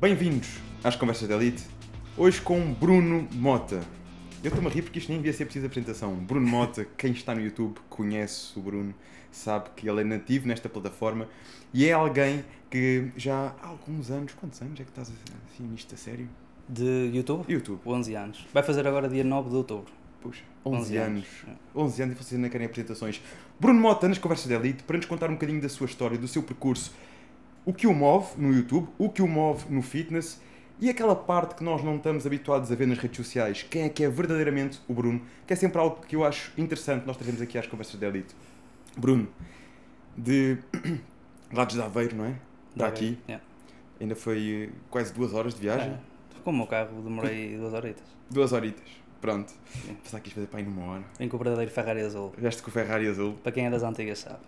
Bem-vindos às Conversas da Elite. Hoje com Bruno Mota. Eu estou-me a rir porque isto nem devia ser preciso apresentação. Bruno Mota, quem está no YouTube conhece o Bruno, sabe que ele é nativo nesta plataforma e é alguém que já há alguns anos, quantos anos é que estás assim nisto a sério? De YouTube? YouTube. 11 anos. Vai fazer agora dia 9 de outubro. Puxa, 11, 11 anos. anos, é. 11 anos e vocês ainda querem apresentações. Bruno Mota nas Conversas da Elite para nos contar um bocadinho da sua história, do seu percurso, o que o move no YouTube, o que o move no fitness e aquela parte que nós não estamos habituados a ver nas redes sociais. Quem é que é verdadeiramente o Bruno? Que é sempre algo que eu acho interessante nós trazemos aqui às Conversas da Elite. Bruno, de lados de Aveiro, não é? Está aqui. Yeah. Ainda foi eh, quase duas horas de viagem. É. Com o meu carro demorei duas horitas. Duas horitas. Pronto. Pensava que ias fazer para aí numa hora. Vem com o verdadeiro Ferrari azul. Veste com o Ferrari azul. Para quem é das antigas sabe.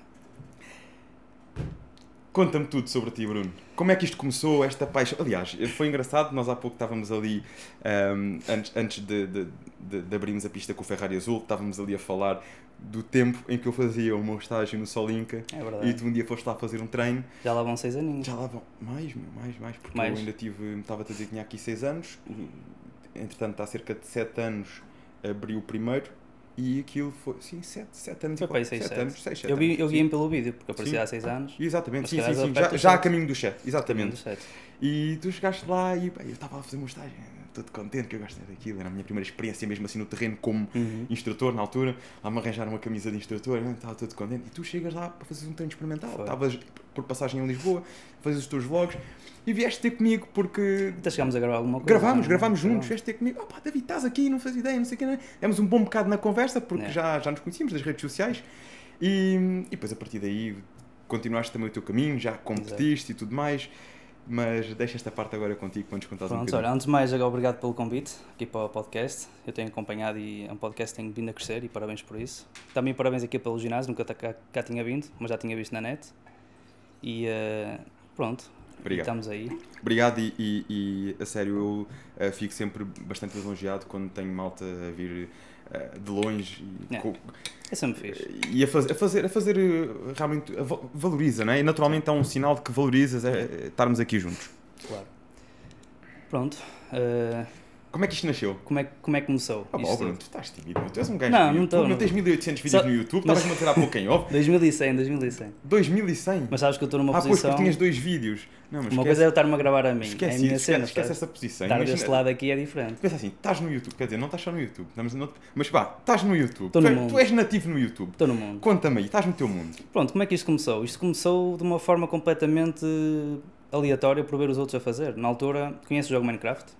Conta-me tudo sobre ti, Bruno. Como é que isto começou, esta paixão? Aliás, foi engraçado, nós há pouco estávamos ali, ahm, antes, antes de, de, de, de abrirmos a pista com o Ferrari Azul, estávamos ali a falar do tempo em que eu fazia o meu estágio no Solinca É verdade. e tu um dia foste lá fazer um treino. Já lá vão seis aninhos. Já lá vão, mais, meu, mais, mais, porque Mais. eu ainda tive, estava a dizer que tinha aqui 6 anos, entretanto há cerca de 7 anos abri o primeiro e aquilo foi, sim, 7, 7 anos Foi para aí qual- seis, sete sete. anos, 6, 7 Eu vi, eu vi pelo vídeo, porque aparecia Sim. há seis anos. Exatamente, sim, sim, sim. Já, já a caminho do chat, exatamente. Dos sete. E tu chegaste lá e pá, eu estava a fazer uma estágio, todo contente que eu gosto daquilo, era a minha primeira experiência mesmo assim no terreno como Uhum. instrutor na altura, lá me arranjaram uma camisa de instrutor, eu estava todo contente, e tu chegas lá para fazer um treino experimental, estavas por passagem em Lisboa, fazes os teus vlogs, e vieste ter comigo porque Até chegámos a gravar alguma coisa. Gravámos, não é? gravámos juntos, vieste ter comigo, oh, pá, David, estás aqui, não faz ideia, não sei o que, Demos um bom bocado na conversa, porque É. já, já nos conhecíamos das redes sociais, e, e depois a partir daí continuaste também o teu caminho, já competiste e tudo mais, mas deixa esta parte agora contigo para nos contares um Pronto, bocadinho. olha, antes de mais, obrigado pelo convite aqui para o podcast. Eu tenho acompanhado e é um podcast que tem vindo a crescer e parabéns por isso. Também parabéns aqui pelo ginásio, nunca tá cá, cá tinha vindo, mas já tinha visto na net. E eh, pronto, Obrigado. estamos aí. Obrigado e, e- e, a sério eu eh, fico sempre bastante lisonjeado quando tenho malta a vir de longe e, É. É sempre fixe. e a, faz- a fazer, a fazer eh, realmente a va- valoriza, não é? E naturalmente é um sinal de que valorizas é, é estarmos aqui juntos. Claro. Pronto, eh, Como é que isto nasceu? como, é, como é que começou? Ah, bom, Bruno, tu estás tímido, tu és um gajo Não, não estou, não não. tens 1800 vídeos Só- no YouTube, mas- estavas-me a tirar pouco em off, 2100, 2100. 2100. Mas sabes que eu estou numa ah, pois, posição. porque tinhas dois vídeos. Não, mas Uma esquece, coisa é eu estar-me a gravar a mim. esquece, é a minha isso, cena. esquece, esquece essa posição. Estar Imagina- deste lado aqui é diferente. Pensa assim, estás no YouTube, quer dizer, não estás só no YouTube, estamos no... mas pá, estás no YouTube, Estou tu, no é- mundo. tu és nativo no YouTube. Estou no mundo. Conta-me aí, estás no teu mundo. Pronto, como é que isto começou? Isto começou de uma forma completamente aleatória por ver os outros a fazer. Na altura, conheces o jogo Minecraft?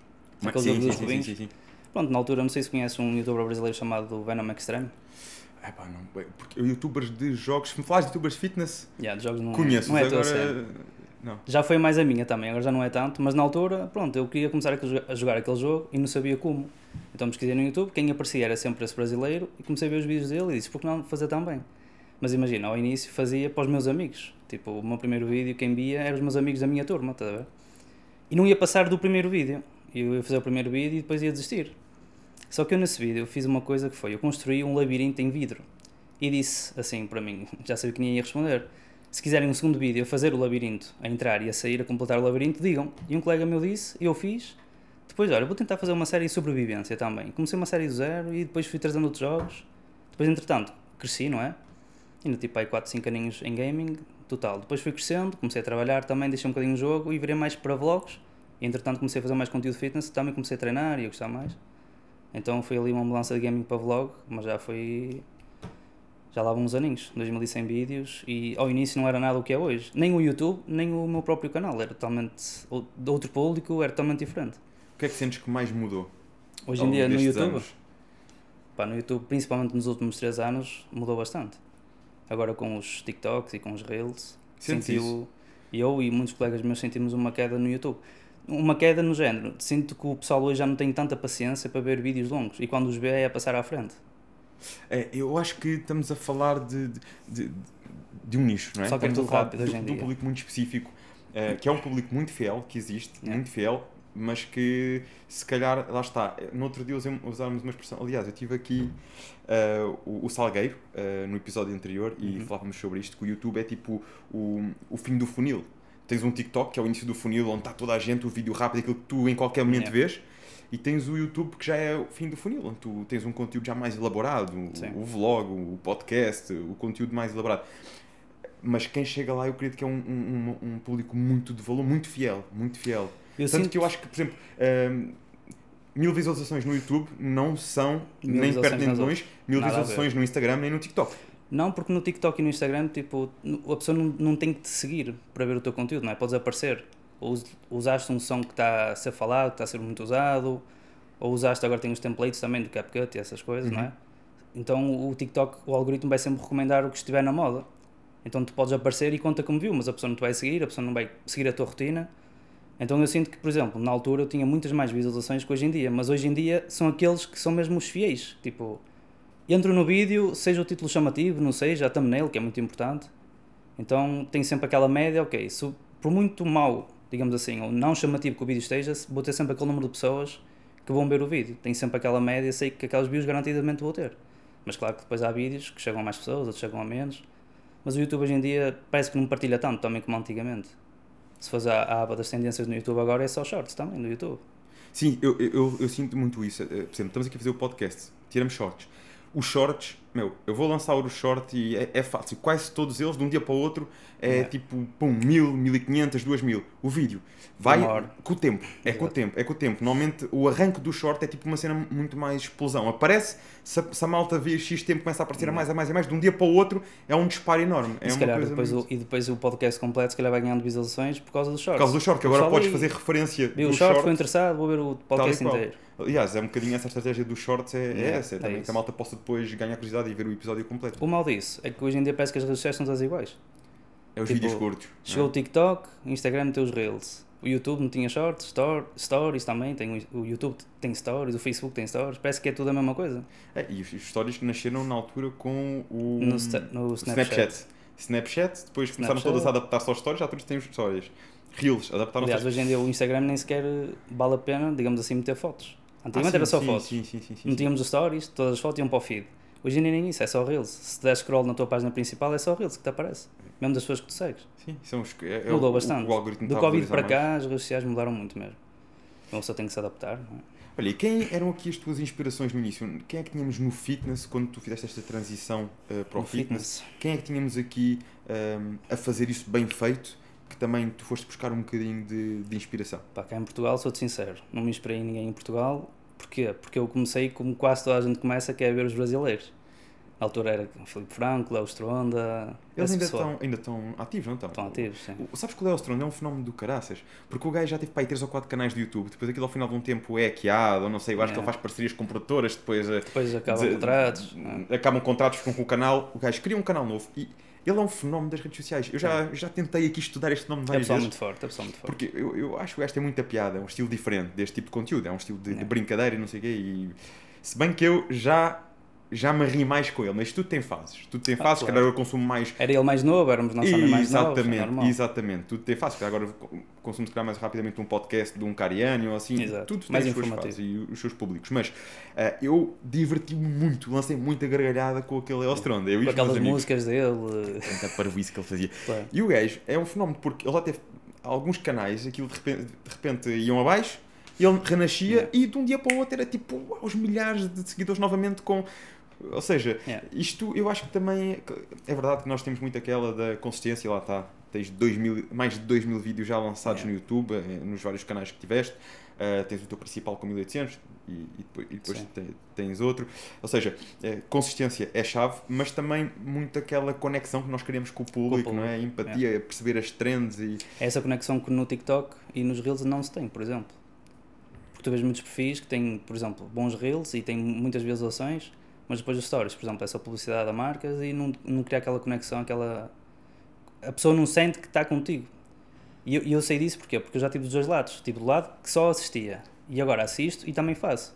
Aquele jogo dos cubinhos? sim, sim. Pronto, na altura, não sei se conheces um youtuber brasileiro chamado Venom Extreme. É pá, não, porque youtubers de jogos, se me falas de youtubers fitness, Yeah, de jogos não, conheço, não é agora... Não. Já foi mais a minha também, agora já não é tanto, mas na altura, pronto, eu queria começar a jogar aquele jogo e não sabia como. Então pesquisei no YouTube, quem aparecia era sempre esse brasileiro e comecei a ver os vídeos dele e disse, por que não fazer também? Mas imagina, ao início fazia para os meus amigos. Tipo, o meu primeiro vídeo, quem via, eram os meus amigos da minha turma, estás a ver? E não ia passar do primeiro vídeo. Eu ia fazer o primeiro vídeo e depois ia desistir. Só que eu nesse vídeo fiz uma coisa que foi, eu construí um labirinto em vidro. E disse assim para mim, já sabia que ninguém ia responder. Se quiserem um segundo vídeo a fazer o labirinto, a entrar e a sair, a completar o labirinto, digam. E um colega meu disse, eu fiz. Depois, olha, vou tentar fazer uma série de sobrevivência também. Comecei uma série do zero e depois fui trazendo outros jogos. Depois, entretanto, cresci, não é? Ainda tipo aí 4, 5 aninhos em gaming, total. Depois fui crescendo, comecei a trabalhar também, deixei um bocadinho o jogo e virei mais para vlogs. Entretanto, comecei a fazer mais conteúdo fitness, também comecei a treinar e a gostar mais. Então foi ali uma mudança de gaming para vlog, mas já foi. Já lá vão uns aninhos, 2100 vídeos, e ao início não era nada o que é hoje. Nem o YouTube, nem o meu próprio canal. Era totalmente. de outro público, era totalmente diferente. O que é que sentes que mais mudou? Hoje em dia no YouTube, anos? pá, no YouTube, principalmente nos últimos 3 anos, mudou bastante. Agora com os TikToks e com os Reels, Sentes senti isso? o- eu e muitos colegas meus sentimos uma queda no YouTube. Uma queda no género. Sinto que o pessoal hoje já não tem tanta paciência para ver vídeos longos e quando os vê é a passar à frente. É, eu acho que estamos a falar de, de, de- de um nicho, não é? Só que é estamos tudo falar rápido de, hoje em de um público muito específico, eh, que é um público muito fiel, que existe, É. muito fiel, mas que se calhar, lá está, no outro dia usámos uma expressão, aliás, eu tive aqui eh, o, o Salgueiro, eh, no episódio anterior, e Uhum. falávamos sobre isto, que o YouTube é tipo o, o fim do funil. Tens um TikTok, que é o início do funil, onde está toda a gente, o vídeo rápido, aquilo que tu em qualquer momento Yeah. vês. E tens o YouTube, que já é o fim do funil, onde tu tens um conteúdo já mais elaborado, o- Sim. o vlog, o podcast, o conteúdo mais elaborado. Mas quem chega lá, eu acredito que é um, um, um- um público muito de valor, muito fiel, muito fiel. Eu Tanto sinto que eu acho que, por exemplo, hum, mil visualizações no YouTube não são nem perto nem de longe mil Nada visualizações no Instagram nem no TikTok. Não, porque no TikTok e no Instagram, tipo, a pessoa não, não tem que te seguir para ver o teu conteúdo, não é? Podes aparecer. Ou us- usaste um som que está a ser falado, que está a ser muito usado, ou usaste, agora tem os templates também do CapCut e essas coisas, não é? Então o TikTok, o algoritmo vai sempre recomendar o que estiver na moda. Então tu podes aparecer e conta como viu, mas a pessoa não te vai seguir, a pessoa não vai seguir a tua rotina. Então eu sinto que, por exemplo, na altura eu tinha muitas mais visualizações que hoje em dia, mas hoje em dia são aqueles que são mesmo os fiéis. Tipo, entro no vídeo, seja o título chamativo, não seja, a thumbnail, que é muito importante. Então tem sempre aquela média, ok, se, por muito mau, digamos assim, ou não chamativo que o vídeo esteja, vou ter sempre aquele número de pessoas que vão ver o vídeo. Tem sempre aquela média, sei que aquelas views garantidamente vou ter. Mas claro que depois há vídeos que chegam a mais pessoas, outros chegam a menos. Mas o YouTube hoje em dia parece que não partilha tanto também como antigamente. Se fores à aba das tendências no YouTube agora é só shorts também no YouTube. Sim, eu, eu, eu, eu sinto muito isso. Eh, Por exemplo, estamos aqui a fazer o podcast, tiramos shorts. Os shorts, meu, eu vou lançar o short e é, é fácil. Quase todos eles, de um dia para o outro, é Yeah. tipo, pum, mil, mil e quinhentas, duas mil. O vídeo vai com o tempo. É com o Exato. tempo, é com o tempo. Normalmente o arranque do short é tipo uma cena muito mais explosão. Aparece, se a, se a malta vê X tempo, começa a aparecer a mais, a mais, a mais. De um dia para o outro é um disparo enorme. É e, calhar depois muito- o, e depois o podcast completo se calhar vai ganhando visualizações por causa do Por shorts. causa do short, que agora podes fazer referência do o short, short foi interessado, vou ver o podcast inteiro. Aliás, é um bocadinho essa estratégia dos shorts, é, é Yeah, essa, é é também que a malta possa depois ganhar curiosidade e ver o episódio completo. O mal disso é que hoje em dia parece que as redes sociais são todas iguais. É os Tipo, vídeos curtos. Chegou não o TikTok, o Instagram tem os Reels. O YouTube não tinha shorts, store, stories também, tem, o YouTube tem stories, o Facebook tem stories, parece que é tudo a mesma coisa. é? É, e os, stories que nasceram na altura com o, No, sta- no Snapchat. Snapchat. Snapchat, depois começaram Snapchat. todas a adaptar-se aos stories, já todos têm os stories. Reels, adaptaram-se Aliás, hoje em dia o Instagram nem sequer vale a pena, digamos assim, meter fotos. Antigamente Ah, era sim, só sim, fotos. Sim, sim, sim, sim. tínhamos os stories, todas as fotos iam para o feed. Hoje em dia nem isso, é só Reels. Se der scroll na tua página principal, é só Reels que te aparece. Mesmo das pessoas que tu segues. Sim, são os, é, é Mudou o, bastante. O, Do a Covid para valorizar mais. cá, as redes sociais mudaram muito mesmo. Então pessoa tem que se adaptar. Não é? Olha, e quem eram aqui as tuas inspirações no início? Quem é que tínhamos no fitness quando tu fizeste esta transição eh, para o No fitness? Quem é que tínhamos aqui ehm, a fazer isso bem feito? Que também tu foste buscar um bocadinho de, de inspiração. Pá, cá em Portugal, sou-te sincero, não me inspirei em ninguém em Portugal. Porquê? Porque eu comecei como quase toda a gente começa, que é ver os brasileiros. Na altura era Felipe Franco, Léo Stronda, Eles ainda estão, ainda estão ativos, não estão? Estão ativos, sim. O- Sabes que o Léo Stronda é um fenómeno do caraças? Porque o gajo já teve para aí 3 ou 4 canais de YouTube, depois aquilo ao final de um tempo é hackeado, ou não sei, eu acho que ele faz parcerias com produtoras, depois eh, Depois acabam de- contratos. não é? acabam contratos com, com o canal, o gajo cria um canal novo e ele é um fenómeno das redes sociais. Eu já, já tentei aqui estudar este fenómeno É várias pessoal vezes. muito forte, é pessoal muito forte. Porque eu, eu acho que gajo tem muita piada, é um estilo diferente deste tipo de conteúdo, é um estilo de, de Yeah. brincadeira e não sei o quê. E, se bem que eu já, já me ri mais com ele, mas tudo tem fases. Tudo tem Ah, fases, claro. calhar eu consumo mais. Era ele mais novo, éramos nós também mais novos, é Exatamente, normal. exatamente. Tudo tem fases. Agora consumo se calhar mais rapidamente um podcast de um Cariani ou assim. Exato. Tudo tem Mais as suas fases e os seus públicos. Mas ah, eu diverti-me muito, lancei muita gargalhada com aquele Elstronda. Eu Com aquelas músicas dele. Tanta parvoíce que ele fazia. claro. E o gajo é um fenómeno porque ele já teve alguns canais, aquilo de repente, de repente iam abaixo, ele renascia Yeah. e de um dia para o outro era tipo aos milhares de seguidores novamente com. Ou seja, Yeah. isto eu acho que também é verdade que nós temos muito aquela da consistência, lá está. Tens dois mil, mais de 2 mil vídeos já lançados Yeah. no YouTube, eh, nos vários canais que tiveste. Uh, tens o teu principal com 1800 e, e depois, e depois te- tens outro. Ou seja, eh, consistência é chave, mas também muito aquela conexão que nós queremos com o público, público, não é? Empatia, perceber as trends e. É essa conexão que no TikTok e nos Reels não se tem, por exemplo. Porque tu vês muitos perfis que têm, por exemplo, bons Reels e têm muitas visualizações, mas depois os stories, por exemplo, essa publicidade a marcas e não, não cria aquela conexão, aquela. A pessoa não sente que está contigo. E eu, eu sei disso porquê? Porque eu já tive dos dois lados. Tive do lado que só assistia e agora assisto e também faço.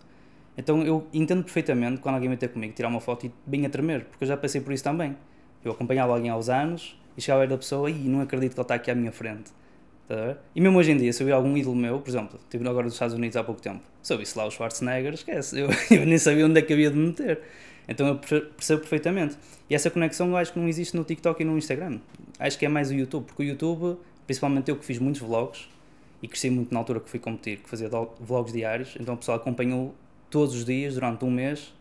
Então eu entendo perfeitamente quando alguém vem ter comigo tirar uma foto e bem a tremer, porque eu já passei por isso também. Eu acompanhava alguém uns anos e chegava a da pessoa e não acredito que ele está aqui à minha frente. Ver? E mesmo hoje em dia, se eu vi algum ídolo meu, por exemplo, estive agora nos Estados Unidos há pouco tempo, se eu visse lá o Schwarzenegger, esquece, eu, eu nem sabia onde é que havia de me meter. Então eu perce- percebo perfeitamente. E essa conexão eu acho que não existe no TikTok e no Instagram. Acho que é mais o YouTube, porque o YouTube Principalmente eu que fiz muitos vlogs e cresci muito na altura que fui competir, que fazia vlogs diários, então o pessoal acompanhou todos os dias durante um mês,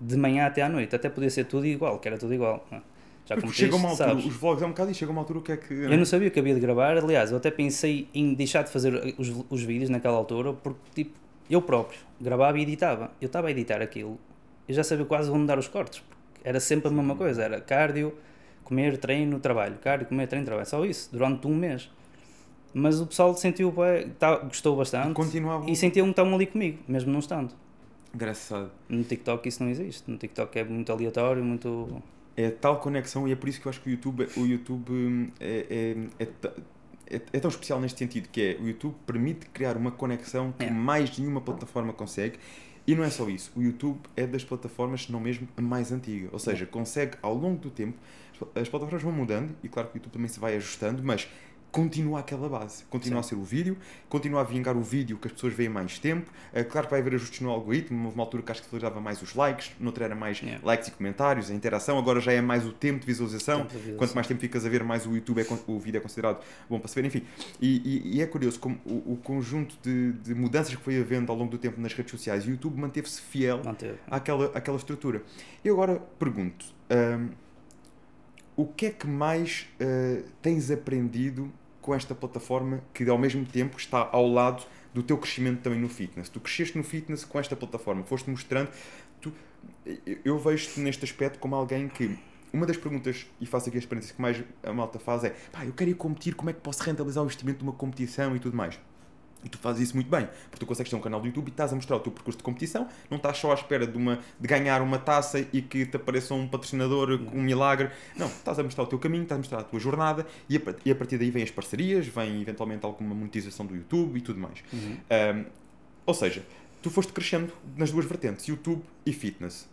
de manhã até à noite. Até podia ser tudo igual, que era tudo igual. Não é? Já Mas chega uma altura, sabes? os vlogs é um bocado e chega uma altura o que é que. Eu não sabia que havia de gravar, aliás, eu até pensei em deixar de fazer os, os vídeos naquela altura, porque tipo, eu próprio gravava e editava. Eu estava a editar aquilo, eu já sabia quase onde dar os cortes, era sempre a mesma coisa, era cardio, comer, treino, trabalho, cardio, comer, treino, trabalho, só isso, durante um mês. Mas o pessoal sentiu, tá, gostou bastante e, continuava... e sentiam que estavam ali comigo, mesmo não estando. Engraçado. No TikTok isso não existe, no TikTok é muito aleatório, muito é tal conexão e é por isso que eu acho que o YouTube, o YouTube hum, é, é, é, é, é tão especial neste sentido, que é o YouTube permite criar uma conexão que é. mais nenhuma plataforma consegue e não é só isso, o YouTube é das plataformas, se não mesmo a mais antiga, ou seja, consegue ao longo do tempo, as plataformas vão mudando e claro que o YouTube também se vai ajustando, mas continua aquela base. Continua Sim. a ser o vídeo, continua a vingar o vídeo que as pessoas veem mais tempo. Uh, claro que vai haver ajustes no algoritmo. Houve uma altura que acho que valorizava mais os likes, noutra era mais yeah. likes e comentários, a interação. Agora já é mais o tempo de visualização. Tempo de visualização. Quanto mais tempo ficas a ver, mais o YouTube, é, o vídeo é considerado bom para se ver. Enfim, e, e, e é curioso como o, o conjunto de, de, mudanças que foi havendo ao longo do tempo nas redes sociais, o YouTube manteve-se fiel Manteve. àquela, àquela estrutura. E agora pergunto. Um, o que é que mais uh, tens aprendido com esta plataforma que ao mesmo tempo está ao lado do teu crescimento também no fitness? Tu cresceste no fitness com esta plataforma, foste mostrando. Tu, eu vejo-te neste aspecto como alguém que uma das perguntas, e faço aqui a experiência que mais a malta faz é pá, eu quero ir competir, como é que posso rentabilizar o investimento de uma competição e tudo mais? E tu fazes isso muito bem, porque tu consegues ter um canal do YouTube e estás a mostrar o teu percurso de competição, não estás só à espera de, uma, de ganhar uma taça e que te apareça um patrocinador com um milagre. Não, estás a mostrar o teu caminho, estás a mostrar a tua jornada e a, e a partir daí vêm as parcerias, vem eventualmente alguma monetização do YouTube e tudo mais. Uhum. Um, ou seja, tu foste crescendo nas duas vertentes, YouTube e fitness.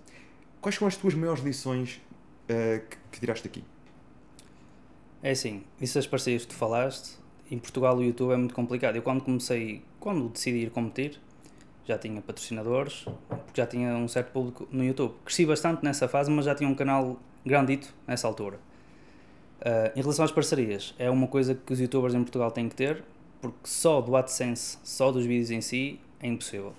Quais são as tuas maiores lições uh, que, que tiraste daqui? É assim, isso as parcerias que tu falaste, em Portugal o YouTube é muito complicado. Eu quando comecei, quando decidi ir competir, já tinha patrocinadores, porque já tinha um certo público no YouTube. Cresci bastante nessa fase, mas já tinha um canal grandito nessa altura. Uh, em relação às parcerias, é uma coisa que os youtubers em Portugal têm que ter, porque só do AdSense, só dos vídeos em si, é impossível.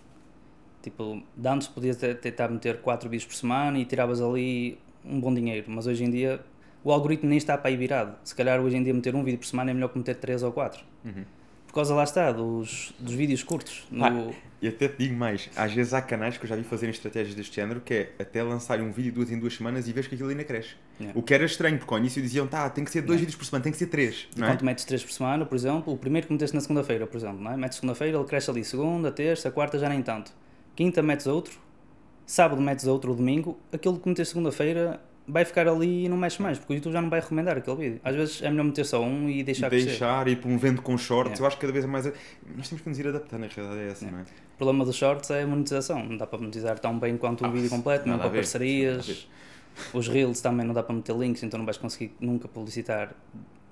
Tipo, antes podias tentar meter 4 vídeos por semana e tiravas ali um bom dinheiro, mas hoje em dia o algoritmo nem está para aí virado. Se calhar hoje em dia meter um vídeo por semana é melhor que meter 3 ou 4. Uhum. Por causa lá está, dos, dos vídeos curtos. No... Ah, e até te digo mais, às vezes há canais que eu já vi fazerem estratégias deste género que é até lançarem um vídeo duas em duas semanas e vês que aquilo ainda cresce. Yeah. O que era estranho, porque ao início diziam, tá, tem que ser dois yeah. vídeos por semana, tem que ser três. Não é? Quando metes três por semana, por exemplo, o primeiro que meteste na segunda-feira, por exemplo, não é? metes segunda-feira, ele cresce ali segunda, terça, quarta, já nem tanto. Quinta metes outro, sábado metes outro, domingo, aquilo que meteste segunda-feira vai ficar ali e não mexe mais, porque o YouTube já não vai recomendar aquele vídeo. Às vezes é melhor meter só um e deixar Deixar crescer. e promovendo com shorts, eu acho que cada vez é mais. Nós temos que nos ir adaptando, a realidade é essa, não é? O problema dos shorts é a monetização, não dá para monetizar tão bem quanto o ah, vídeo completo, não para parcerias. Os reels também não dá para meter links, então não vais conseguir nunca publicitar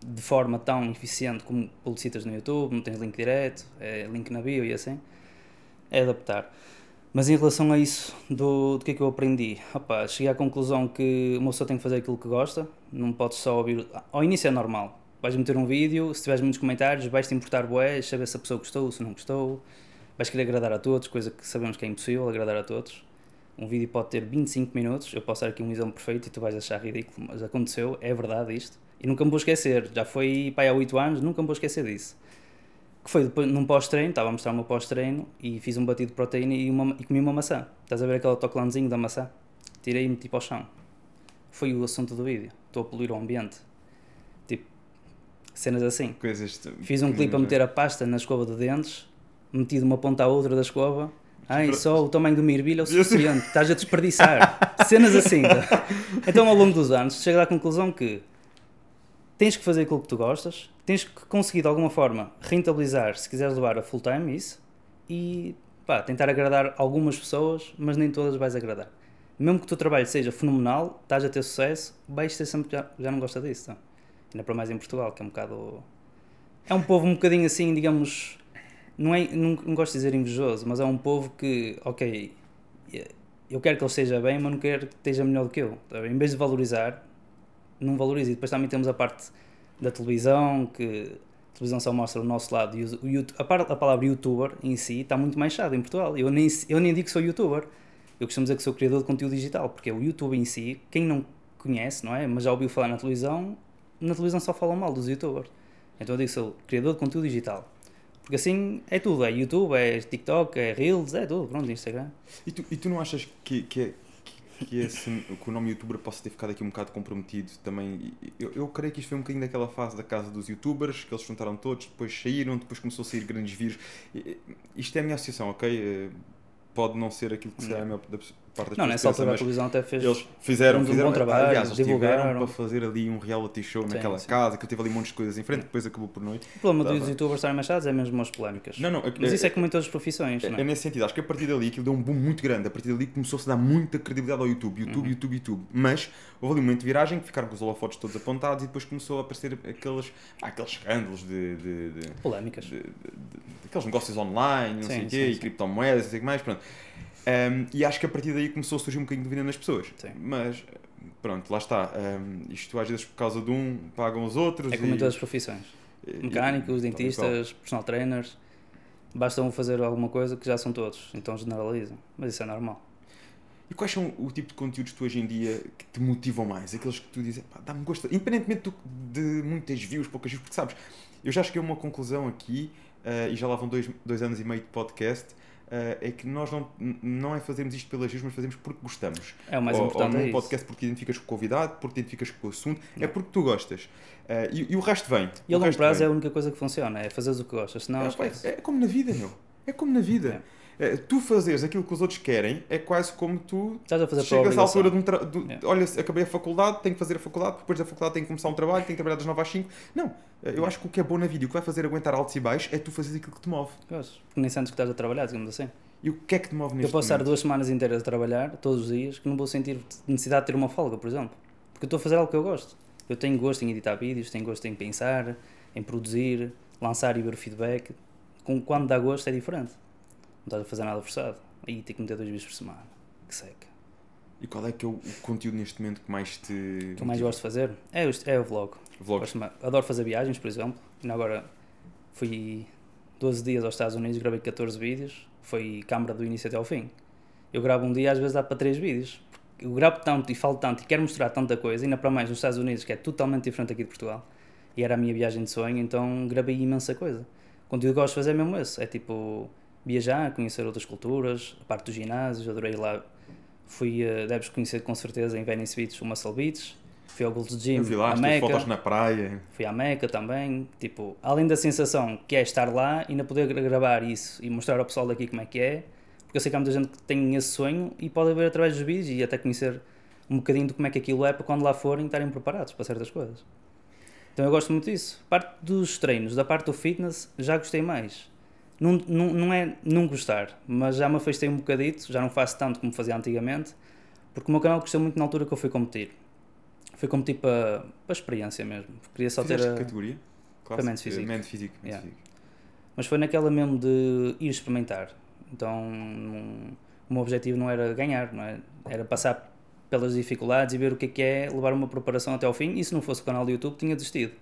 de forma tão eficiente como publicitas no YouTube, não tens link direto, é link na bio e assim. É adaptar. Mas em relação a isso, do, do que é que eu aprendi? Opa, cheguei à conclusão que uma pessoa tem que fazer aquilo que gosta, não podes só ouvir. Ao início é normal, vais meter um vídeo, se tiveres muitos comentários, vais-te importar boés, saber se a pessoa gostou, se não gostou, vais querer agradar a todos, coisa que sabemos que é impossível agradar a todos. Um vídeo pode ter 25 minutos, eu posso dar aqui um exemplo perfeito e tu vais achar ridículo, mas aconteceu, é verdade isto. E nunca me vou esquecer, já foi pai, há 8 anos, nunca me vou esquecer disso que foi depois, num pós-treino, estava a mostrar o meu pós-treino e fiz um batido de proteína e, uma, e comi uma maçã. Estás a ver aquele autocolanzinho da maçã? Tirei e meti para o chão. Foi o assunto do vídeo. Estou a poluir o ambiente. Tipo, cenas assim. Coisas Fiz um clipe a meter a pasta na escova de dentes, meti de uma ponta à outra da escova. Ai, só o tamanho do uma ervilha é o suficiente, estás a desperdiçar. cenas assim. Então, ao longo dos anos, chega à conclusão que tens que fazer aquilo que tu gostas, tens que conseguir de alguma forma rentabilizar se quiseres levar a full time isso e pá, tentar agradar algumas pessoas, mas nem todas vais agradar. Mesmo que o teu trabalho seja fenomenal, estás a ter sucesso, vais ter sempre já, já não gosta disso. Então. Ainda para mais em Portugal, que é um bocado. É um povo um bocadinho assim, digamos. Não, é, não, não gosto de dizer invejoso, mas é um povo que, ok, eu quero que ele esteja bem, mas não quero que esteja melhor do que eu. Tá em vez de valorizar, não valoriza. E depois também temos a parte da televisão, que A televisão só mostra o nosso lado. E o, o, a, a palavra youtuber em si está muito mais chata em Portugal. Eu nem, eu nem digo que sou youtuber. Eu costumo dizer que sou criador de conteúdo digital, porque o YouTube em si, quem não conhece, não é? Mas já ouviu falar na televisão, na televisão só falam mal dos youtubers. Então eu digo que sou criador de conteúdo digital. Porque assim é tudo, é YouTube, é TikTok, é Reels, é tudo, pronto, Instagram. E tu, e tu não achas que, que, é, que, esse, que o nome youtuber possa ter ficado aqui um bocado comprometido também? Eu, eu creio que isto foi um bocadinho daquela fase da casa dos youtubers, que eles juntaram todos, depois saíram, depois começou a sair grandes vírus. Isto é a minha associação, ok? Eh, pode não ser aquilo que será a maior parte das Não, nessa altura a televisão até fez eles fizeram, um fizeram bom trabalho, aliás, eles divulgaram. tiveram para fazer ali um reality show Sim, naquela sim. casa, que teve ali um monte de coisas em frente, depois acabou por noite. O problema dos youtubers estarem mais chatos é mesmo as polémicas. Não, não, Mas isso é como em todas as profissões, É, é é? nesse sentido, acho que a partir dali aquilo deu um boom muito grande. A partir dali começou-se a dar muita credibilidade ao YouTube, YouTube, Uhum. YouTube, YouTube. Mas houve ali um momento de viragem que ficaram com os holofotes todos apontados e depois começou a aparecer aqueles, aqueles escândalos de, de, de, Polémicas. de- de- de- aqueles negócios online, não Sim, sei o quê, e criptomoedas, não sei o que mais, pronto. Um, e acho que a partir daí começou a surgir um bocadinho de dúvida nas pessoas. Sim. Mas pronto, lá está. Um, isto às vezes por causa de um pagam os outros. É como em todas as profissões. e- Mecânicos, e- tal dentistas, personal trainers. Basta um fazer alguma coisa que já são todos, então generalizam. Mas isso é normal. E quais são o tipo de conteúdos que tu hoje em dia que te motivam mais? Aqueles que tu dizes, pá, dá-me gosto, independentemente do- de muitas views, poucas views, porque sabes, eu já cheguei a uma conclusão aqui, eh, e já lá vão dois, dois anos e meio de podcast, eh, é que nós não, não é fazermos isto pelas views, mas fazemos porque gostamos. É o mais ou, importante. ou é num isso. podcast porque te identificas com o convidado, porque te identificas com o assunto, é Não. porque tu gostas. Eh, e, e o resto vem. E a longo prazo é vem. a única coisa que funciona, é fazeres o que gostas, senão É, esquece. é como na vida, meu. É como na vida. Eh, tu fazeres aquilo que os outros querem é quase como tu Estás a fazer por Chegas à altura de um tra... do- Yeah. Olha, acabei a faculdade, tenho que fazer a faculdade, depois da faculdade tenho que começar um trabalho, tenho que trabalhar das 9 às 5. Não, eu acho que o que é bom na vida e o que vai fazer aguentar altos e baixos é tu fazeres aquilo que te move. Porque nem sentes que estás a trabalhar, digamos assim. E o que é que te move neste Eu posso estar duas semanas inteiras a trabalhar, todos os dias, que não vou sentir necessidade de ter uma folga, por exemplo. Porque eu estou a fazer algo que eu gosto. Eu tenho gosto em editar vídeos, tenho gosto em pensar, em produzir, lançar e ver o feedback. Com, quando dá gosto é diferente. Não estás a fazer nada forçado. Aí tenho que meter dois vídeos por semana. Que seca. E qual é que é o, conteúdo neste momento que mais te. Que eu mais gosto de fazer é o, é o vlog. Mais- adoro fazer viagens, por exemplo. Agora fui 12 dias aos Estados Unidos, gravei 14 vídeos. Foi câmara do início até ao fim. Eu gravo um dia, às vezes dá para 3 vídeos. Eu gravo tanto e falo tanto e quero mostrar tanta coisa, ainda para mais nos Estados Unidos, que é totalmente diferente aqui de Portugal. E era a minha viagem de sonho, então gravei imensa coisa. O conteúdo que gosto de fazer é mesmo esse. É tipo viajar, conhecer outras culturas, a parte dos ginásios, adorei lá. Fui, eh, deves conhecer com certeza em Venice Beach o Muscle Beach. Fui ao Gold's Gym, Eu vi lá tuas Meca. fotos na praia. Fui à Meca também, tipo, além da sensação que é estar lá, ainda poder gra- gravar isso e mostrar ao pessoal daqui como é que é, porque eu sei que há muita gente que tem esse sonho e pode ver através dos vídeos e até conhecer um bocadinho de como é que aquilo é para quando lá forem estarem preparados para certas coisas. Então eu gosto muito disso. Parte dos treinos, da parte do fitness, já gostei mais. Não, não, não é não gostar, mas já me afastei um bocadito, já não faço tanto como fazia antigamente, porque o meu canal cresceu muito na altura que eu fui competir. Fui competir para, para experiência mesmo. Queria só ter Fizeste a... que categoria? Para men's eh, físico. men's físico. men's Yeah. físico. Mas foi naquela mesmo de ir experimentar. Então, não- o meu objetivo não era ganhar, não é? Era passar pelas dificuldades e ver o que é que é levar uma preparação até ao fim. E se não fosse o canal do YouTube, tinha desistido.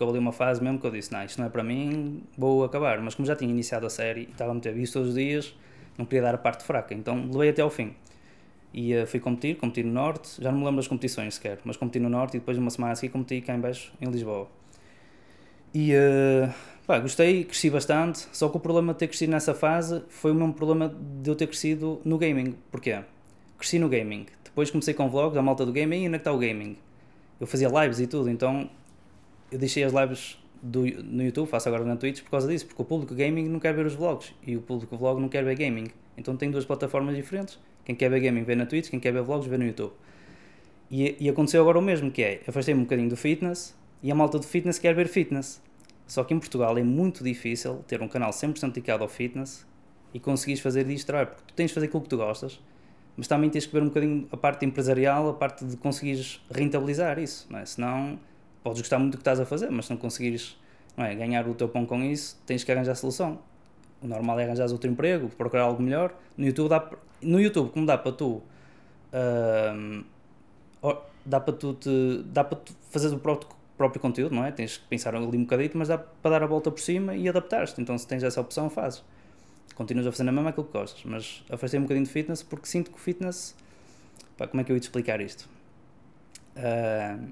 Porque houve ali uma fase mesmo que eu disse: Não, isto não é para mim, vou acabar. Mas como já tinha iniciado a série estava a meter vídeos todos os dias, não queria dar a parte fraca. Então, levei até ao fim. E eh, fui competir, competi no Norte, já não me lembro das competições sequer, mas competi no Norte e depois, uma semana a seguir, competi cá em baixo, em Lisboa. E eh, pá, gostei, cresci bastante, só que o problema de ter crescido nessa fase foi o mesmo problema de eu ter crescido no gaming. Porquê? Cresci no gaming, depois comecei com vlogs, a malta do gaming, e onde é que está o gaming? Eu fazia lives e tudo, então eu deixei as lives do, no YouTube, faço agora na Twitch por causa disso, porque o público gaming não quer ver os vlogs e o público vlog não quer ver gaming. Então tem duas plataformas diferentes. Quem quer ver gaming vê na Twitch, quem quer ver vlogs vê no YouTube. E, e aconteceu agora o mesmo, que é, afastei-me um bocadinho do fitness e a malta do fitness quer ver fitness. Só que em Portugal é muito difícil ter um canal 100% dedicado ao fitness e conseguires fazer trabalho, porque tu tens de fazer aquilo que tu gostas, mas também tens que ver um bocadinho a parte empresarial, a parte de conseguires rentabilizar isso, não é? Senão podes gostar muito do que estás a fazer, mas se não conseguires não é, ganhar o teu pão com isso, tens que arranjar solução. O normal é arranjar outro emprego, procurar algo melhor. No YouTube, dá, no YouTube como dá para tu ó, dá para tu te, dá para tu fazer o próprio, próprio conteúdo, não é? Tens que pensar ali um bocadito, mas dá para dar a volta por cima e adaptar-te. Então, se tens essa opção, fazes. Continuas a fazer na mesma aquilo que gostas, mas afastei um bocadinho de fitness porque sinto que o fitness. Pá, como é que eu ia te explicar isto? Uh,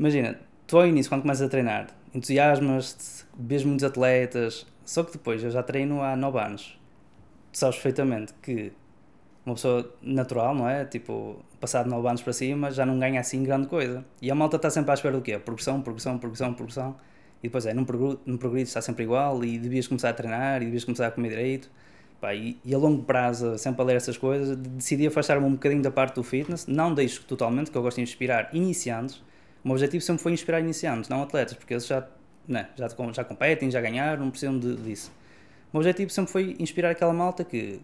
imagina, tu ao início, quando começas a treinar, entusiasmas-te, vês muitos atletas, só que depois eu já treino há 9 anos. Tu sabes perfeitamente que uma pessoa natural, não é? Tipo, passado 9 anos para cima, já não ganha assim grande coisa. E a malta está sempre à espera do quê? Progressão, progressão, progressão, progressão. E depois é, não, progride, está sempre igual e devias começar a treinar e devias começar a comer direito. Pá, e, e, a longo prazo, sempre a ler essas coisas, decidi afastar-me um bocadinho da parte do fitness. Não deixo totalmente, que eu gosto de inspirar iniciantes. O meu objetivo sempre foi inspirar iniciantes, não atletas, porque eles já, né, já, já competem, já ganharam, não precisam de, disso. O meu objetivo sempre foi inspirar aquela malta que,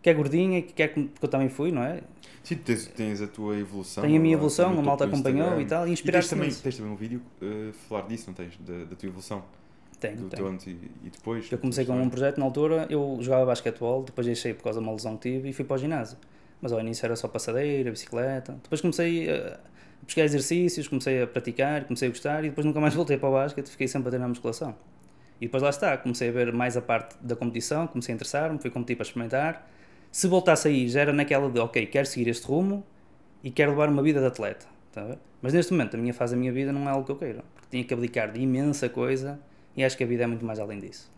que é gordinha, que quer porque eu também fui, não é? Sim, tens, tens a tua evolução. Tenho a minha evolução, a malta acompanhou e tal, e inspiraste e tens também, tens também um vídeo uh, falar disso, não tens? Da, da tua evolução. Tenho, do tenho. teu antes e, e depois. Eu comecei com um projeto na altura, eu jogava basquetebol, depois deixei por causa de uma lesão que tive e fui para o ginásio. Mas ao início era só passadeira, bicicleta. Depois comecei a buscar exercícios, comecei a praticar, comecei a gostar e depois nunca mais voltei para o basquete, fiquei sempre a treinar musculação. E depois lá está, comecei a ver mais a parte da competição, comecei a interessar-me, fui competir para experimentar. Se voltasse aí, já era naquela de, ok, quero seguir este rumo, e quero levar uma vida de atleta. Tá Mas neste momento, a minha fase da minha vida não é algo que eu queira. Porque tinha que abdicar de imensa coisa e acho que a vida é muito mais além disso.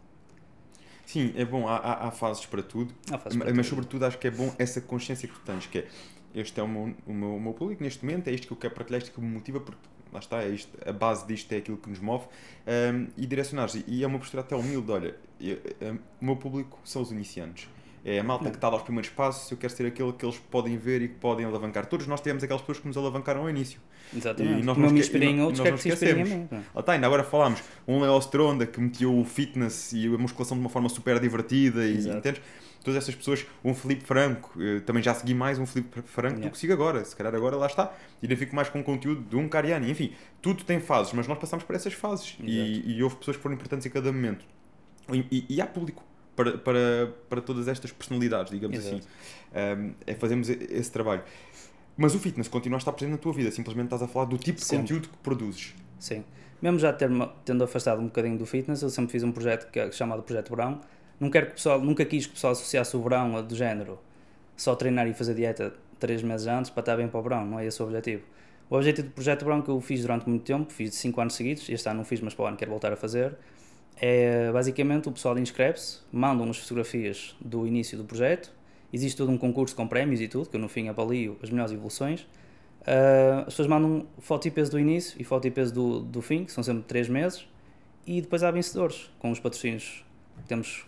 Sim, é bom, há, há, há fases para tudo, fases para mas tudo. sobretudo acho que é bom essa consciência que tu tens, que é este é o meu, o meu, o meu público neste momento, é isto que eu quero partilhar, isto que me motiva, porque lá está, é isto, a base disto é aquilo que nos move um, e direcionar e é uma postura até humilde, olha, eu, eu, o meu público são os iniciantes é a malta que está aos primeiros passos, eu quero ser aquele que eles podem ver e que podem alavancar. Todos nós tivemos aquelas pessoas que nos alavancaram ao início. Exatamente. E nós não me inspirem em outros, quero que se inspirem em mim. Ah, tá, ainda agora falámos, um Leo Stronda que meteu o fitness e a musculação de uma forma super divertida e entendes? Todas essas pessoas, um Felipe Franco, também já segui mais um Felipe Franco yeah. do que sigo agora. Se calhar agora lá está. Identifico mais com o conteúdo de um Cariani. Enfim, tudo tem fases, mas nós passamos por essas fases. E, e, houve pessoas que foram importantes em cada momento. E, e, e há público para, para, para todas estas personalidades, digamos Exato. assim. Um, é fazermos esse trabalho. Mas o fitness continua a estar presente na tua vida, simplesmente estás a falar do tipo de sempre. conteúdo que produzes. Sim. Mesmo já ter tendo afastado um bocadinho do fitness, eu sempre fiz um projeto que é chamado Projeto Verão. Não quero que o pessoal, nunca quis que o pessoal associasse o verão a do género só treinar e fazer dieta três meses antes para estar bem para o verão, não é esse o objetivo. O objetivo do Projeto Verão que eu fiz durante muito tempo, fiz 5 anos seguidos, este ano não fiz, mas para o ano quero voltar a fazer, é basicamente o pessoal inscreve-se, mandam-nos fotografias do início do projeto, existe todo um concurso com prémios e tudo, que eu no fim avalio as melhores evoluções. Uh, as pessoas mandam foto e peso do início e foto e peso do, do fim, que são sempre 3 meses, e depois há vencedores, com os patrocínios temos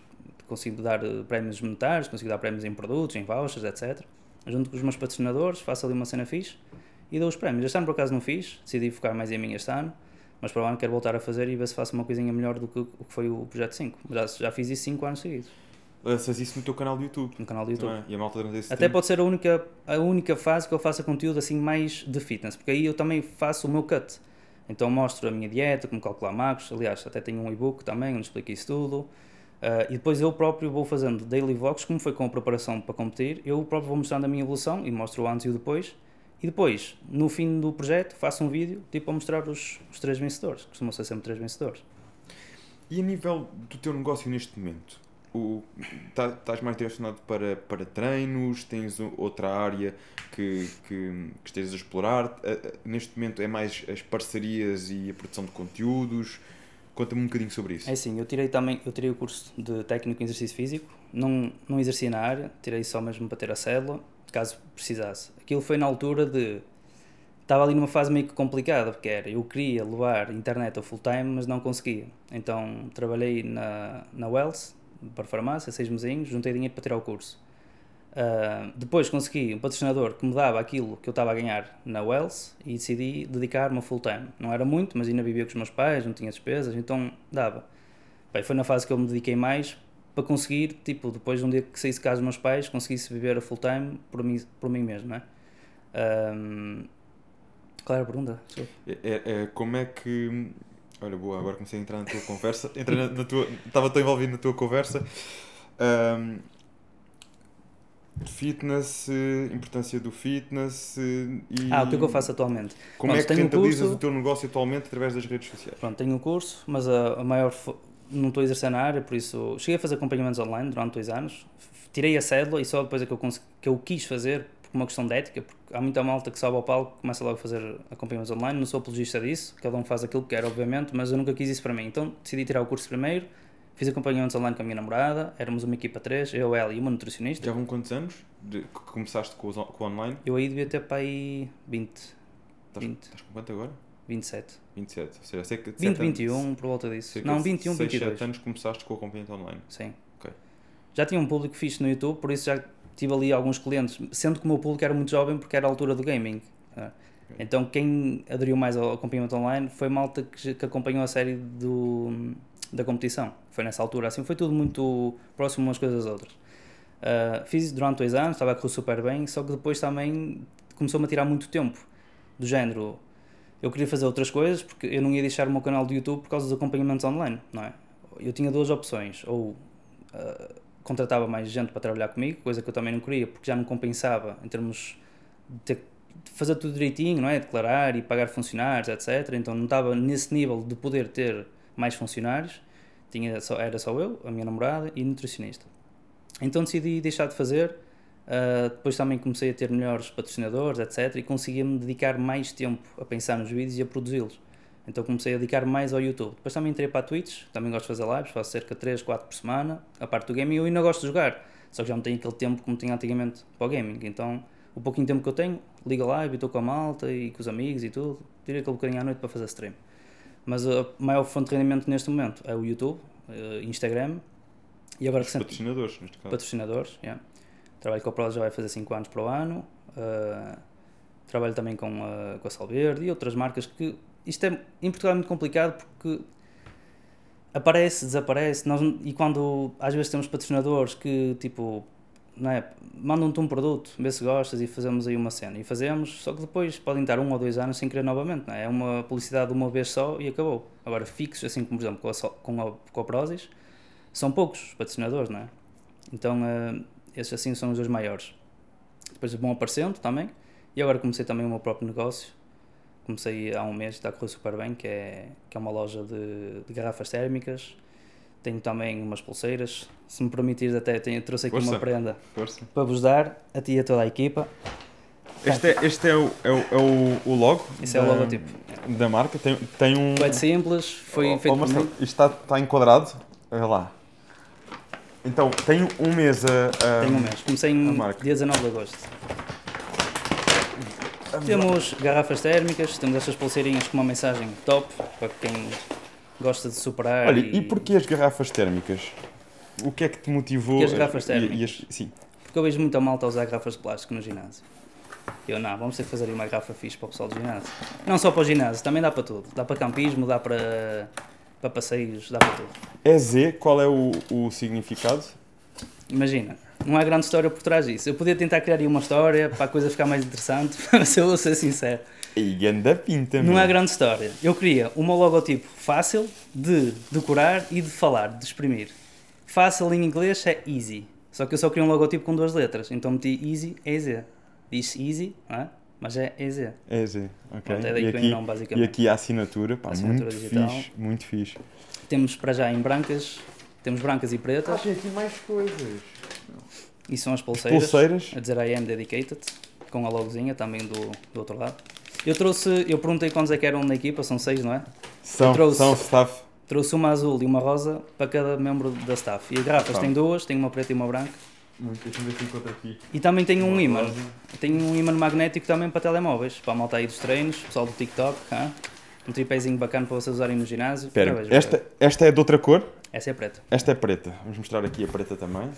consigo dar eh, prémios monetários, consigo dar prémios em produtos, em vouchers, etc. Junto com os meus patrocinadores, faço ali uma cena fixe e dou os prémios. Este ano por acaso não fiz, decidi focar mais em mim este ano, mas para o ano quero voltar a fazer e ver se faço uma coisinha melhor do que o que foi o Projeto 5. Já, já fiz isso 5 anos seguidos. Lanças isso no teu canal do YouTube. No canal do YouTube. É? E a malta durante esse Até tempo... pode ser a única, a única fase que eu faça conteúdo assim mais de fitness, porque aí eu também faço o meu cut. Então mostro a minha dieta, como calcular macros. Aliás, até tenho um e-book também onde explico isso tudo. Uh, e depois eu próprio vou fazendo daily vlogs, como foi com a preparação para competir. Eu próprio vou mostrando a minha evolução e mostro o antes e o depois. E depois, no fim do projeto, faço um vídeo tipo a mostrar os, os três vencedores. Costumam ser sempre três vencedores. E a nível do teu negócio neste momento? O, tá, estás mais direcionado para, para treinos? Tens outra área que, que, que estejas a explorar? Neste momento é mais as parcerias e a produção de conteúdos? Conta-me um bocadinho sobre isso. É sim, eu tirei também eu tirei o curso de técnico em exercício físico, não, não exerci na área, tirei só mesmo para ter a célula caso precisasse. Aquilo foi na altura de. Estava ali numa fase meio que complicada, porque era eu queria levar internet a full time, mas não conseguia. Então trabalhei na, na Wells, para farmácia, seis mesinhos, juntei dinheiro para tirar o curso. Uh, depois consegui um patrocinador que me dava aquilo que eu estava a ganhar na Wells e decidi dedicar-me full time. Não era muito, mas ainda vivia com os meus pais, não tinha despesas, então dava. Bem, foi na fase que eu me dediquei mais para conseguir, tipo, depois de um dia que saísse de casa dos meus pais, conseguisse viver a full time por mim, por mim mesmo, não é? Um, pergunta? É, é, é, como é que. Olha, boa, agora comecei a entrar na tua conversa. Entrei na, na tua, estava tão envolvido na tua conversa. Um, Fitness, importância do fitness e... Ah, o que é que eu faço atualmente? Como Pronto, é que rentabilizas curso- o teu negócio atualmente através das redes sociais? Pronto, tenho um curso, mas a, a maior. fo- Não estou a exercer na área, por isso. Cheguei a fazer acompanhamentos online durante dois anos. Tirei a cédula e só depois é que eu, cons- que eu quis fazer, por uma questão de ética, porque há muita malta que sobe ao palco começa logo a fazer acompanhamentos online. Não sou apologista disso, cada um faz aquilo que quer, obviamente, mas eu nunca quis isso para mim. Então decidi tirar o curso primeiro, fiz acompanhamentos online com a minha namorada, éramos uma equipa de três, eu, ela e uma nutricionista. Já vão quantos anos de, que começaste com, os com o online? Eu aí devia ter para aí 20, Estás, 20, estás com quanto agora? 27. 27. Ou seja, que de 20, sete anos- 21, por volta disso. cerca Não, de 21, seis, 22. sete anos começaste com o acompanhamento online. Sim. Ok. Já tinha um público fixe no YouTube, por isso já tive ali alguns clientes, sendo que o meu público era muito jovem porque era a altura do gaming. né? Então quem aderiu mais ao acompanhamento online foi malta que, que acompanhou a série do, da competição. Foi nessa altura, assim, foi tudo muito próximo umas coisas das outras. Uh, fiz durante dois anos, estava a correr super bem, só que depois também começou-me a tirar muito tempo. Do género, eu queria fazer outras coisas porque eu não ia deixar o meu canal do YouTube por causa dos acompanhamentos online, não é? Eu tinha duas opções, ou uh, contratava mais gente para trabalhar comigo, coisa que eu também não queria, porque já não compensava em termos de ter de fazer tudo direitinho, não é? Declarar e pagar funcionários, etc. Então não estava nesse nível de poder ter mais funcionários. Tinha só, era só eu, a minha namorada e nutricionista. Então decidi deixar de fazer. Uh, depois também comecei a ter melhores patrocinadores, etc. E conseguia-me dedicar mais tempo a pensar nos vídeos e a produzi-los. Então comecei a dedicar mais ao YouTube. Depois também entrei para a Twitch, também gosto de fazer lives, faço cerca de 3, 4 por semana. A parte do gaming eu ainda gosto de jogar, só que já não tenho aquele tempo como tinha antigamente para o gaming. Então o pouquinho tempo que eu tenho, ligo a live e estou com a malta e com os amigos e tudo, tiro aquele bocadinho à noite para fazer stream. Mas a maior fonte de rendimento neste momento é o YouTube, eh, Instagram e agora sempre patrocinadores, neste caso. patrocinadores. yeah. Trabalho com a Prozis já vai fazer 5 anos para o ano. Uh, trabalho também com a, com a Salverde e outras marcas que isto é em Portugal é muito complicado porque aparece, desaparece, nós, e quando às vezes temos patrocinadores que tipo não é, mandam-te um produto, vê se gostas e fazemos aí uma cena e fazemos, só que depois podem estar um ou dois anos sem querer novamente, não é? É uma publicidade de uma vez só e acabou. Agora fixos, assim como por exemplo com a, com a, com a Prozis, são poucos os patrocinadores, não é? Então eh, esses assim são os dois maiores. Depois vão aparecendo também. E agora comecei também o meu próprio negócio. Comecei há um mês, está a correr super bem, que é, que é uma loja de, de garrafas térmicas. Tenho também umas pulseiras. Se me permitires, até tenho, trouxe aqui Força. uma prenda Força. para vos dar, a ti e a toda a equipa. Este é, este é, o, é, o, é o, o logo Esse é o da- logotipo. da marca. Tem, tem um. Foi simples, foi Oh, feito oh, Marcelo, isto está, está enquadrado. Olha lá. Então, tenho um mês a. a Tenho um mês. Comecei em dia 19 de agosto. Temos garrafas térmicas, temos estas pulseirinhas com uma mensagem top para quem gosta de superar. Olha, e porquê as garrafas térmicas? O que é que te motivou? Porque as garrafas a- e- e térmicas? as- sim. Porque eu vejo muita malta usar garrafas de plástico no ginásio. Eu não, vamos ter que fazer uma garrafa fixe para o pessoal do ginásio. Não só para o ginásio, também dá para tudo. Dá para campismo, dá para, para passeios, dá para tudo. É Z, qual é o, o significado? Imagina, não há grande história por trás disso. Eu podia tentar criar aí uma história para a coisa ficar mais interessante, mas eu vou ser sincero. E ganda pinta, Não há grande história. Eu queria um logotipo fácil de decorar e de falar, de exprimir. Fácil em inglês é easy. Só que eu só queria um logotipo com duas letras. Então meti easy, EZ. Diz easy, não é? mas é EZ. É Z, ok. Pronto, é daí e, que aqui, nome, e basicamente. aqui a assinatura, pá, Assinatura muito digital. fixe, muito fixe. Temos para já em brancas, temos brancas e pretas. tem aqui mais coisas. E são as pulseiras. Pulseiras. A dizer I am dedicated, com a logozinha também do, do outro lado. Eu trouxe, eu perguntei quantos é que eram na equipa, são seis, não é? São, trouxe. são staff. Trouxe uma azul e uma rosa para cada membro da staff. E as garrafas tem duas, tem uma preta e uma branca. Muito, deixa-me ver se encontro aqui. E também tem um imã. Tem um imã magnético também para telemóveis, para a malta aí dos treinos, pessoal do TikTok. hã? Um tripézinho bacana para vocês usarem no ginásio. Espera, esta, esta é de outra cor? Essa é preta. Esta é preta. Vamos mostrar aqui a preta também.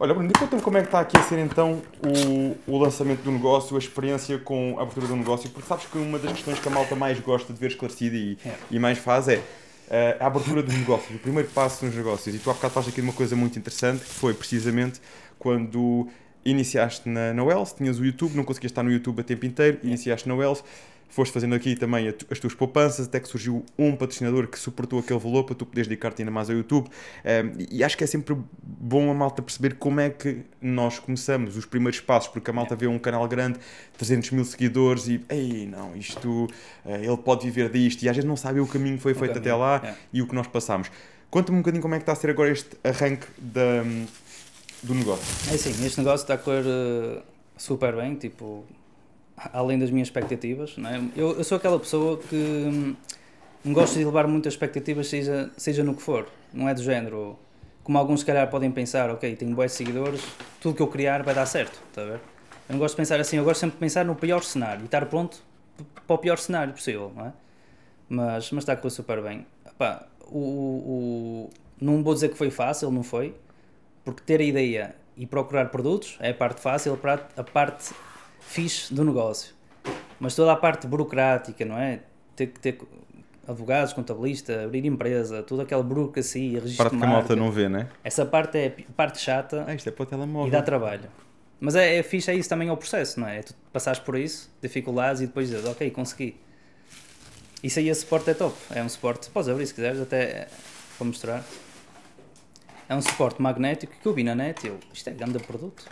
Olha, Bruno, conta-me como é que está aqui a ser então o, o lançamento do negócio, a experiência com a abertura do negócio, porque sabes que uma das questões que a malta mais gosta de ver esclarecida e, É. e mais faz é eh, a abertura dos negócios, o primeiro passo nos negócios. E tu há bocado falaste aqui de uma coisa muito interessante, que foi precisamente quando iniciaste na, na Wells, tinhas o YouTube, não conseguias estar no YouTube a tempo inteiro, iniciaste na Wells. Foste fazendo aqui também as tuas poupanças, até que surgiu um patrocinador que suportou aquele valor para tu poderes dedicar-te ainda mais ao YouTube. Um, e acho que é sempre bom a malta perceber como é que nós começamos, os primeiros passos, porque a malta vê um canal grande, 300 mil seguidores e, ei, não, isto, uh, ele pode viver disto, e às vezes não sabe o caminho que foi feito caminho. até lá é. e o que nós passamos. Conta-me um bocadinho como é que está a ser agora este arranque da, do negócio. É sim, este negócio está a correr uh, super bem, tipo, além das minhas expectativas. É? eu, eu sou aquela pessoa que hum, gosto de levar muitas expectativas, seja, seja no que for. Não é do género, como alguns se calhar podem pensar, ok, tenho bons seguidores, tudo que eu criar vai dar certo, está a ver? Eu não gosto de pensar assim, eu gosto sempre de pensar no pior cenário e estar pronto para o pior cenário possível, não é? Mas, mas está a correr super bem. Epá, o, o, não vou dizer que foi fácil, não foi, porque ter a ideia e procurar produtos é a parte fácil, a parte fixe do negócio. Mas toda a parte burocrática, não é? Ter que ter advogados, contabilista, abrir empresa, toda aquela burocracia, registro parte que a malta não vê, não é? Essa parte é a parte chata ah, isto é para o telemóvel. e dá trabalho. Mas é, é fixe, é isso também é o processo, não é? É tu passares por isso, dificuldades e depois dizes, ok, consegui. Isso aí, esse suporte é top. É um suporte, podes abrir se quiseres, até para mostrar. É um suporte magnético que eu vi na net eu, isto é grande produto.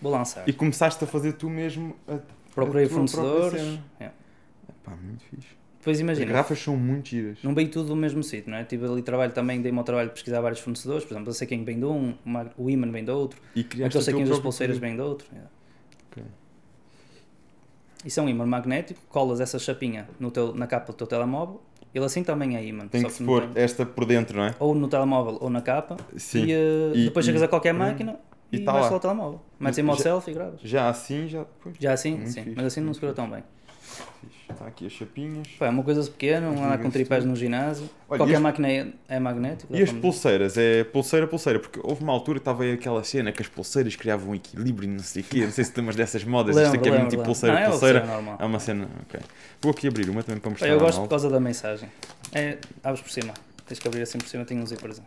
Vou lançar. E começaste a fazer tu mesmo a, Procurei a fornecedores. É. Pá, muito fixe. Depois imagina. As garrafas são muito giras. Não veio tudo do mesmo sítio, não é? Tive ali trabalho também, dei-me ao trabalho de pesquisar vários fornecedores. Por exemplo, eu sei quem vem de um, o Iman vem de outro. E criaste eu sei quem das pulseiras vem de outro. É. Okay. Isso é um imã magnético, colas essa chapinha no teu, na capa do teu telemóvel. Ele assim também é imã. Tem que se pôr tem... esta por dentro, não é? Ou no telemóvel ou na capa. Sim. E, uh, e depois e, chegas a qualquer máquina e, e tá lá. o telemóvel. Metes em modo selfie e gravas. Já assim, já. Pois, já assim, sim. Fixe. Mas assim não segura tão bem. Está aqui as chapinhas. Pá, é uma coisa pequena, não anda com tripés no ginásio. Olha, Qualquer as... máquina é, é magnética. E as pulseiras? É pulseira, pulseira. Porque houve uma altura que estava aí aquela cena que as pulseiras criavam um equilíbrio e não sei o quê. Não sei se tem umas dessas modas. lembro, Isto aqui é muito tipo pulseira, não, é pulseira. normal. É uma cena. Ok. Vou aqui abrir uma também para mostrar. Eu gosto por causa da mensagem. É, abres por cima. Tens que abrir assim por cima, tem um zíperzinho.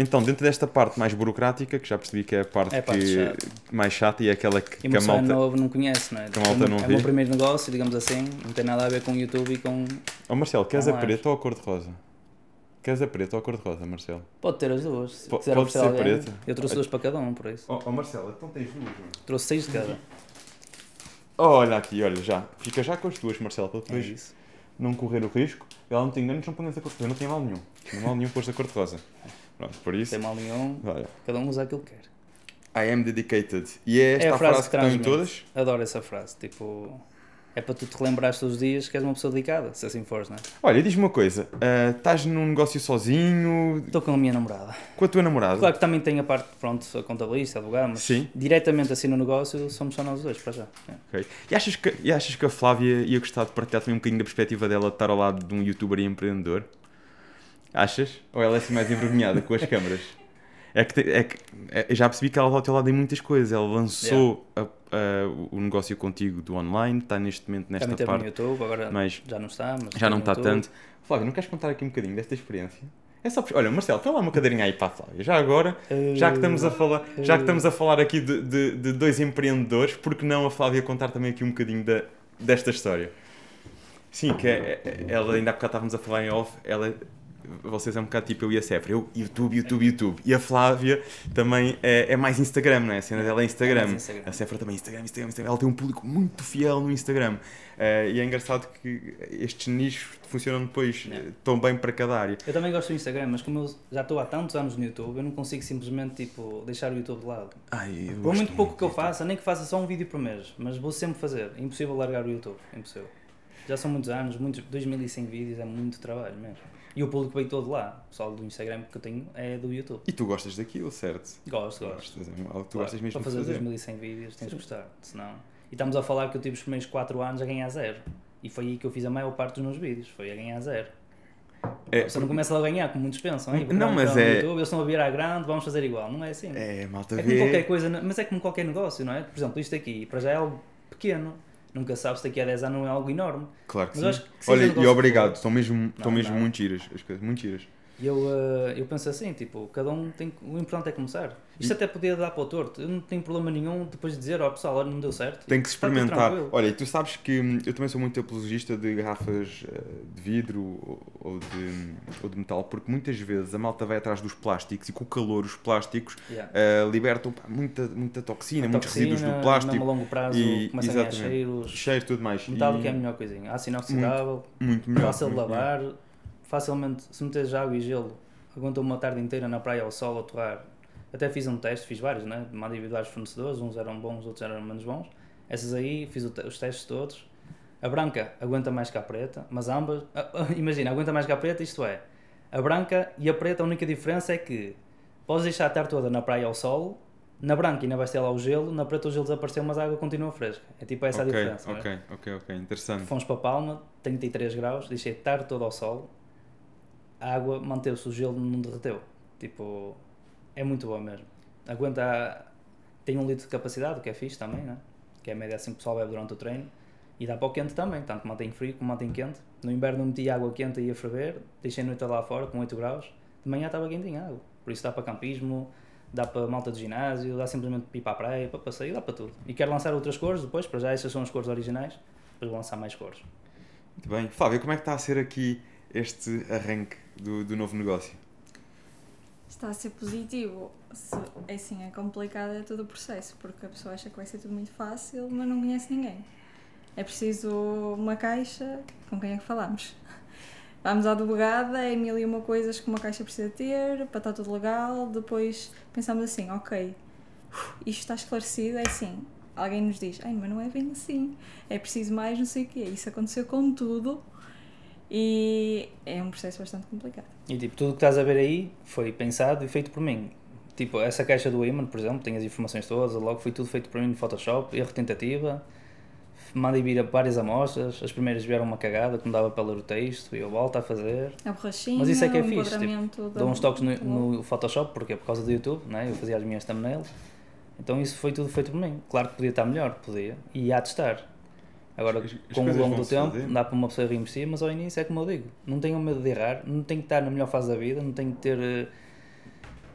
Então, dentro desta parte mais burocrática, que já percebi que é a parte, é a parte que, chata. mais chata e é aquela que, e que a malta novo não conhece, não é? Que a malta é, não é o meu primeiro negócio, digamos assim, não tem nada a ver com o YouTube e com. Oh, Marcelo, queres a preta ou a cor-de-rosa? Queres a preta ou a cor-de-rosa, Marcelo? Pode ter as duas. Se P pode ser alguém, preta. Eu trouxe duas para cada um, por isso. Oh, oh Marcelo, então tens duas, não? Trouxe seis de cada. olha aqui, olha, já. Fica já com as duas, Marcelo, para depois é não correr o risco. Ela não tem enganos, não põe a cor-de-rosa. Eu não tenho mal nenhum. Não mal nenhum pôs a cor-de-rosa. Pronto, por isso. Tem mal nenhum. Cada um usa aquilo que quer. I am dedicated. E é esta é a frase, frase que, que estão em todas? Adoro essa frase. Tipo, é para tu te lembrares todos os dias que és uma pessoa dedicada, se assim fores, não é? Olha, diz-me uma coisa: uh, estás num negócio sozinho? Estou com a minha namorada. Com a tua namorada? Claro que também tem a parte, pronto, a contabilista, advogado, mas Sim. diretamente assim no negócio somos só nós dois, para já. É. Okay. E, achas que, e achas que a Flávia ia gostar de partilhar também um bocadinho da perspectiva dela de estar ao lado de um youtuber e empreendedor? Achas? Ou ela é assim mais envergonhada com as câmaras? É que, é que é, já percebi que ela está ao teu lado em muitas coisas. Ela lançou yeah. a, a, o negócio contigo do online, está neste momento nesta Também parte. no YouTube, agora mas já não está. Já não está tanto. Flávia, não queres contar aqui um bocadinho desta experiência? É só, olha, Marcelo, põe lá uma cadeirinha aí para a Flávia. Já agora, já que estamos a falar, já que estamos a falar aqui de, de, de dois empreendedores, por que não a Flávia contar também aqui um bocadinho da, desta história? Sim, que é, é ela ainda há bocado estávamos a falar em off, ela vocês é um bocado tipo eu e a Sefra. Eu, YouTube, YouTube, YouTube. E a Flávia também é, é mais Instagram, não é? A cena dela é Instagram. É Instagram. A Sefra também Instagram, Instagram, Instagram. Ela tem um público muito fiel no Instagram. Uh, e é engraçado que estes nichos funcionam depois não. tão bem para cada área. Eu também gosto do Instagram, mas como eu já estou há tantos anos no YouTube, eu não consigo simplesmente tipo, deixar o YouTube de lado. Ai, por muito pouco que eu faça, nem que faça só um vídeo por mês, mas vou sempre fazer. É impossível largar o YouTube. É impossível. Já são muitos anos, muitos, 2100 vídeos é muito trabalho mesmo. E o público veio todo lá. O pessoal do Instagram que eu tenho é do YouTube. E tu gostas daquilo, certo? Gosto, gosto. Gostas, é tu claro, gostas mesmo Para fazer, fazer 2100 vídeos tens de gostar, senão... E estamos a falar que eu tive os primeiros 4 anos a ganhar zero. E foi aí que eu fiz a maior parte dos meus vídeos, foi a ganhar zero. É, Você não começa a ganhar, como muitos pensam. Não, mas é. YouTube, eles estão a virar grande, vamos fazer igual. Não é assim. É, malta é como qualquer coisa, mas é como qualquer negócio, não é? Por exemplo, isto aqui, para já é algo pequeno nunca sabes se daqui a 10 anos não é algo enorme. Claro que Mas sim. Que Olha, e obrigado, estão mesmo, estão mesmo muito giras as coisas, muito giras. E eu, uh, eu penso assim, tipo, cada um tem. O importante é começar. Isto e... até podia dar para o torto. Eu não tenho problema nenhum depois de dizer, ó oh, pessoal, olha, não deu certo. Tem que experimentar. Olha, e tu sabes que hum, eu também sou muito apologista de garrafas uh, de vidro ou de, ou de metal, porque muitas vezes a malta vai atrás dos plásticos e com o calor os plásticos yeah. uh, libertam pá, muita, muita toxina, a muitos toxina, resíduos do plástico. A longo prazo e, começam a ganhar cheiros. Cheiros tudo mais. Metal e... que é a melhor coisinha. Aço inoxidável, muito, muito melhor, fácil de lavar, melhor. Facilmente, se meteres água e gelo aguentou uma tarde inteira na praia ao sol a torrar. Até fiz um teste, fiz vários, né? Mandei vários fornecedores, uns eram bons, outros eram menos bons. Essas aí fiz os testes todos. A branca aguenta mais que a preta, mas ambas. Imagina, aguenta mais que a preta, isto é. A branca e a preta, a única diferença é que podes deixar a tarde toda na praia ao sol, na branca ainda vais ter lá o gelo, na preta o gelo desapareceu, mas a água continua fresca. É tipo essa okay, a diferença. Ok, é? ok, ok, interessante. Fomos para Palma, 33 graus, deixei a tarde toda ao sol, a água manteve-se, o gelo não derreteu. Tipo, é muito boa mesmo. Aguenta, tem um litro de capacidade, o que é fixe também, né? que é a média assim que o pessoal bebe durante o treino. E dá para o quente também, tanto mantém frio como mantém quente. No inverno meti água quente e ia ferver, deixei a noite lá fora com 8 graus. De manhã estava quentinha água. Por isso dá para campismo, dá para malta de ginásio, dá simplesmente para ir para a praia, para passeio, dá para tudo. E quero lançar outras cores depois, para já essas são as cores originais, depois vou lançar mais cores. Muito bem. Flávio, como é que está a ser aqui este arranque do, do novo negócio? Está a ser positivo. Se, é assim, é complicado é todo o processo, porque a pessoa acha que vai ser tudo muito fácil, mas não conhece ninguém. É preciso uma caixa, com quem é que falamos? Vamos à advogada, é mil e uma coisas que uma caixa precisa ter, para estar tudo legal, depois pensamos assim, ok, isto está esclarecido, é assim, alguém nos diz, ai, mas não é bem assim, é preciso mais não sei o quê, isso aconteceu com tudo, e é um processo bastante complicado. E tipo, tudo o que estás a ver aí foi pensado e feito por mim. Tipo, essa caixa do Iman, por exemplo, tem as informações todas, logo foi tudo feito por mim no Photoshop, erro tentativa, mandei vir várias amostras, as primeiras vieram uma cagada que não dava para ler o texto e eu volto a fazer. A borrachinha, Mas isso é que é fixe, tipo, dou uns toques no, no, Photoshop, porque é por causa do YouTube, né? eu fazia as minhas thumbnails, então isso foi tudo feito por mim. Claro que podia estar melhor, podia, e ia a testar. Agora, as, com o longo do tempo, fazer. dá para uma pessoa reinvestir, mas ao início é como eu digo: não tenham medo de errar, não tem que estar na melhor fase da vida, não tem que ter, eh,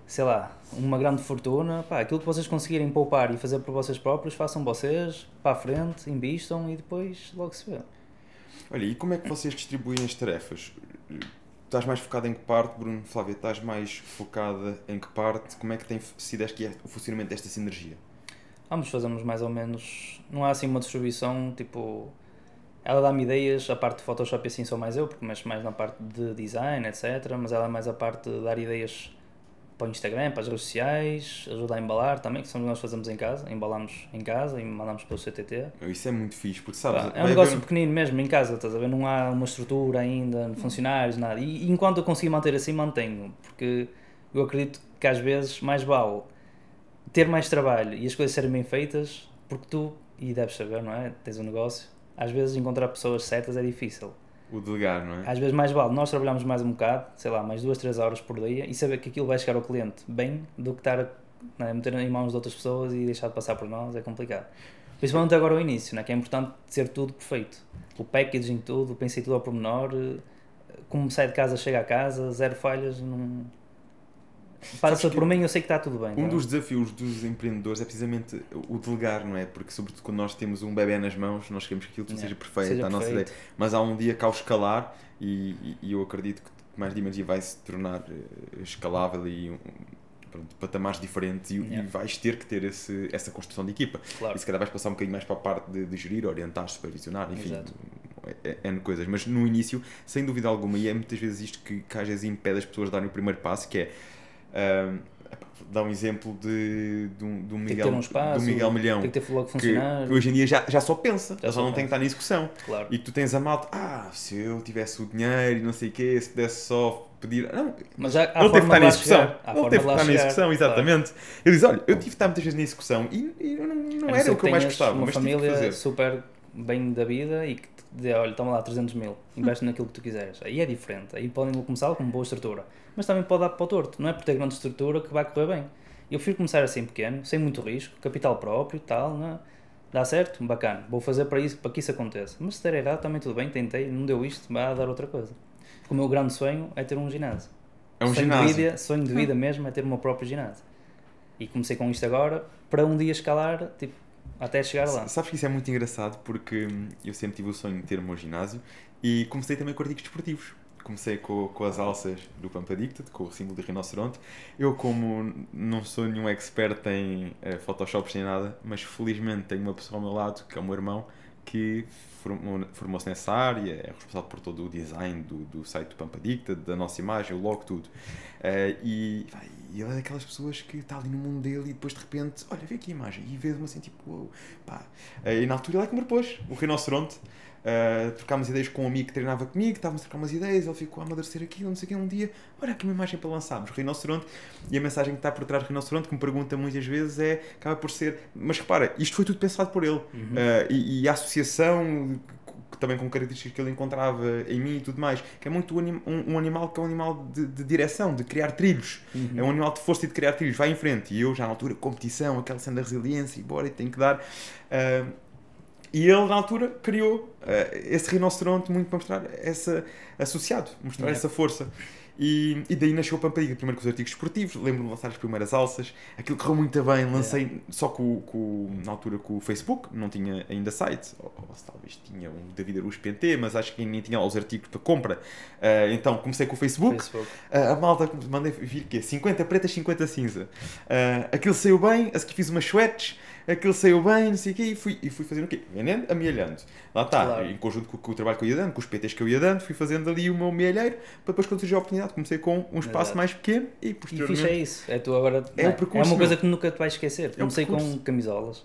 sei lá, uma grande fortuna. Pá, aquilo que vocês conseguirem poupar e fazer por vocês próprios, façam vocês, para a frente, investam e depois logo se vê. Olha, e como é que vocês distribuem as tarefas? Estás mais focado em que parte, Bruno? Flávia, estás mais focada em que parte? Como é que tem sido este, o funcionamento desta sinergia? Ambos fazemos mais ou menos. Não há assim uma distribuição tipo. Ela dá-me ideias, a parte de Photoshop assim sou mais eu, porque mexo mais na parte de design, etc. Mas ela é mais a parte de dar ideias para o Instagram, para as redes sociais, ajuda a embalar também, que são nós fazemos em casa, embalamos em casa e mandamos pelo CTT. Isso é muito fixe, porque sabes... é um negócio pequenino mesmo, em casa, estás a ver? Não há uma estrutura ainda, funcionários, nada. E, e enquanto eu conseguir manter assim, mantenho, porque eu acredito que às vezes mais vale ter mais trabalho e as coisas serem bem feitas, porque tu, e deves saber, não é? Tens um negócio, às vezes encontrar pessoas certas é difícil. O delegar, não é? Às vezes mais vale nós trabalhamos mais um bocado, sei lá, mais duas, três horas por dia e saber que aquilo vai chegar ao cliente bem do que estar a é? meter em mãos de outras pessoas e deixar de passar por nós é complicado. Principalmente agora ao início, né? que é importante ser tudo perfeito. O packaging, tudo, pensei tudo ao pormenor, eh, como sai de casa, chega a casa, zero falhas, não, Passa por mim, eu sei que está tudo bem. Um tá? dos desafios dos empreendedores é precisamente o delegar, não é? Porque, sobretudo, quando nós temos um bebê nas mãos, nós queremos que aquilo tudo seja perfeito, seja a nossa ideia. Mas há um dia que, ao escalar, e, e eu acredito que mais de dia vai se tornar uh, escalável e um, pronto, patamares diferentes e, yeah. e, vais ter que ter esse, essa construção de equipa. Claro. E se calhar vais passar um bocadinho mais para a parte de, de gerir, orientar, supervisionar, enfim, é, é, N coisas. Mas no início, sem dúvida alguma, e é muitas vezes isto que, que às vezes impede as pessoas de darem o primeiro passo, que é Uh, dá um exemplo de, de, um, de um Miguel, um espaço, do Miguel Milhão tem que ter logo funcionar. Que, que, hoje em dia já, já só pensa, já, já só não tem que estar na execução. Claro. E tu tens a malta, ah, se eu tivesse o dinheiro e não sei o quê, se pudesse só pedir. Não, mas já, não teve que estar na execução. Não teve que estar na execução, exatamente. Claro. Ele diz: olha, eu tive que estar muitas vezes na execução e, e não, não era o que eu mais gostava. Uma mas família super bem da vida e que te dê, olha, toma lá 300 mil, investe hum. naquilo que tu quiseres. Aí é diferente. Aí podem começar com boa estrutura mas também pode dar para o torto. Não é por ter grande estrutura que vai correr bem. Eu prefiro começar assim pequeno, sem muito risco, capital próprio e tal, não é? Dá certo? Bacana. Vou fazer para, isso, para que isso aconteça. Mas se der errado, também tudo bem, tentei, não deu isto, vai dar outra coisa. Porque o meu grande sonho é ter um ginásio. É um sonho ginásio. De vida, sonho de vida mesmo é ter o meu próprio ginásio. E comecei com isto agora para um dia escalar, tipo, até chegar lá. Sabes que isso é muito engraçado porque hum, eu sempre tive o sonho de ter o meu ginásio e comecei também com artigos desportivos. Comecei com, com as alças do Pampa Dicted, com o símbolo de rinoceronte. Eu, como não sou nenhum expert em eh, Photoshops nem nada, mas felizmente tenho uma pessoa ao meu lado, que é o meu irmão, que formou- formou-se nessa área, é responsável por todo o design do, do site do Pampa Dicted, da nossa imagem, o logo, tudo. Eh, e, e ele é daquelas pessoas que está ali no mundo dele e depois de repente, olha, vê aqui a imagem e vê-me assim tipo, uou, pá. Eh, e na altura ele é que me propôs, o rinoceronte. Uh, trocámos ideias com um amigo que treinava comigo, estávamos a trocar umas ideias, ele ficou a amadurecer aquilo, não sei o que, um dia, olha aqui uma imagem para lançarmos, rinoceronte, e a mensagem que está por trás do rinoceronte, que me pergunta muitas vezes, é, acaba por ser, mas repara, isto foi tudo pensado por ele, Uhum. Uh, e, e a associação, também com características que ele encontrava em mim e tudo mais, que é muito um, um- animal que é um animal de, de direção, de criar trilhos, Uhum. é um animal de força e de criar trilhos, vai em frente. E eu, já na altura, competição, aquela cena da resiliência, e bora, e tem que dar. Ah, e ele, na altura, criou ah, esse rinoceronte muito para mostrar essa associado, mostrar Yeah. essa força. E, e daí nasceu a Pampariga, primeiro com os artigos esportivos, lembro-me de lançar as primeiras alças, aquilo correu muito bem, lancei só com, com, na altura com o Facebook, não tinha ainda site, ou, ou talvez tinha um David Aruz PNT, mas acho que nem tinha lá os artigos para compra. Ah, então comecei com o Facebook, Facebook. Uh, a malta mandei vir quê? 50 pretas, 50 cinza. Uh, aquilo saiu bem, a seguir fiz umas sweats, aquilo saiu bem, não sei o quê, e fui, e fui fazendo o quê? Vendendo, amealhando. Lá está, Claro. em conjunto com, com o trabalho que eu ia dando, com os PTs que eu ia dando, fui fazendo ali o meu mealheiro, para depois quando surgiu a oportunidade, comecei com um espaço mais pequeno e E posteriormente... fixe é isso. É tu agora. É percurso, uma coisa meu. que nunca te vais esquecer. É Comecei com camisolas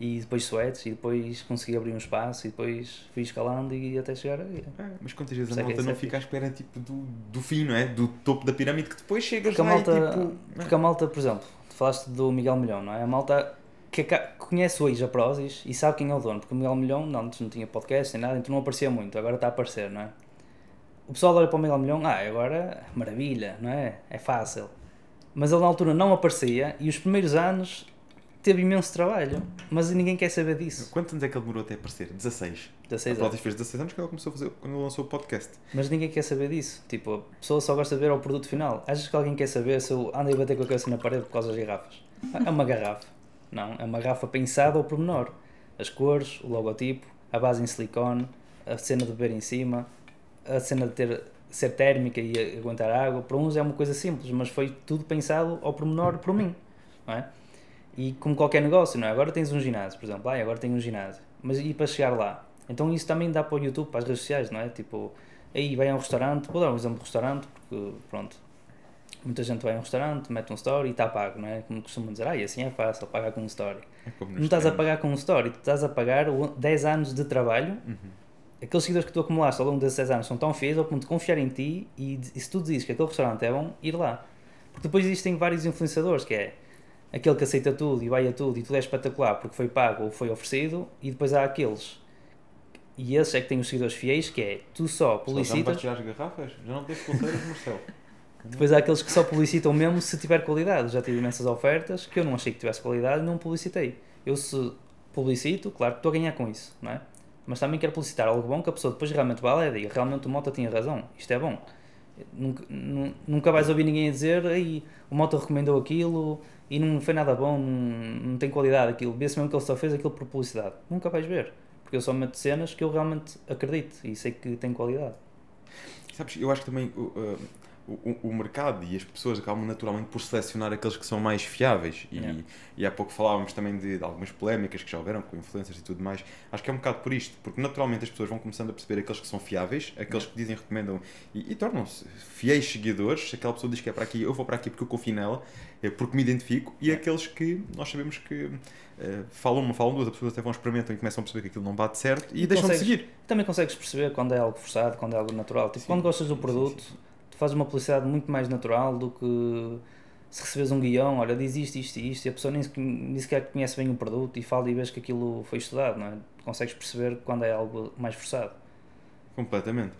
e depois sweats e depois consegui abrir um espaço e depois fui escalando e até chegar aí. É, mas quantas vezes a é malta não é fica à espera tipo, do, do fim, não é? Do topo da pirâmide que depois chegas Porque a lá malta, e tipo... porque a malta, por exemplo, falaste do Miguel Milhão, não é? A malta que conhece hoje a Prozis e sabe quem é o dono, porque o Miguel Milhão não, antes não tinha podcast nem nada, então não aparecia muito, agora está a aparecer, não é? O pessoal olha para o Miguel Milhão, ah, agora maravilha, não é? É fácil. Mas ele na altura não aparecia e os primeiros anos teve imenso trabalho, mas ninguém quer saber disso. Quantos anos é que ele demorou até aparecer? 16. 16 a anos. Fez 16 anos que ela começou a fazer quando ele lançou o podcast. Mas ninguém quer saber disso. Tipo, a pessoa só gosta de ver o produto final. Achas que alguém quer saber se eu ando a bater com a cabeça na parede por causa das garrafas? É uma garrafa. Não, é uma garrafa pensada ao pormenor. As cores, o logotipo, a base em silicone, a cena de beber em cima, a cena de ter, ser térmica e aguentar água. Para uns é uma coisa simples, mas foi tudo pensado ao pormenor por mim. Não é? E como qualquer negócio, não é? Agora tens um ginásio, por exemplo, ah, agora tenho um ginásio. Mas e para chegar lá? Então isso também dá para o YouTube, para as redes sociais, não é? Tipo, aí vai a um restaurante, vou dar um exemplo de restaurante, porque pronto, muita gente vai a um restaurante, mete um story e está pago, não é? Como costumam dizer, ah, e assim é fácil, pagar com um story. É Não estás a pagar com um story, tu estás a pagar o 10 anos de trabalho. Uhum. Aqueles seguidores que tu acumulaste ao longo desses 10 anos são tão fiéis ao ponto de confiar em ti e, e se tu dizes que aquele restaurante é bom, ir lá. Porque depois existem vários influenciadores, que é aquele que aceita tudo e vai a tudo e tudo é espetacular porque foi pago ou foi oferecido, e depois há aqueles. E esses é que têm os seguidores fiéis, que é tu só Pessoal, Já não vais publicitas, tirar as garrafas? Já não tens pulseiras, Marcelo? depois há aqueles que só publicitam mesmo se tiver qualidade. Já tive imensas ofertas que eu não achei que tivesse qualidade e não publicitei. Eu se publicito, claro que estou a ganhar com isso, não é? Mas também quero publicitar algo bom que a pessoa depois realmente vale e diga, realmente o Mota tinha razão, isto é bom. Nunca, nu- nunca vais ouvir ninguém a dizer, aí o Mota recomendou aquilo e não foi nada bom, não, não tem qualidade aquilo. Vê-se mesmo que ele só fez aquilo por publicidade. Nunca vais ver, porque eu só meto cenas que eu realmente acredito e sei que tem qualidade. Sabes, eu acho que também o, uh, o, o mercado e as pessoas acabam naturalmente por selecionar aqueles que são mais fiáveis. E, Yeah. e há pouco falávamos também de, de algumas polémicas que já houveram com influencers e tudo mais. Acho que é um bocado por isto, porque naturalmente as pessoas vão começando a perceber aqueles que são fiáveis, aqueles que dizem, recomendam e, e tornam-se fiéis seguidores. Se aquela pessoa diz que é para aqui, eu vou para aqui porque eu confio nela, é porque me identifico. E aqueles que nós sabemos que uh, falam uma, falam duas, as pessoas até vão experimentam e começam a perceber que aquilo não bate certo e, E deixam de seguir. Também consegues perceber quando é algo forçado, quando é algo natural. Tipo, Sim, quando gostas do produto, sim, sim. Tu fazes uma publicidade muito mais natural do que se recebes um guião, olha, diz isto, isto e isto, e a pessoa nem, nem sequer conhece bem o produto e fala e vês que aquilo foi estudado, não é? Consegues perceber quando é algo mais forçado. Completamente.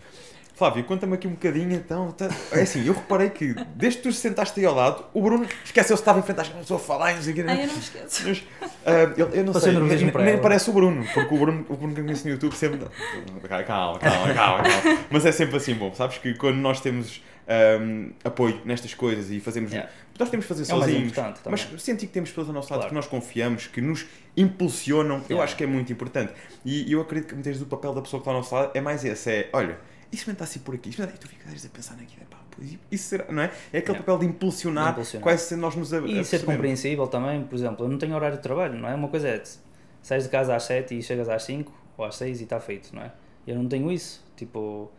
Flávio, conta-me aqui um bocadinho então. tá- É assim, eu reparei que desde que tu sentaste aí ao lado, o Bruno esqueceu-se estava em frente às pessoas a falar e não sei o quê. Ai, eu não me esqueço. Mas, ah, eu, eu não Passei sei, nem, nem parece o Bruno, porque o Bruno, o Bruno que eu conheço no YouTube sempre. Calma, calma, calma, calma. Mas é sempre assim, bom, sabes que quando nós temos ahm, apoio nestas coisas e fazemos. Yeah. Nós temos que fazer É sozinhos. importante Mas sentir que temos pessoas ao nosso lado Claro. que nós confiamos, que nos impulsionam, eu Yeah. acho que é muito importante. E eu acredito que muitas vezes o papel da pessoa que está ao nosso lado é mais esse: é olha, isso está assim por aqui, e tu ficas a pensar naquilo, pá, pois isso será, não é? É aquele Yeah. papel de impulsionar, De impulsionar. quase nós nos a- E ser apercebemos. compreensível também, por exemplo, eu não tenho horário de trabalho, não é? Uma coisa é, sais de casa às 7 e chegas às 5 ou às 6 e está feito, não é? Eu não tenho isso, tipo,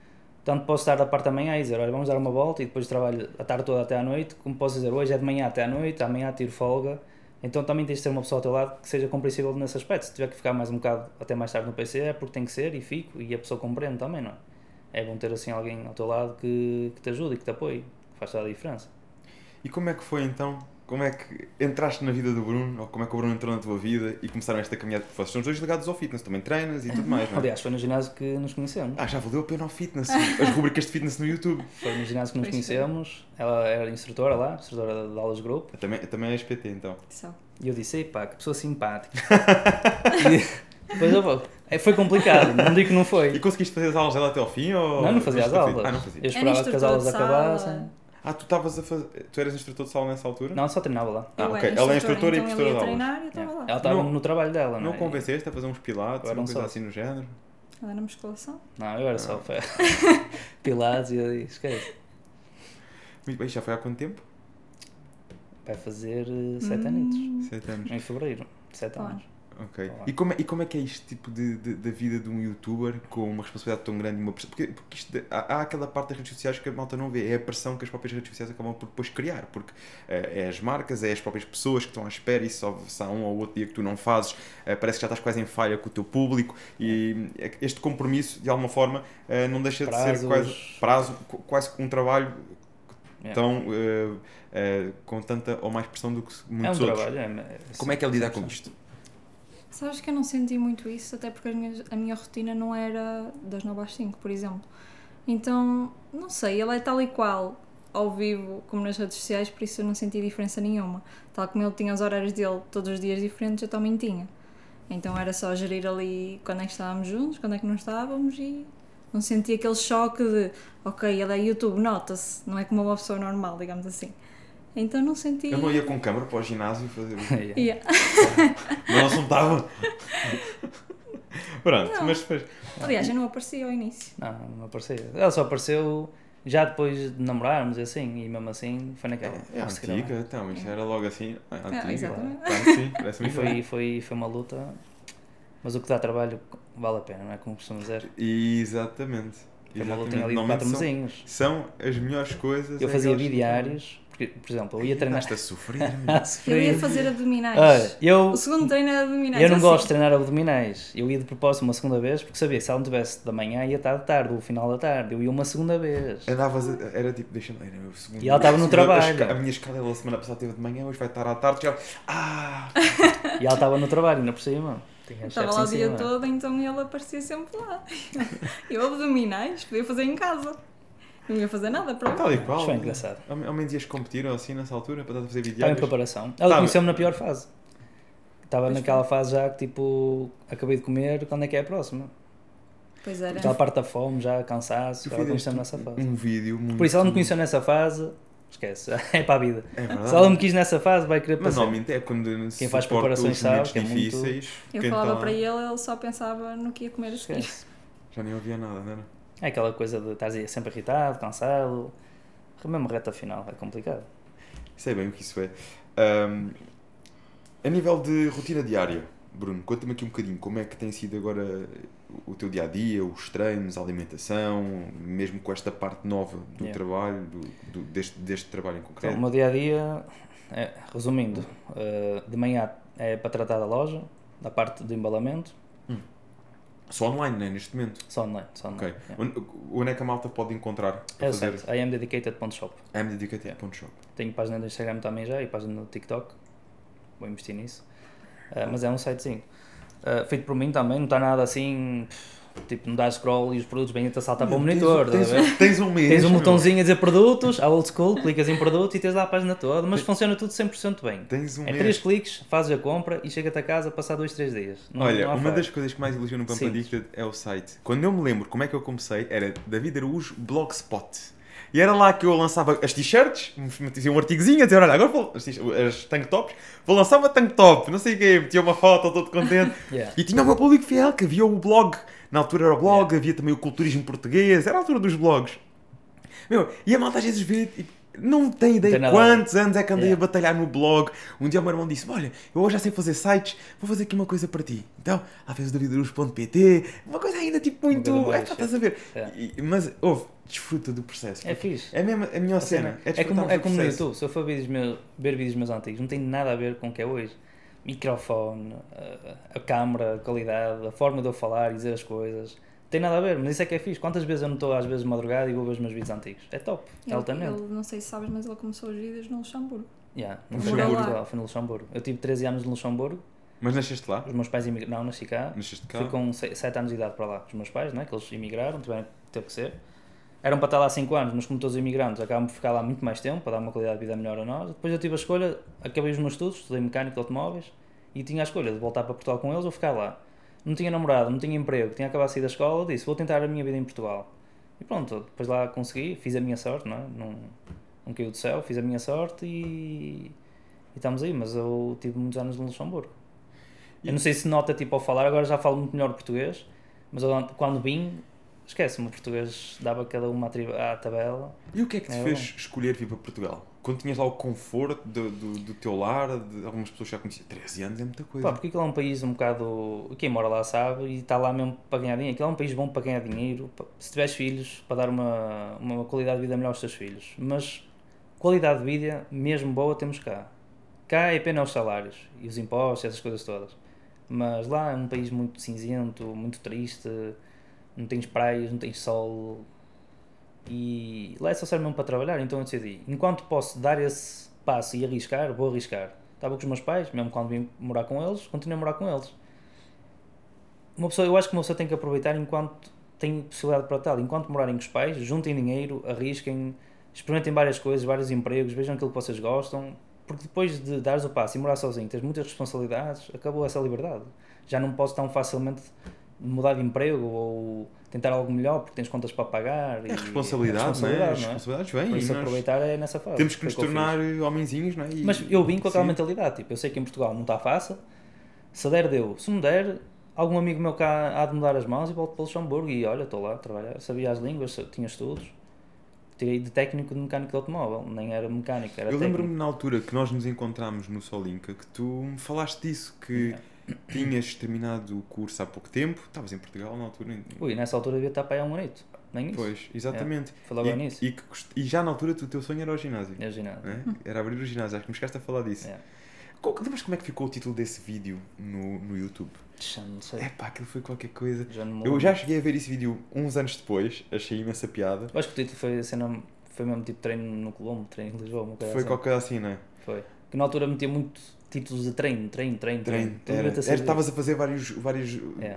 tanto posso estar da parte da manhã e dizer, olha, vamos dar uma volta e depois trabalho a tarde toda até à noite, como posso dizer, hoje é de manhã até à noite, amanhã tiro folga, então também tens de ter uma pessoa ao teu lado que seja compreensível nesse aspecto, se tiver que ficar mais um bocado até mais tarde no PC é porque tem que ser e fico e a pessoa compreende também, não é? É bom ter assim alguém ao teu lado que, que te ajude e que te apoie, que faz toda a diferença. E como é que foi então? Como é que entraste na vida do Bruno? Ou como é que o Bruno entrou na tua vida e começaram esta caminhada? Porque vocês são os dois ligados ao fitness, também treinas e tudo mais, não é? Aliás, foi no ginásio que nos conhecemos. Ah, já valeu a pena ao fitness. As rubricas de fitness no YouTube. Foi no ginásio que nos conhecemos, ela era instrutora lá, instrutora de aulas de grupo, Eu também, eu também és PT, então. Só. e eu disse, pá, que pessoa simpática. e depois eu vou. É, Foi complicado, não digo que não E foi. conseguiste fazer as aulas dela até ao fim? Ou Não, não fazia as aulas. Ah, não fazia. Eu esperava que as aulas acabassem. Ah, tu estavas a fazer. Tu eras instrutor de sala nessa altura? Não, só treinava lá. Ah, Eu ok. Ela é instrutora, instrutora e então professora de aulas. treinar e eu estava lá. Ela estava Não- no trabalho dela, não Não é? convenceste a fazer uns pilates, Eu era uma um coisa assim no género? Ela era musculação. Não, eu era só foi pilates e eu disse, esquece. Muito bem, já foi há quanto tempo? Vai fazer eh, sete Hum. anos. Sete anos. Em fevereiro. Sete Olá. anos. Ok. Olá. E como, é, e como é que é isto tipo de, de- da vida de um youtuber com uma responsabilidade tão grande e uma pressão? Porque, porque isto há, há aquela parte das redes sociais que a malta não vê, é a pressão que as próprias redes sociais acabam por depois criar, porque eh, é as marcas, é as próprias pessoas que estão à espera e só se há um ou outro dia que tu não fazes, eh, parece que já estás quase em falha com o teu público e eh, este compromisso, de alguma forma, não deixa de ser Prazos. quase, prazo, qu- quase um trabalho Yeah. tão, com tanta ou mais pressão do que É um muitos outros. trabalho. É, é, Como é que é lidar com isto? Sabes que eu não senti muito isso, até porque as minhas- a minha rotina não era das 9 às 5, por exemplo. Então, não sei, ele é tal e qual ao vivo como nas redes sociais, por isso eu não senti diferença nenhuma. Tal como ele tinha os horários dele todos os dias diferentes, eu também tinha. Então era só gerir ali quando é que estávamos juntos, quando é que não estávamos e não senti aquele choque de ok, ele é YouTube, nota-se, não é como uma pessoa normal, digamos assim. Então não senti. Eu não ia com câmara para o ginásio fazer. Yeah. Yeah. Não assuntava. Pronto, Não. mas depois. Aliás, eu não apareci ao início. Não, não apareceu. Ela só apareceu já depois de namorarmos e assim, e mesmo assim foi naquela. É, é "Ah, antiga, então, isto era logo assim. É antiga. exatamente. Claro sim, E foi, foi, foi uma luta, mas o que dá trabalho vale a pena, não é? Como costumo dizer. Exatamente. Foi uma luta Exatamente. ali de quatro são, mesinhos. são as melhores coisas. Eu é fazia bidiários, porque, por exemplo, eu ia treinar. Estás a sofrer. a Eu ia sofrer. fazer abdominais. Olha, eu, O segundo treino era abdominais. eu não assim. gosto de treinar abdominais. Eu ia de propósito uma segunda vez, porque sabia que se ela não tivesse da manhã ia estar de tarde, ou final da tarde. Eu ia uma segunda vez. Andavas, a- era tipo, deixa-me era o segundo. E ela estava no trabalho. A, minha escala ela semana passada teve de manhã, hoje vai estar à tarde. Já, ah! E ela estava no trabalho, ainda por cima. Estava lá o dia todo, então ele aparecia sempre lá. Eu abdominais, podia fazer em casa. Não ia fazer nada para Tal e qual. Mas foi engraçado. Ao ao menos ias competir ou assim nessa altura para estar a fazer Estava em vídeos. preparação. Ela Tá, conheceu-me na pior fase. Estava Pois naquela fase já que tipo, acabei de comer, quando é que é a próxima? Pois era. Aquela parte da fome, já cansaço, ela conheceu-me nessa fase. um vídeo muito. Por isso ela me conheceu nessa fase, esquece, é para a vida. É verdade. Se ela me quis nessa fase, vai querer Mas passar. normalmente é quando se Quem faz preparações sabe que é muito- difíceis. Eu quem falava tá para ele, ele só pensava no que ia comer a seguir. Já nem ouvia nada, não era? É aquela coisa de estar sempre irritado, cansado. Mesmo reta final, é complicado. Sei bem o que isso é. Ahm, a nível de rotina diária, Bruno, conta-me aqui um bocadinho como é que tem sido agora o teu dia a dia, os treinos, a alimentação, mesmo com esta parte nova do Yeah. trabalho, do, do- deste, deste trabalho em Então, concreto. o meu dia a dia, é, resumindo, eh, de manhã é para tratar da loja, da parte do embalamento, Só online, né, neste momento. só online. Só online yeah. Onde, é que a malta pode encontrar É fazer site, imdedicated.shop. amdedicated.shop? Tenho página no Instagram também já e página no TikTok. Vou investir nisso. Ah, mas é um sitezinho. Ah, feito por mim também, não está nada assim. Tipo, não dá scroll e os produtos bem a saltar para o Tens- monitor. Tens, estás a ver? tens um mês. Tens um botãozinho a dizer produtos, à old school, clicas em produto e tens lá a página toda, mas funciona tudo 100% bem. Tens um É mês. três cliques, fazes a compra e chega-te a casa passar dois, três dias. Não- Olha, não uma das coisas que mais elogiou no Pampa. Addicted é o site. Quando eu me lembro como é que eu comecei, era David Araújo Blogspot. E era lá que eu lançava as t-shirts, metia um artigozinho a dizer, olha, agora vou, as, as tank tops, vou lançar uma tank top, não sei o quê, metia uma foto, todo contente. Yeah. E tinha o meu público fiel, que havia o blog, na altura era o blog, havia também o culturismo português, era a altura dos blogs. Meu, e a malta às vezes vê, e não tem ideia tem nada quantos anos é que andei Yeah. a batalhar no blog. Um dia o meu irmão disse olha, eu hoje já sei fazer sites, vou fazer aqui uma coisa para ti. Então, lá fez o davidruz.pt, uma coisa ainda tipo muito... É, pá, estás a ver? Yeah. E- mas, ouve, desfruta do processo. É fixe. É mesmo a melhor A cena. É, É como, é como no. YouTube, se eu for vídeos meus, ver vídeos meus antigos, não tem nada a ver com o que é hoje. Microfone, a, a câmera, a qualidade, a forma de eu falar e dizer as coisas. Tem nada a ver, mas isso é que é fixe. Quantas vezes eu não estou às vezes de madrugada e vou ver os meus vídeos antigos? É top, é Ele, altamente. ele, não sei se sabes, mas ele começou os vídeos no Luxemburgo. Yeah, não No Luxemburgo. Foi no Luxemburgo. Eu tive 13 anos no Luxemburgo, Mas nasceste lá? os meus pais imigraram, não, nasci cá. Nasceste cá? Fui com 7 anos de idade para lá os meus pais, né? que eles imigraram, tiveram, teve que ser. Eram para estar lá 5 anos, mas como todos os imigrantes, acabam por ficar lá muito mais tempo, para dar uma qualidade de vida melhor a nós. Depois eu tive a escolha, acabei os meus estudos, estudei mecânico de automóveis, e tinha a escolha de voltar para Portugal com eles ou ficar lá. Não tinha namorado, não tinha emprego, tinha acabado de sair da escola, disse, vou tentar a minha vida em Portugal. E pronto, depois lá consegui, fiz a minha sorte, não é? Não, não caiu do céu, fiz a minha sorte e, e estamos aí, mas eu tive muitos anos no Luxemburgo. Eu não sei se nota tipo ao falar, agora já falo muito melhor português, mas eu, quando vim, esquece-me, o português dava cada uma à tabela. E o que é que te É fez escolher vir para Portugal? Quando tinhas lá o conforto do, do, do teu lar, de algumas pessoas já conheciam. 13 anos é muita coisa. Pá, porque aquilo é um país um bocado. Quem mora lá sabe e está lá mesmo para ganhar dinheiro. Aquilo é um país bom para ganhar dinheiro. Se tiveres filhos, para dar uma, uma qualidade de vida melhor aos teus filhos. Mas qualidade de vida, mesmo boa, temos cá. Cá é apenas os salários e os impostos, essas coisas todas. Mas lá é um país muito cinzento, muito triste. Não tens praias, não tens sol. E lá é só ser mesmo para trabalhar. Então eu decidi, enquanto posso dar esse passo e arriscar, vou arriscar. Estava com os meus pais, mesmo quando vim morar com eles, continuo a morar com eles. Uma pessoa, eu acho que uma pessoa tem que aproveitar enquanto tem possibilidade para tal. Enquanto morarem com os pais, juntem dinheiro, arrisquem, experimentem várias coisas, vários empregos, vejam aquilo que vocês gostam. Porque depois de dares o passo e morar sozinho, tens muitas responsabilidades, acabou essa liberdade. Já não podes tão facilmente mudar de emprego ou tentar algo melhor porque tens contas para pagar. É e- responsabilidade, é? Responsabilidade, não é? responsabilidades vêm. Por isso aproveitar é nessa fase. temos que nos tornar homenzinhos, não é? E- Mas eu vim com aquela Sim. mentalidade, tipo, eu sei que em Portugal não está fácil, se der, deu. Se não der, algum amigo meu cá há de mudar as mãos e volto para o Luxemburgo e olha, estou lá a trabalhar, sabia as línguas, tinha estudos. Tirei de técnico de mecânico de automóvel, nem era mecânico, era Eu lembro-me na altura que nós nos encontramos no Solinka que tu me falaste disso, que tinhas terminado o curso há pouco tempo, estavas em Portugal na altura. em- Ui, nessa altura devia estar para aí há um anito, nem isso. Pois, exatamente. Foi logo ao e, início. e, que e já na altura tu- o teu sonho era o ginásio. É ginásio. não é? Era abrir o ginásio, acho que me chegaste a falar disso. É. Lembras como é que ficou o título desse vídeo no, no YouTube? Já não sei. É pá, aquilo foi qualquer coisa. Já Eu já cheguei a ver esse vídeo uns anos depois, achei imensa piada. Eu acho que o título foi, a cena, foi mesmo tipo treino no Colombo, treino em Lisboa, uma coisa Foi assim. qualquer coisa assim, não é? Foi. Que na altura metia muito títulos de treino, treino, treino, treino. Treino. Era- Estavas a fazer vários, vários É.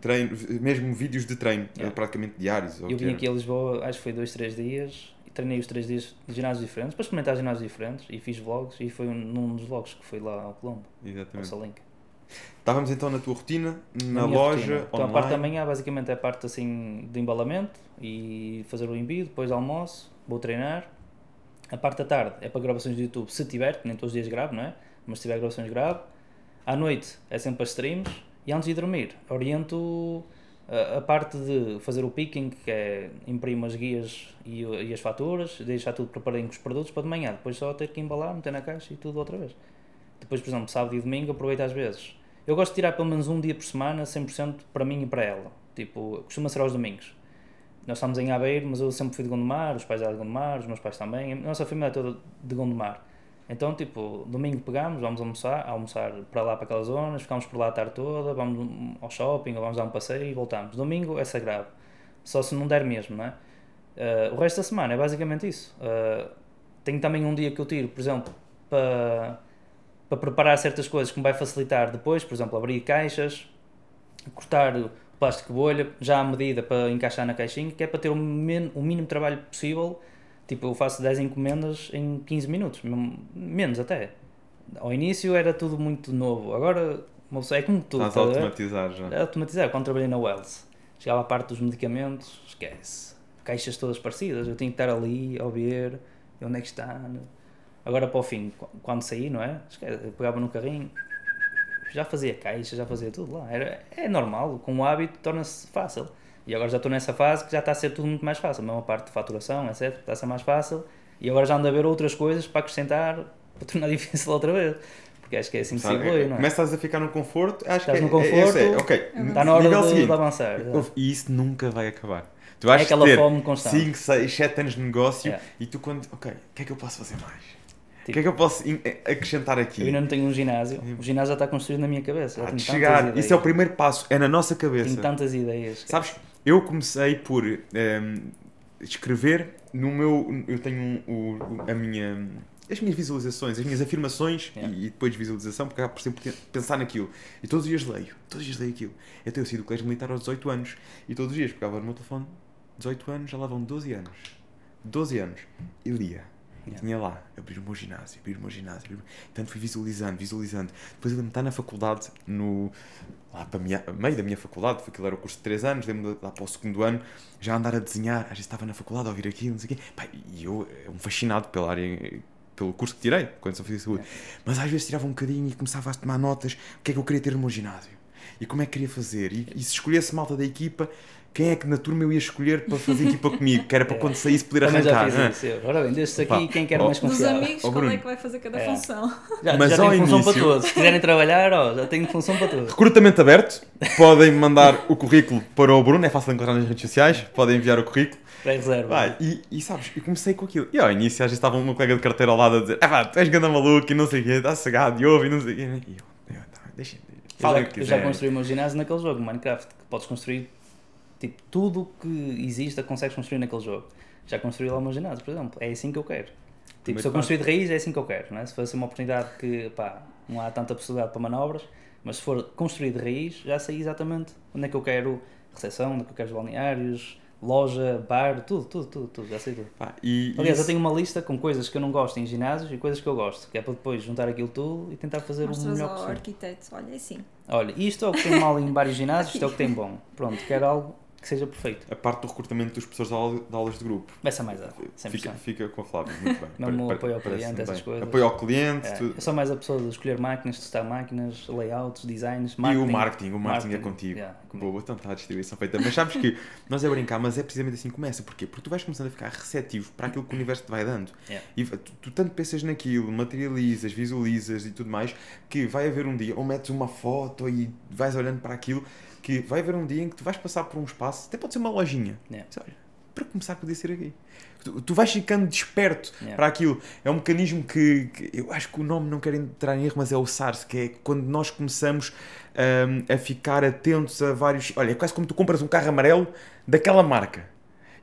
treinos, mesmo vídeos de treino, É. praticamente diários. Eu vim aqui a Lisboa, acho que foi dois, três dias, e treinei os três dias de ginásios diferentes, para experimentar ginásios diferentes, e fiz vlogs, e foi um- num dos vlogs que foi lá ao Colombo, ao Exatamente. Salink. Estávamos então na tua rotina, na, minha loja, rotina. Então a parte da manhã basicamente é a parte assim de embalamento e fazer o envio, depois almoço, vou treinar. A parte da tarde é para gravações do YouTube, se tiver, que nem todos os dias gravo, não é? Mas se tiver gravações gravo. À noite é sempre as streams e antes de dormir oriento a, a parte de fazer o picking, que é imprimo as guias e, e as faturas, deixar tudo preparadinho com os produtos para de manhã, depois só ter que embalar, meter na caixa e tudo outra vez. Depois, por exemplo, sábado e domingo aproveito às vezes. Eu gosto de tirar pelo menos um dia por semana, 100% para mim e para ela. Tipo, costuma ser aos domingos. Nós estamos em Aveiro, mas eu sempre fui de Gondomar, os pais eram de Gondomar, os meus pais também, a nossa família é toda de Gondomar. Então, tipo, domingo pegamos, vamos almoçar, almoçar para lá, para aquelas zonas, ficamos por lá a tarde toda, vamos ao shopping ou vamos dar um passeio e voltamos. Domingo é sagrado, só se não der mesmo, não é? Eh, o resto da semana é basicamente isso. Eh, tenho também um dia que eu tiro, por exemplo, para, para preparar certas coisas que me vai facilitar depois, por exemplo, abrir caixas, cortar o plástico bolha, já à medida para encaixar na caixinha, que é para ter o, men o mínimo trabalho possível. Tipo, eu faço 10 encomendas em 15 minutos, menos até. Ao início era tudo muito novo, agora uma pessoa é como tudo. Estás a a automatizar já. É automatizar. Quando trabalhei na Wells, chegava a parte dos medicamentos, esquece. caixas todas parecidas. Eu tinha que estar ali a ver onde é que está. Agora para o fim, qu- quando saí, não é? Esquece, pegava no carrinho, já fazia caixa, já fazia tudo lá. Era, é normal, com o hábito torna-se fácil. E agora já estou nessa fase que já está a ser tudo muito mais fácil. Mesmo a parte de faturação, etc. Está a ser mais fácil. E agora já ando a ver outras coisas para acrescentar, para tornar difícil outra vez. Porque acho que é assim que se evolui, não é? Começas a ficar no conforto, acho Estás que no é- é- conforto, é- é- ok, Está na hora de, seguinte. de avançar. E isso nunca vai acabar. Tu É aquela ter fome constante. 5, 6, 7 anos de negócio Yeah. e tu quando. Ok, o que é que eu posso fazer mais? O Tipo, que é que eu posso in- acrescentar aqui? Eu ainda não tenho um ginásio. O ginásio já está construído na minha cabeça. Já tantas chegar. Isso é o primeiro passo, é na nossa cabeça. Tenho tantas ideias. Sabes, eu comecei por ehm, escrever no meu. Eu tenho um- o, a minha. As minhas visualizações, as minhas afirmações Yeah. e, e depois visualização, porque acabo por sempre pensar naquilo. E todos os dias leio, todos os dias leio aquilo. Eu tenho sido do colégio militar aos 18 anos e todos os dias pegava no meu telefone, 18 anos, já lá vão 12 anos. 12 anos. E lia. E Yeah. tinha lá, abrir o meu ginásio, abrir o meu ginásio. Abrir... Portanto, fui visualizando, visualizando. Depois eu lembro de estar na faculdade, no, lá para minha, meio da minha faculdade, foi aquilo era o curso de 3 anos, lembro-me lá para o segundo ano, já andar a desenhar, às vezes estava na faculdade a ouvir aquilo, não sei o quê. Pá, e eu, eh, um fascinado pela área, pelo curso que tirei, quando só fiz saúde. Mas às vezes tirava um bocadinho e começava a tomar notas, o que é que eu queria ter no meu ginásio. E como é que queria fazer. E, e se escolhesse malta da equipa, quem é que na turma eu ia escolher para fazer equipa comigo, que era para quando saísse poder Também já arrancar. fiz isso. eu. Ora bem, destes Opa, aqui, quem quer oh. mais Dos confiável? amigos, qual Bruno. é que vai fazer cada É. função? Já, Mas já tem função para início- todos. Se quiserem trabalhar, ó, já tem função para todos. Recrutamento aberto, podem mandar o currículo para o Bruno, é fácil de encontrar nas redes sociais, podem enviar o currículo. Pré-reserva. Vai, e, e sabes, eu comecei com aquilo. E ao início às vezes estava uma colega de carteira ao lado a dizer: Ah, pá, tu és ganda maluco e não sei o quê, está cegado e ouve e não sei o quê. E eu, eu tá, deixa, Eu fala já, o que eu já construí o meu ginásio naquele jogo, Minecraft, que podes construir tipo tudo o que exista, consegues construir naquele jogo. Já construí lá o meu ginásio, por exemplo. É assim que eu quero. Tipo, se eu construir de raiz, é assim que eu quero, não é? Se fosse uma oportunidade que, pá, não há tanta possibilidade para manobras, mas se for construir de raiz, já sei exatamente onde é que eu quero recepção, onde é que eu quero os balneários, loja, bar, tudo, tudo, tudo, tudo, já sei tudo. Pá, e, Aliás, isso- eu tenho uma lista com coisas que eu não gosto em ginásios e coisas que eu gosto, que é para depois juntar aquilo tudo e tentar fazer o Mostras melhor ao possível. arquiteto, olha, é assim. Olha, isto é o que tem mal em vários ginásios, isto é o que tem bom. Pronto, quero algo que seja perfeito. a parte do recrutamento dos professores de, aula- de aulas de grupo. Ser mais 100%. Fica, fica com a Flávia, muito bem. Mesmo Pare- apoio ao cliente, essas bem. coisas. Apoio ao cliente, É, tudo. eu sou mais a pessoa de escolher máquinas, testar máquinas, layouts, designs, E marketing. o marketing, o marketing, é contigo. Yeah, é comigo. Boa, então está a distribuição feita. Mas sabes que nós é brincar, mas é precisamente assim que começa. Porquê? Porque tu vais começando a ficar receptivo para aquilo que o universo te vai dando. Yeah. E tu, tu tanto pensas naquilo, materializas, visualizas e tudo mais, que vai haver um dia, ou metes uma foto e vais olhando para aquilo, que vai haver um dia em que tu vais passar por um espaço, até pode ser uma lojinha. Yeah. Diz, olha, para começar podia ser aqui. Tu, tu vais ficando desperto Yeah. para aquilo. É um mecanismo que, que eu acho que o nome não quero entrar em erro, mas é o SARS, que é quando nós começamos hum, a ficar atentos a vários. Olha, é quase como tu compras um carro amarelo daquela marca.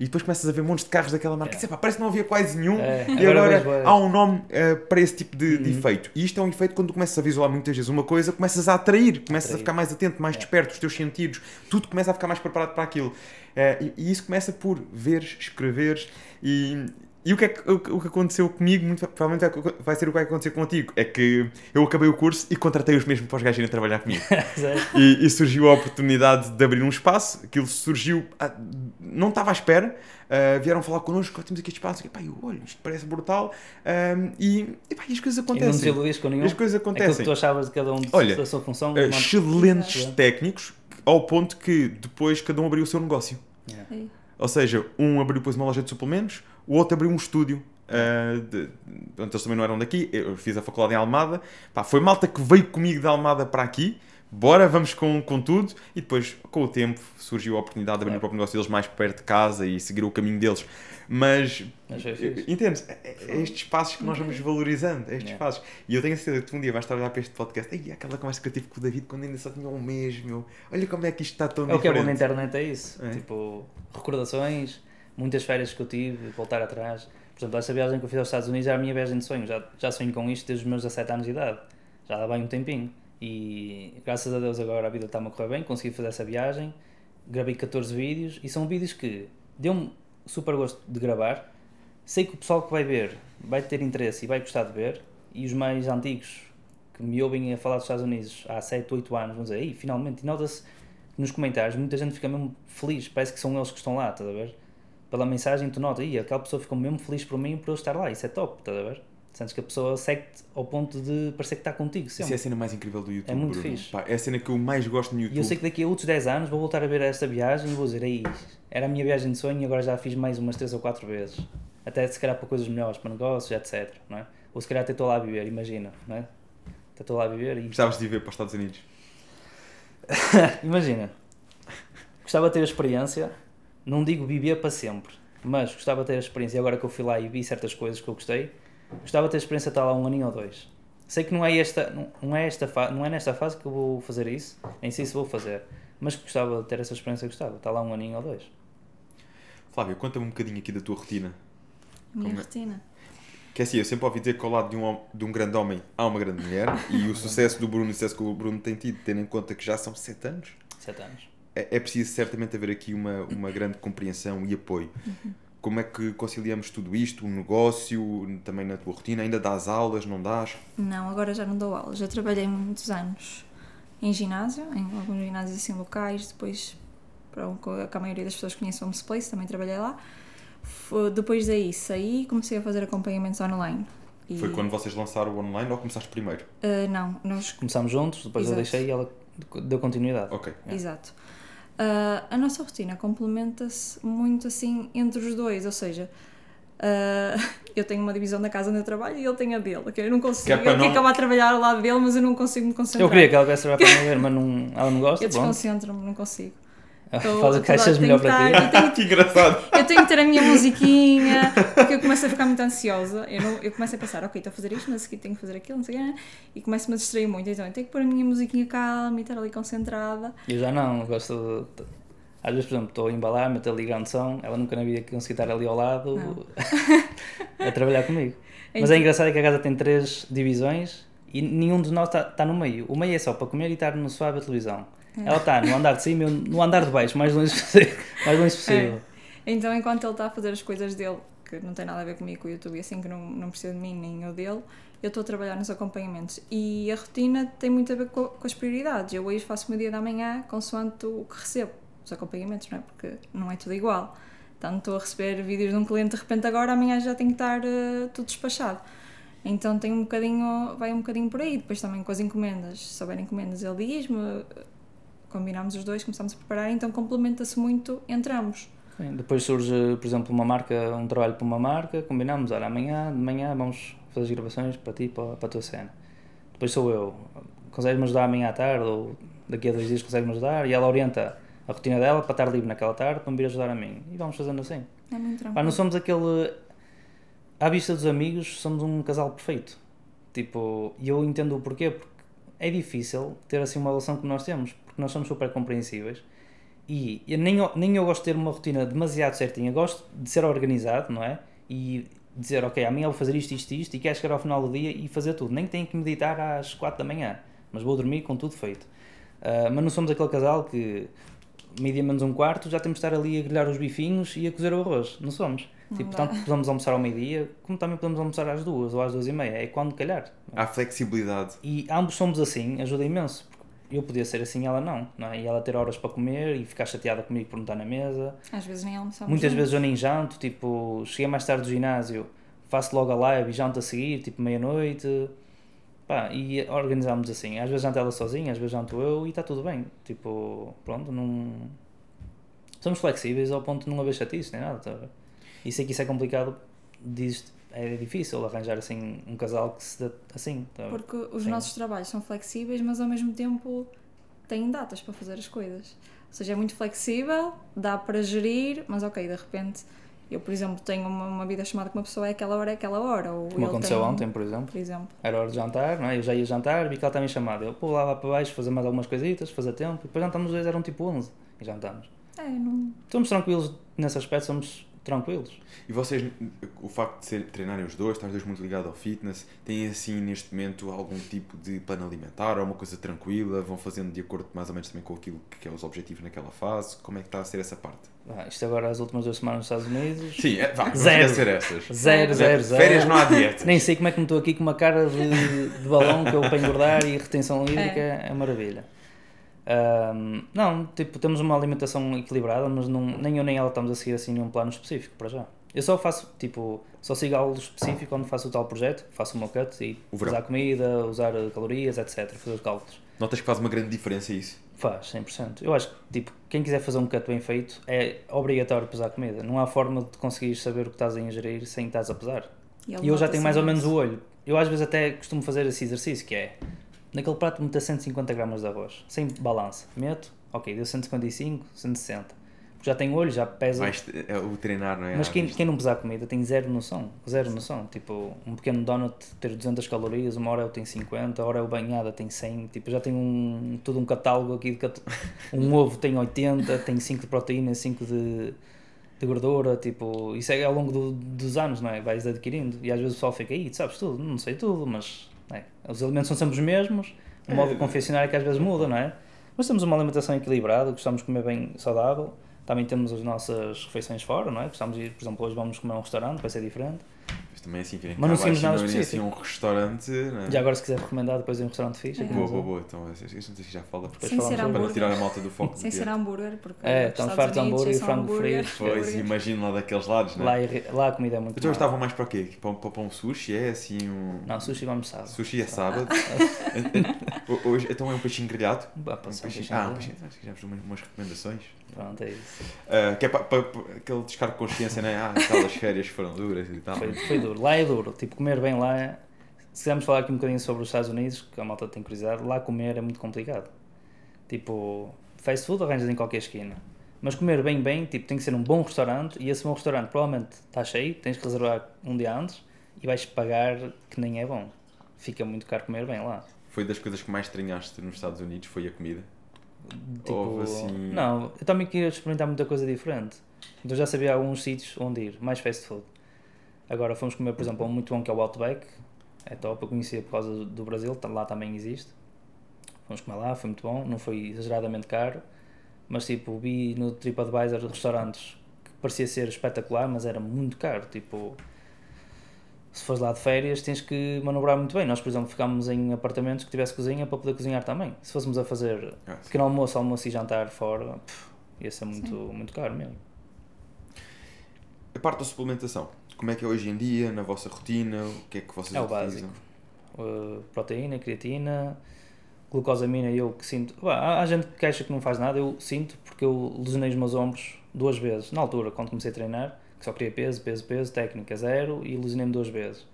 E depois começas a ver montes de carros daquela marca. Yeah. Sei, pá, parece que não havia quase nenhum. É, e agora agora, há um nome eh, para esse tipo de, de Uhum. efeito. E isto é um efeito quando tu começas a visualizar muitas vezes uma coisa, começas a atrair, começas a Atrair. ficar mais atento, mais Yeah. desperto, os teus sentidos, tudo começa a ficar mais preparado para aquilo. Eh, e, e isso começa por veres, escreveres e. E o que, é que, o, que- o que aconteceu comigo, muito provavelmente vai- vai ser o que vai acontecer contigo. É que eu acabei o curso e contratei os mesmos para os gajos irem trabalhar comigo. E, e surgiu a oportunidade de abrir um espaço. Aquilo surgiu, ah, não estava à espera. ah, vieram falar connosco, "Ó, temos aqui este espaço. E, pá, eu, olha, isto parece brutal. ah, e, e, pá, e as coisas E não acontecem. desiludiste com nenhum? As coisas Aquilo que acontecem. tu achavas de cada um de, Olha, da sua função? Manda- excelentes técnicos, ao ponto que depois cada um abriu o seu negócio. Yeah. É. Ou seja, um abriu depois uma loja de suplementos, o outro abriu um estúdio. ah, de, portanto, eles também não eram daqui. Eu fiz a faculdade em Almada. Pá, foi malta que veio comigo de Almada para aqui. Bora, vamos com, com tudo. E depois, com o tempo, surgiu a oportunidade de abrir o próprio negócio deles mais perto de casa e seguir o caminho deles. Mas, Mas foi fixe. entendes? É, é estes passos que nós vamos valorizando. É estes passos. E eu tenho a certeza que um dia vais estar a olhar para este podcast. Ei, aquela conversa que eu tive com o David quando ainda só tinha um mês, meu. Olha como é que isto está tão É o que é bom diferente. na internet, é isso. É. Tipo, recordações, muitas férias que eu tive, voltar atrás. Por exemplo, essa viagem que eu fiz aos Estados Unidos era a minha viagem de sonho. Já, já sonho com isto desde os meus 17 anos de idade. Já dá bem um tempinho. E graças a Deus agora a vida está-me a correr bem. Consegui fazer essa viagem. Gravei 14 vídeos e são vídeos que deu-me super gosto de gravar. Sei que o pessoal que vai ver vai ter interesse e vai gostar de ver. E os mais antigos que me ouvem a falar dos Estados Unidos há 7, 8 anos vão dizer, Ei, finalmente, e nota-se nos comentários, muita gente fica mesmo feliz, parece que são eles que estão lá, estás a ver? Pela mensagem tu notas, e aquela pessoa ficou mesmo feliz por mim por eu estar lá, isso é top, estás a ver? Sentes que a pessoa segue-te ao ponto de parecer que está contigo Isso é sempre. a cena mais incrível do YouTube. É muito Bruno. fixe. Pá, é a cena que eu mais gosto no E YouTube. eu sei que daqui a outros 10 anos vou voltar a ver esta viagem e vou dizer, aí, era a minha viagem de sonho e agora já a fiz mais umas 3 ou 4 vezes. Até se calhar para coisas melhores, para negócios, etc. Não é? Ou se calhar até estou lá a viver, imagina, não é? Até estou lá a viver e Gostavas de ir ver para os Estados Unidos. Imagina, gostava de ter a experiência, não digo viver para sempre, mas gostava de ter a experiência, agora que eu fui lá e vi certas coisas que eu gostei, gostava de ter a experiência de estar lá um aninho ou dois. Sei que não é, esta, não, não, é esta fa- não é nesta fase que eu vou fazer isso, nem sei se vou fazer, mas gostava de ter essa experiência, gostava, estar lá um aninho ou dois. Flávia, conta-me um bocadinho aqui da tua rotina. Minha Como é? rotina. Que é assim, eu sempre ouvi dizer que ao lado de um, de um grande homem há uma grande mulher e o sucesso do Bruno e o sucesso que o Bruno tem tido, tendo em conta que já são 7 anos, Sete anos. É, é preciso certamente haver aqui uma, uma grande compreensão e apoio. Como é que conciliamos tudo isto, o negócio, também na tua rotina? Ainda dás aulas, não dás? Não, agora já não dou aulas. Já trabalhei muitos anos em ginásio, em alguns ginásios assim locais, depois, para que a maioria das pessoas conhece o Homes Place, também trabalhei lá. Depois daí saí e comecei a fazer acompanhamentos online. E, Foi quando vocês lançaram o online ou começaste primeiro? Ah, não, nós Começámos juntos, depois eu Exato. deixei e ela deu continuidade. Ok. É. Exato. Ah, a nossa rotina complementa-se muito assim entre os dois, ou seja, ah, eu tenho uma divisão da casa onde eu trabalho e ele tem a dele, que eu não consigo. Que é quer não- acabar a trabalhar ao lado dele, mas eu não consigo me concentrar. Eu queria que ela viesse trabalhar para me ver, mas não, ela não gosta, Eu desconcentro-me, não consigo. Tô- Faz o que achas melhor para ti. tenho- que engraçado! Eu tenho que ter a minha musiquinha, porque eu começo a ficar muito ansiosa. Eu, não, eu começo a pensar, ok, estou a fazer isto, mas a seguir tenho que fazer aquilo, não sei o quê, e começo-me a distrair muito. Então eu tenho que pôr a minha musiquinha calma e estar ali concentrada. Eu já não, eu gosto de. Às vezes, por exemplo, estou a embalar, meter ligando som, ela nunca na vida conseguiu estar ali ao lado a trabalhar comigo. Mas Então- é engraçado que a casa tem três divisões e nenhum de nós está tá no meio. O meio é só para comer e estar no sofá a televisão. É. Ela está no andar de cima no andar de baixo, mais longe possível. Mais longe possível. Então, enquanto ele está a fazer as coisas dele, que não tem nada a ver comigo com o YouTube, e assim que não, não precisa de mim nem eu dele, eu estou a trabalhar nos acompanhamentos. E a rotina tem muito a ver co- com, as prioridades. Eu hoje faço o meu dia da manhã consoante o que recebo, os acompanhamentos, não é? Porque não é tudo igual. Tanto estou a receber vídeos de um cliente de repente agora, amanhã já tem que estar eh, tudo despachado. Então tem um bocadinho, vai um bocadinho por aí. Depois também com as encomendas, se houver encomendas, ele diz-me, combinamos os dois, começamos a preparar, então complementa-se muito entre ambos. Sim, Depois surge, por exemplo, uma marca, um trabalho para uma marca, combinamos, olha, amanhã, de manhã vamos fazer as gravações para ti, para, para a tua cena. Depois sou eu, consegues-me ajudar amanhã à tarde ou daqui a dois dias consegues-me ajudar e ela orienta a rotina dela para estar livre naquela tarde para me vir ajudar a mim. E vamos fazendo assim. É muito Pá, não somos aquele. À vista dos amigos, somos um casal perfeito. Tipo, e eu entendo o porquê, porque é difícil ter assim uma relação que nós temos, porque nós somos super compreensíveis. E nem, eu- nem eu gosto de ter uma rotina demasiado certinha, gosto de ser organizado, não é? E dizer, ok, amanhã vou fazer isto, isto, isto, e quero chegar ao final do dia e fazer tudo. Nem tenho que meditar às 4 da manhã, mas vou dormir com tudo feito. Ah, mas não somos aquele casal que media menos um quarto, já temos de estar ali a grelhar os bifinhos e a cozer o arroz. Não somos. Não tipo, dá. tanto podemos almoçar ao meio-dia, como também podemos almoçar às duas ou às duas e meia. É quando calhar. Há flexibilidade. E ambos somos assim, ajuda imenso. Eu podia ser assim, ela não, não é? E ela ter horas para comer e ficar chateada comigo por não estar na mesa. Às vezes nem almoçamos. Muitas juntos. vezes eu nem janto, tipo, cheguei mais tarde do ginásio, faço logo a live e janto a seguir, tipo, meia-noite. Pá, e organizámos assim. Às vezes janto ela sozinha, às vezes janto eu e está tudo bem. Tipo, pronto, não. Somos flexíveis ao ponto de não haver chatice nem nada, tá? E sei que isso é complicado, diz, é difícil arranjar assim um casal que se dê assim, tá? Porque os Sim. nossos trabalhos são flexíveis, mas ao mesmo tempo têm datas para fazer as coisas. Ou seja, é muito flexível, dá para gerir, mas ok, de repente eu, por exemplo, tenho uma, uma vida chamada com uma pessoa, é aquela hora, é aquela hora. Ou Como aconteceu tem- ontem, por exemplo. Por exemplo. Era hora de jantar, não é? Eu já ia jantar, vi que ela estava em chamada. Eu, pô, lá, lá para baixo, fazer mais algumas coisitas, fazer tempo. E depois jantamos os dois, eram tipo 11. E jantamos. É, não. Somos tranquilos nesse aspecto, somos tranquilos. E vocês, o facto de ser, treinarem os dois, estar os dois muito ligados ao fitness, têm assim neste momento algum tipo de plano alimentar ou uma coisa tranquila? Vão fazendo de acordo mais ou menos também com aquilo que é os objetivos naquela fase? Como é que está a ser essa parte? Ah, isto agora, as últimas duas semanas nos Estados Unidos. Sim, é, vá, Zero. ser essas. Zero, zero, zero. Férias não há dietas. Nem sei como é que me estou aqui com uma cara de, de balão que eu para engordar e retenção hídrica é, maravilha. Ahm, não, tipo, temos uma alimentação equilibrada, mas não, nem eu nem ela estamos a seguir assim nenhum plano específico para já. Eu só faço, tipo, só sigo algo específico quando faço o tal projeto, faço o meu cut e usar comida, usar calorias, etc. Fazer os cálculos. Notas que faz uma grande diferença isso. Faz, 100%. Eu acho que, tipo, quem quiser fazer um cut bem feito é obrigatório pesar comida. Não há forma de conseguires saber o que estás a ingerir sem estás a pesar. ele E eu já tenho mais ou menos o olho. Eu às vezes até costumo fazer esse exercício, que é, naquele prato meter 150 gramas de arroz, sem balança. Meto, ok, deu 155, 160. Porque já tenho olho, já pesa. Vais, é o treinar, não é? Mas Ah, quem, quem não pesar comida tem zero noção. Zero noção. Tipo, um pequeno donut ter 200 calorias, uma hora eu tenho 50, a hora eu banhada tem 100. Tipo, já tenho um, todo um catálogo aqui. De cat... Um ovo tem 80, tem 5 de proteína, 5 de, de gordura. Tipo, isso é ao longo do- dos anos, não é? Vais adquirindo. E às vezes o pessoal fica aí, tu sabes tudo. Não sei tudo, mas é, os alimentos são sempre os mesmos. O modo de confeccionar é que às vezes muda, não é? Mas temos uma alimentação equilibrada, gostamos de comer bem saudável. Também temos as nossas refeições fora, não é? Gostamos de ir, por exemplo, hoje vamos comer a um restaurante, vai ser diferente. Mas também assim, vem Mas não cá abaixo, nada não é assim específico. um restaurante, não é? Já agora, se quiser recomendar, depois um restaurante fixe. É. aqui Boa, na boa, zona. boa. Então, isso não sei se já fala, porque Depois Sem falamos ser para não hambúrguer. tirar a malta do foco. Sem ser hambúrguer, porque É, Estados fartos de Unidos hambúrguer é e só frango hambúrguer, frito. Pois, hambúrguer. imagino lá daqueles lados, não Lá, é? é- lá a comida é muito Então, eles má. estavam mais para quê? Para, para, para um sushi? É assim um... Não, sushi vamos sábado. Sushi é sábado. Hoje, então é um peixinho grelhado? Bah, pode Um ser um peixinho... peixinho Ah, um grelhado. peixinho. Acho que já vos dou umas, umas recomendações. Pronto, é isso. Ah, que é para, para, para aquele descargo de consciência, não é? Ah, aquelas férias foram duras e tal. Foi, foi duro. Lá é duro. Tipo, comer bem lá. é- Se quisermos falar aqui um bocadinho sobre os Estados Unidos, que a malta tem curiosidade, lá comer é muito complicado. Tipo, fast food arranjas em qualquer esquina. Mas comer bem, bem, tipo, tem que ser um bom restaurante e esse bom restaurante provavelmente está cheio, tens que reservar um dia antes e vais pagar que nem é bom. Fica muito caro comer bem lá. Foi das coisas que mais estranhaste nos Estados Unidos, foi a comida. Tipo, Houve assim- Não, eu também queria experimentar muita coisa diferente. Então já sabia alguns sítios onde ir, mais fast food. Agora fomos comer, por exemplo, um muito bom que é o Outback. É top, eu conhecia por causa do- Brasil, lá também existe. Fomos comer lá, foi muito bom, não foi exageradamente caro. Mas tipo, vi no TripAdvisor restaurantes que parecia ser espetacular, mas era muito caro. Tipo, se fores lá de férias, tens que manobrar muito bem. Nós, por exemplo, ficámos em apartamentos que tivesse cozinha para poder cozinhar também. Se fôssemos a fazer Ah, sim. pequeno almoço, almoço e jantar fora, pff, ia ser muito, muito caro mesmo. A parte da suplementação. Como é que é hoje em dia, na vossa rotina? O que é que vocês É o utilizam? básico. Uh, proteína, creatina, glucosamina, eu que sinto. Bah, há, há gente que acha que não faz nada, eu sinto porque eu lesionei os meus ombros duas vezes. Na altura, quando comecei a treinar, que só queria peso, peso, peso, técnica zero e lesionei-me duas vezes.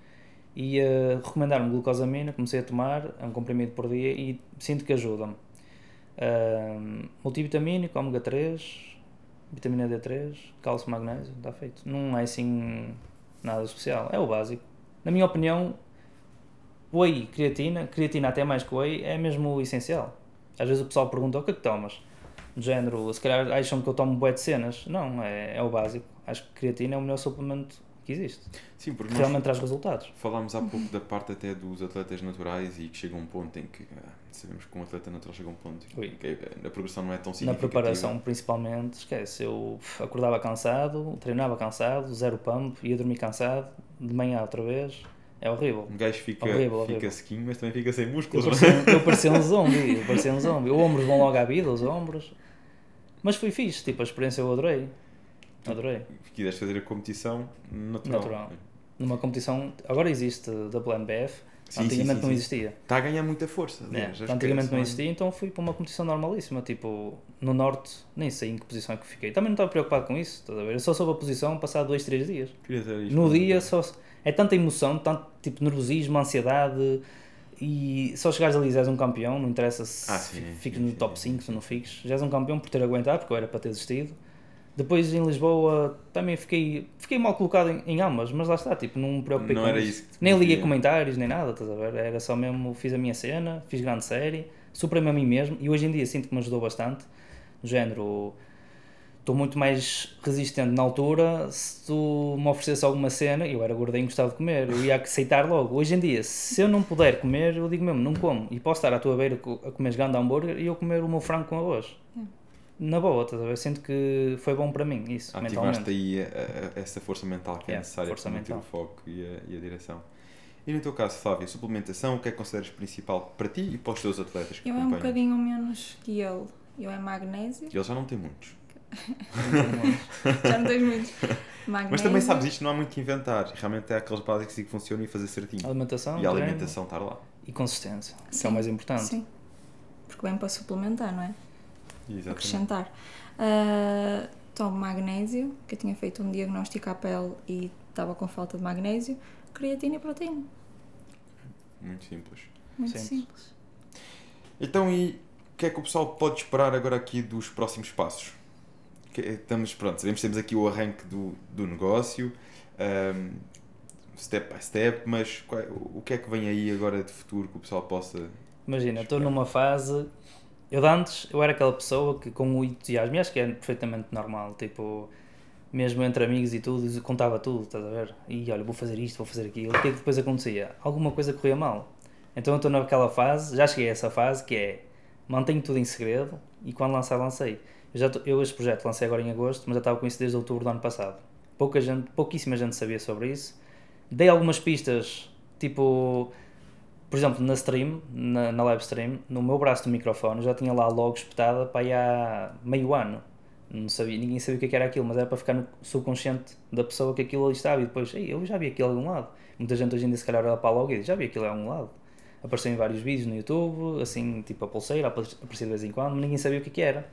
E uh, recomendaram-me glucosamina, comecei a tomar, é um comprimido por dia e sinto que ajuda-me. Uh, multivitamínico, ômega 3, vitamina D3, cálcio, magnésio, está feito. Não é assim nada especial, é o básico. Na minha opinião, whey, creatina, creatina até mais que whey, é mesmo o essencial. Às vezes o pessoal pergunta o que é que tomas? Do género, se calhar acham que eu tomo bué de cenas. Não, é, é o básico. Acho que creatina é o melhor suplemento que existe. Sim, porque Que realmente traz resultados. falámos há pouco da parte até dos atletas naturais e que chega um ponto em que ah, sabemos que um atleta natural chega a um ponto em que a progressão não é tão Na significativa. preparação, principalmente, esquece. Eu acordava cansado, treinava cansado, zero pump, ia dormir cansado, de manhã outra vez. É horrível. Um gajo fica, Horrível, fica horrível. sequinho, mas também fica sem Eu músculos. não é? parecia, eu parecia um zombie, eu parecia um zombie. Os ombros vão logo à vida, os ombros. Mas foi fixe, tipo, a experiência eu adorei. Adorei. Quiseste fazer a competição natural. Natural. Numa competição, agora existe WMBF, Sim, antigamente sim, sim, não existia. Está a ganhar muita força. É, aliás, antigamente não existia, então fui para uma competição normalíssima. Tipo, no Norte, nem sei em que posição é que fiquei. Também não estava preocupado com isso, estás a ver? Eu só soube a posição passado dois, três dias. No dia só é tanta emoção, tanto tipo nervosismo, ansiedade e só chegares ali e és um campeão, não interessa se Ah, sim, no top sim, 5, se não fiques, já és um campeão por ter aguentado, porque eu era para ter desistido. Depois em Lisboa também fiquei, fiquei mal colocado em, em ambas, mas lá está, tipo, não me preocupei Não com era isso. Nem liguei movia. comentários, nem nada, estás a ver? Era só mesmo, fiz a minha cena, fiz grande série, superei-me a mim mesmo e hoje em dia sinto que me ajudou bastante. Do género, estou muito mais resistente na altura. Se tu me oferecesse alguma cena, eu era gordinho e gostava de comer, eu ia aceitar logo. Hoje em dia, se eu não puder comer, eu digo mesmo, não como. E posso estar à tua beira a comer grande hambúrguer e eu comer o meu frango com arroz. Na boa, estás a ver? Sinto que foi bom para mim, isso, Ativaste aí a- a- essa força mental que é Yeah, necessária força para manter o foco e a, e a direção. E no teu caso, Flávia, suplementação, o que é que consideras principal para ti e para os teus atletas que Eu é um acompanham? bocadinho menos que ele. Eu é magnésio. Eles já não têm muitos. Já não tens muito. Magnésio. Mas também sabes isto, não há muito que inventar. Realmente é aqueles básicos que funcionam e fazer certinho. Alimentação, E a treino alimentação estar lá. e consistência, que é o mais importante. Sim. Porque vem para suplementar, não é? Exatamente. Acrescentar. Ah, tomo magnésio, que eu tinha feito um diagnóstico à pele e estava com falta de magnésio. Creatina e proteína. Muito simples. Muito Simples. simples. Então, e o que é que o pessoal pode esperar agora aqui dos próximos passos? Que- Estamos, pronto, sabemos que temos aqui o arranque do, do negócio, ahm, step by step, mas qual é- o que é que vem aí agora de futuro que o pessoal possa. Imagina, estou numa fase. Eu de antes, eu era aquela pessoa que com o entusiasmo, e acho que é perfeitamente normal, tipo, mesmo entre amigos e tudo, contava tudo, estás a ver? E olha, vou fazer isto, vou fazer aquilo. O que é que depois acontecia? Alguma coisa corria mal. Então eu estou naquela fase, já cheguei a essa fase que é mantenho tudo em segredo e quando lançar, lancei. Eu, já tô- eu este projeto lancei agora em agosto, mas já estava com isso desde outubro do ano passado. Pouca gente, pouquíssima gente sabia sobre isso. Dei algumas pistas, tipo, por exemplo, na stream, na, na live stream, no meu braço do microfone, já tinha lá logo espetada para aí há meio ano. Não sabia, ninguém sabia o que é que era aquilo, mas era para ficar no subconsciente da pessoa que aquilo ali estava. E depois, Ei, eu já vi aquilo de algum lado. Muita gente hoje em dia, se calhar, olha para logo e diz, já vi aquilo de algum lado. Apareceu em vários vídeos no YouTube, assim, tipo a pulseira, aparecia de vez em quando, mas ninguém sabia o que, é era.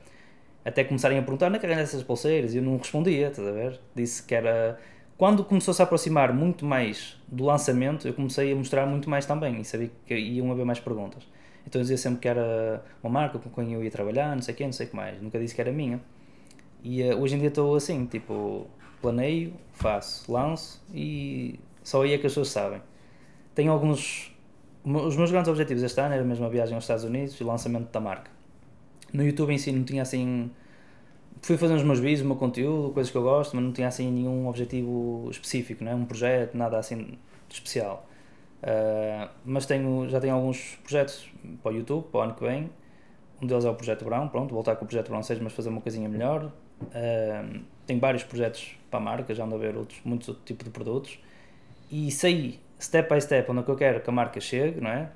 Até começarem a perguntar, onde é que essas pulseiras? E eu não respondia, estás a ver? Disse que era. Quando começou-se a aproximar muito mais do lançamento, eu comecei a mostrar muito mais também e sabia que iam haver mais perguntas. Então eu dizia sempre que era uma marca com quem eu ia trabalhar, não sei quê, não sei o que mais. Nunca disse que era minha. E eh, hoje em dia estou assim, tipo, planeio, faço, lanço e só aí é que as pessoas sabem. Tenho alguns. Os meus grandes objetivos este ano era mesmo a viagem aos Estados Unidos e o lançamento da marca. No YouTube em si não tinha assim. Fui fazer os meus vídeos, o meu conteúdo, coisas que eu gosto, mas não tinha assim nenhum objetivo específico, não é? um projeto, nada assim especial. Ah, mas tenho, já tenho alguns projetos para o YouTube, para o ano que vem. Um deles é o Projeto Brown, pronto, voltar com o Projeto Brown 6, mas fazer uma coisinha melhor. Ah, tenho vários projetos para a marca, já ando a ver outros, muitos outros tipos de produtos. E sei, step by step, onde é que eu quero que a marca chegue, não é?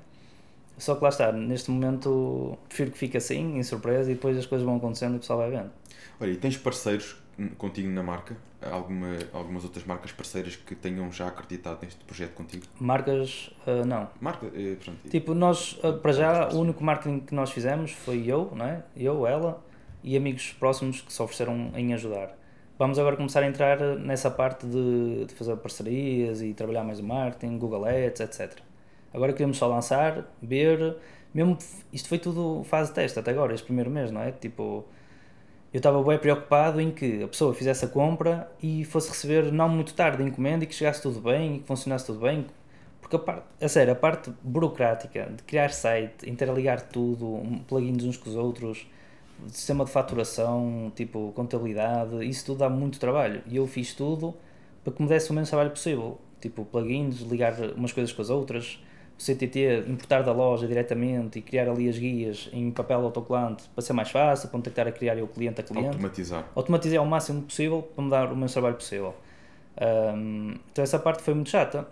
Só que lá está, neste momento prefiro que fique assim, em surpresa, e depois as coisas vão acontecendo e o pessoal vai vendo. Olha, e tens parceiros contigo na marca? Alguma, algumas outras marcas parceiras que tenham já acreditado neste projeto contigo? Marcas, ah, não. Marca, eh, pronto. Tipo, nós, ah, para já, o único marketing que nós fizemos foi eu, não é? Eu, ela e amigos próximos que se ofereceram em ajudar. Vamos agora começar a entrar nessa parte de, de fazer parcerias e trabalhar mais o marketing, Google Ads, etc. Agora queremos só lançar, ver, mesmo, isto foi tudo fase teste até agora, este primeiro mês, não é? Tipo, eu estava bem preocupado em que a pessoa fizesse a compra e fosse receber não muito tarde a encomenda e que chegasse tudo bem e que funcionasse tudo bem. Porque a parte, a sério, a parte burocrática de criar site, interligar tudo, plugins uns com os outros, sistema de faturação, tipo contabilidade, isso tudo dá muito trabalho. E eu fiz tudo para que me desse o menos trabalho possível. Tipo plugins, ligar umas coisas com as outras, CTT, importar da loja diretamente e criar ali as guias em papel autocolante para ser mais fácil, para que estar a criar eu cliente a cliente Automatizar. automatizei ao máximo possível para me dar o menos trabalho possível. Ahm, então essa parte foi muito chata.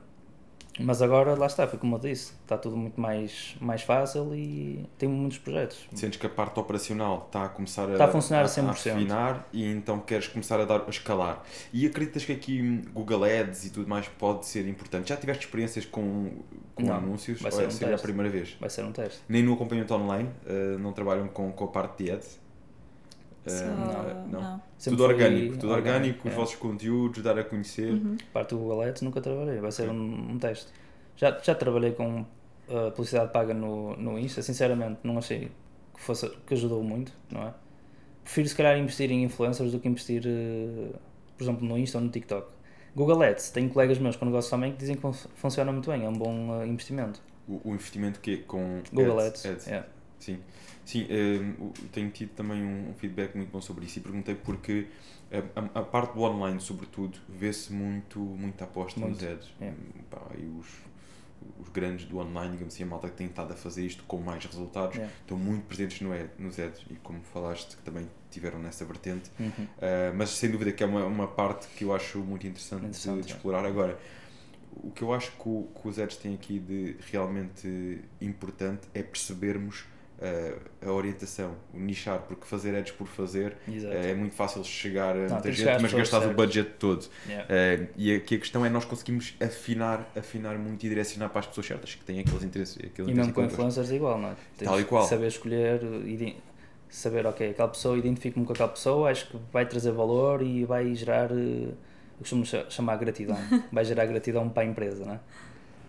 Mas agora, lá está, foi como eu disse, está tudo muito mais, mais fácil e tenho muitos projetos. Sentes que a parte operacional está a começar a, Está a funcionar a a 100%. afinar e então queres começar a, dar, a escalar. E acreditas que aqui hum, Google Ads e tudo mais pode ser importante? Já tiveste experiências com, com Não, anúncios? vai ou ser é um seria a teste. primeira vez? Vai ser um teste. Nem no acompanhamento online? uh, não trabalham com, com a parte de ads? Só- não. não. Sempre Tudo foi orgânico, tudo orgânico, os é. vossos conteúdos, dar a conhecer. Uhum. Parte do Google Ads nunca trabalhei, vai ser um, um teste. Já, já trabalhei com uh, publicidade paga no, no Insta, sinceramente não achei que, fosse, que ajudou muito, não é? Prefiro se calhar investir em influencers do que investir, uh, por exemplo, no Insta ou no TikTok. Google Ads, tenho colegas meus com negócio também que dizem que fun- funciona muito bem, é um bom uh, investimento. O, o investimento que é com Google ads, Ads, é. Sim, sim o- tenho tido também um, feedback muito bom sobre isso e perguntei porque a, a- parte do online, sobretudo, vê-se muito, muita aposta Muito, nos ads. é. Pá, e os, os grandes do online, digamos assim, a malta que tem estado a fazer isto com mais resultados, É. estão muito presentes no ad, nos ads e como falaste, que também tiveram nessa vertente. Uhum. Uh, mas sem dúvida que é uma, uma parte que eu acho muito interessante, de- Interessante, de, é. explorar agora. o que eu acho que, o, que os ads têm aqui de realmente importante é percebermos uh, a orientação, o nichar, porque fazer ads por fazer uh, é muito fácil chegar a muita gente, mas gastar o budget todo. Yeah. Uh, e aqui a questão é nós conseguimos afinar, afinar muito e direcionar para as pessoas certas que têm aqueles interesses. Aqueles e mesmo com influencers igual, não é? Tens Tal e qual. Saber escolher, saber, ok, aquela pessoa, identifico-me com aquela pessoa, acho que vai trazer valor e vai gerar, eu costumo chamar gratidão, vai gerar gratidão para a empresa, não é?